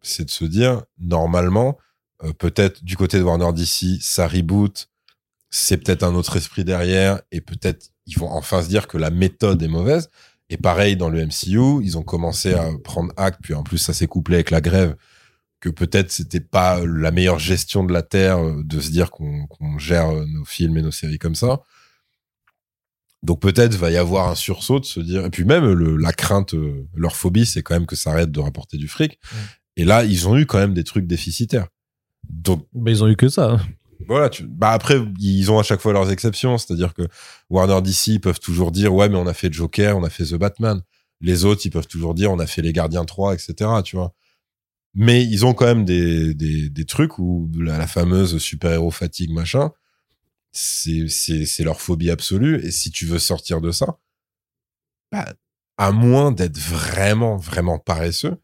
S2: c'est de se dire normalement euh, peut-être du côté de Warner DC ça reboot c'est peut-être un autre esprit derrière et peut-être ils vont enfin se dire que la méthode est mauvaise. Et pareil dans le MCU ils ont commencé à prendre acte puis en plus ça s'est couplé avec la grève que peut-être c'était pas la meilleure gestion de la terre euh, de se dire qu'on gère euh, nos films et nos séries comme ça. Donc peut-être va y avoir un sursaut de se dire et puis même la crainte leur phobie c'est quand même que ça arrête de rapporter du fric. Et là ils ont eu quand même des trucs déficitaires. Donc
S1: Mais ils ont eu que ça.
S2: voilà tu, bah après ils ont à chaque fois leurs exceptions. C'est-à-dire que Warner DC ils peuvent toujours dire ouais mais on a fait Joker on a fait The Batman. Les autres ils peuvent toujours dire on a fait les Gardiens 3 etc tu vois. Mais ils ont quand même des, des, des trucs où la, la fameuse super-héros fatigue machin c'est c'est c'est leur phobie absolue. Et si tu veux sortir de ça bah, à moins d'être vraiment vraiment paresseux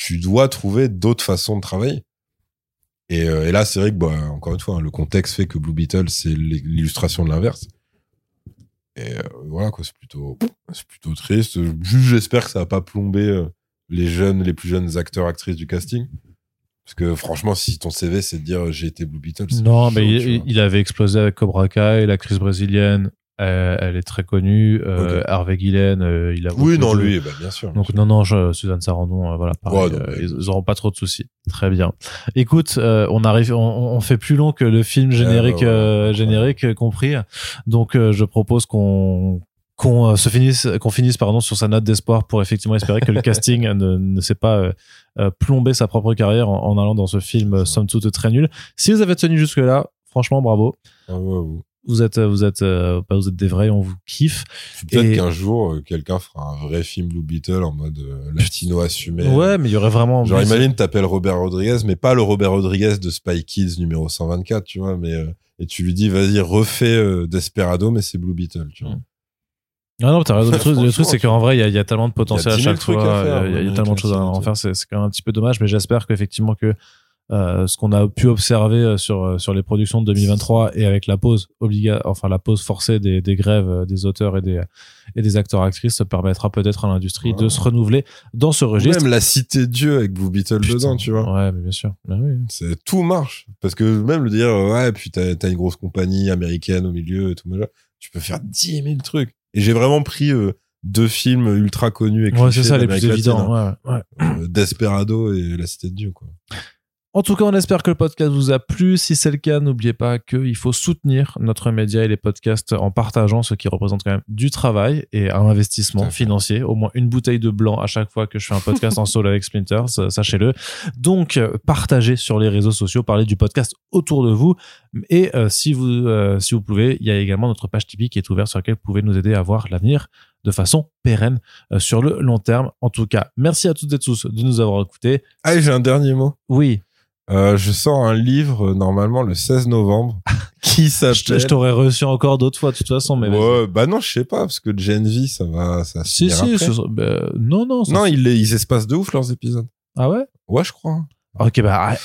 S2: tu dois trouver d'autres façons de travailler. Et, euh, et là c'est vrai que bah, encore une fois hein, le contexte fait que Blue Beetle c'est l'il- l'illustration de l'inverse. Et euh, voilà quoi c'est plutôt c'est plutôt triste. Juste j'espère que ça va pas plomber euh, les jeunes les plus jeunes acteurs actrices du casting. Parce que franchement si ton CV c'est de dire j'ai été Blue Beetle
S1: Non, mais il, il avait explosé avec Cobra Kai, l'actrice brésilienne, euh, elle est très connue. Euh. Harvey Guillen, euh, il a
S2: oui non lui bah, bien sûr
S1: Donc non, non, je, Suzanne Sarandon, euh, voilà, pareil,
S2: Ouais, non,
S1: euh,
S2: mais-
S1: ils, auront pas trop de soucis. Très bien. Écoute, euh, on arrive, on, on fait plus long que le film générique,
S2: bah, ouais,
S1: euh,
S2: ouais.
S1: générique euh, compris. Donc euh, je propose qu'on qu'on se finisse, qu'on finisse pardon sur sa note d'espoir pour effectivement espérer que le casting ne, ne s'est pas plombé sa propre carrière en, en allant dans ce film somme toute très nul. Si vous avez tenu jusque là, franchement bravo.
S2: Ouais, ouais.
S1: Vous êtes, vous êtes, euh, bah, vous êtes des vrais, on vous kiffe.
S2: Peut-être
S1: Et-
S2: qu'un jour, euh, quelqu'un fera un vrai film Blue Beetle en mode euh, latino assumé.
S1: Ouais, mais il y aurait vraiment.
S2: Genre, imagine, t'appelles Robert Rodriguez, mais pas le Robert Rodriguez de Spy Kids numéro 124, tu vois, mais, euh, et tu lui dis, vas-y, refais euh, Desperado, mais c'est Blue Beetle, tu vois.
S1: Ah non, t'as raison. Le truc, le truc,
S2: Franchement,
S1: c'est qu'en vrai, il y, a- il y a tellement de potentiel à
S2: 10 000
S1: chaque fois. Il y a- y a tellement de choses à en faire. C'est quand même un petit peu dommage, mais j'espère qu'effectivement que euh, ce qu'on a pu observer euh, sur euh, sur les productions de 2023 et avec la pause obliga, enfin la pause forcée des, des grèves des auteurs et des et des acteurs actrices, ça permettra peut-être à l'industrie de se renouveler dans ce registre.
S2: Même la cité de Dieu avec Blue Beetle
S1: Putain.
S2: dedans, tu vois.
S1: Ouais, mais bien sûr. Ben oui.
S2: C'est, tout marche. Parce que même le dire, ouais, puis t'as, t'as une grosse compagnie américaine au milieu et tout, machin, tu peux faire 10 000 trucs. Et j'ai vraiment pris euh, deux films ultra connus et
S1: Ouais, c'est ça les plus évidents.
S2: hein.
S1: Ouais, ouais.
S2: Euh, Desperado et La Cité de Dieu, quoi.
S1: En tout cas, on espère que le podcast vous a plu. Si c'est le cas, n'oubliez pas qu'il faut soutenir notre média et les podcasts en partageant ce qui représente quand même du travail et un investissement financier. Au moins une bouteille de blanc à chaque fois que je fais un podcast en solo avec Splinters, euh, sachez-le. Donc, euh, partagez sur les réseaux sociaux, parlez du podcast autour de vous. Et euh, si vous euh, si vous pouvez, il y a également notre page Tipeee qui est ouverte sur laquelle vous pouvez nous aider à voir l'avenir de façon pérenne euh, sur le long terme. En tout cas, merci à toutes et tous de nous avoir écoutés.
S2: Ah, j'ai un dernier mot.
S1: Oui,
S2: Euh, je sors un livre, normalement, le 16 novembre, qui s'appelle...
S1: je t'aurais reçu encore d'autres fois de toute façon, mais.
S2: Ouais, bah non, je sais pas, parce que Gen V, ça va, ça se
S1: Si, si, ce- bah, non, non.
S2: Non, ils, ils espacent de ouf leurs épisodes.
S1: Ah ouais?
S2: Ouais, je crois.
S1: Ok, bah,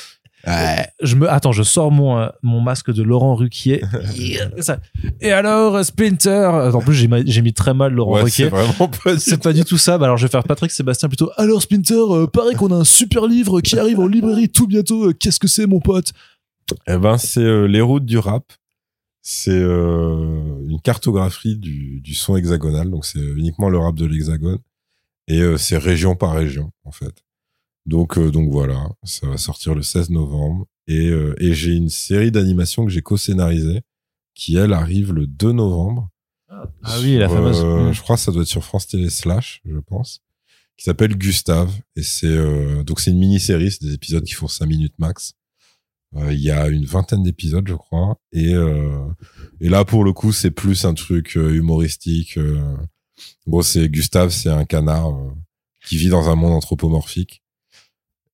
S1: je me attends, je sors mon euh, mon masque de Laurent Ruquier. Ça. Et alors Splinter? En plus j'ai mis très mal Laurent
S2: Ouais, c'est
S1: Ruquier.
S2: vraiment pas
S1: C'est pas du tout ça. Bah alors je vais faire Patrick Sébastien plutôt. Alors Splinter, euh, paraît qu'on a un super livre qui arrive en librairie tout bientôt. Euh, Qu'est-ce que c'est mon pote?
S2: Eh ben, c'est euh, les routes du rap. C'est euh, une cartographie du, du son hexagonal. Donc, c'est uniquement le rap de l'hexagone. Et euh, c'est région par région, en fait. Donc, euh, donc voilà, ça va sortir le 16 novembre. Et, euh, et j'ai une série d'animations que j'ai co-scénarisée qui, elle, arrive le 2 novembre.
S1: Ah oui, la fameuse.
S2: euh,
S1: Mm.
S2: Je crois que ça doit être sur France Télé Slash, je pense. Qui s'appelle Gustave. Et c'est euh, donc c'est une mini-série, c'est des épisodes qui font 5 minutes max. Euh, Il y a une vingtaine d'épisodes, je crois. Et, euh, et là, pour le coup, c'est plus un truc humoristique. euh. Bon, c'est Gustave, c'est un canard qui vit dans un monde anthropomorphique.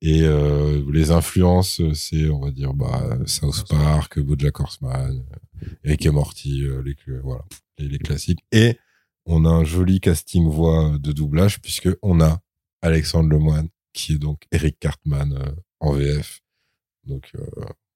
S2: Et euh, les influences, c'est, on va dire, bah, South Park, BoJack Horseman, euh, Rick et Morty, euh, les, voilà, les, les classiques. Et on a un joli casting voix de doublage puisque on a Alexandre Lemoine qui est donc Eric Cartman euh, en VF. Donc euh,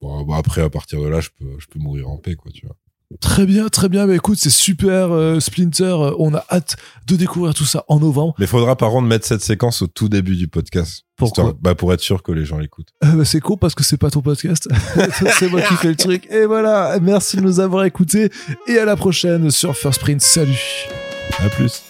S2: bon, bon, après à partir de là je peux je peux mourir en paix quoi tu vois.
S1: Très bien, très bien. Bah écoute, c'est super euh, Splinter. On a hâte de découvrir tout ça en novembre.
S2: Mais faudra par contre mettre cette séquence au tout début du podcast.
S1: Pourquoi
S2: Histoire- bah pour être sûr que les gens l'écoutent.
S1: Euh, bah, c'est con parce que c'est pas ton podcast. c'est moi qui fais le truc. Et voilà. Merci de nous avoir écoutés. Et à la prochaine sur First Print. Salut.
S2: À plus.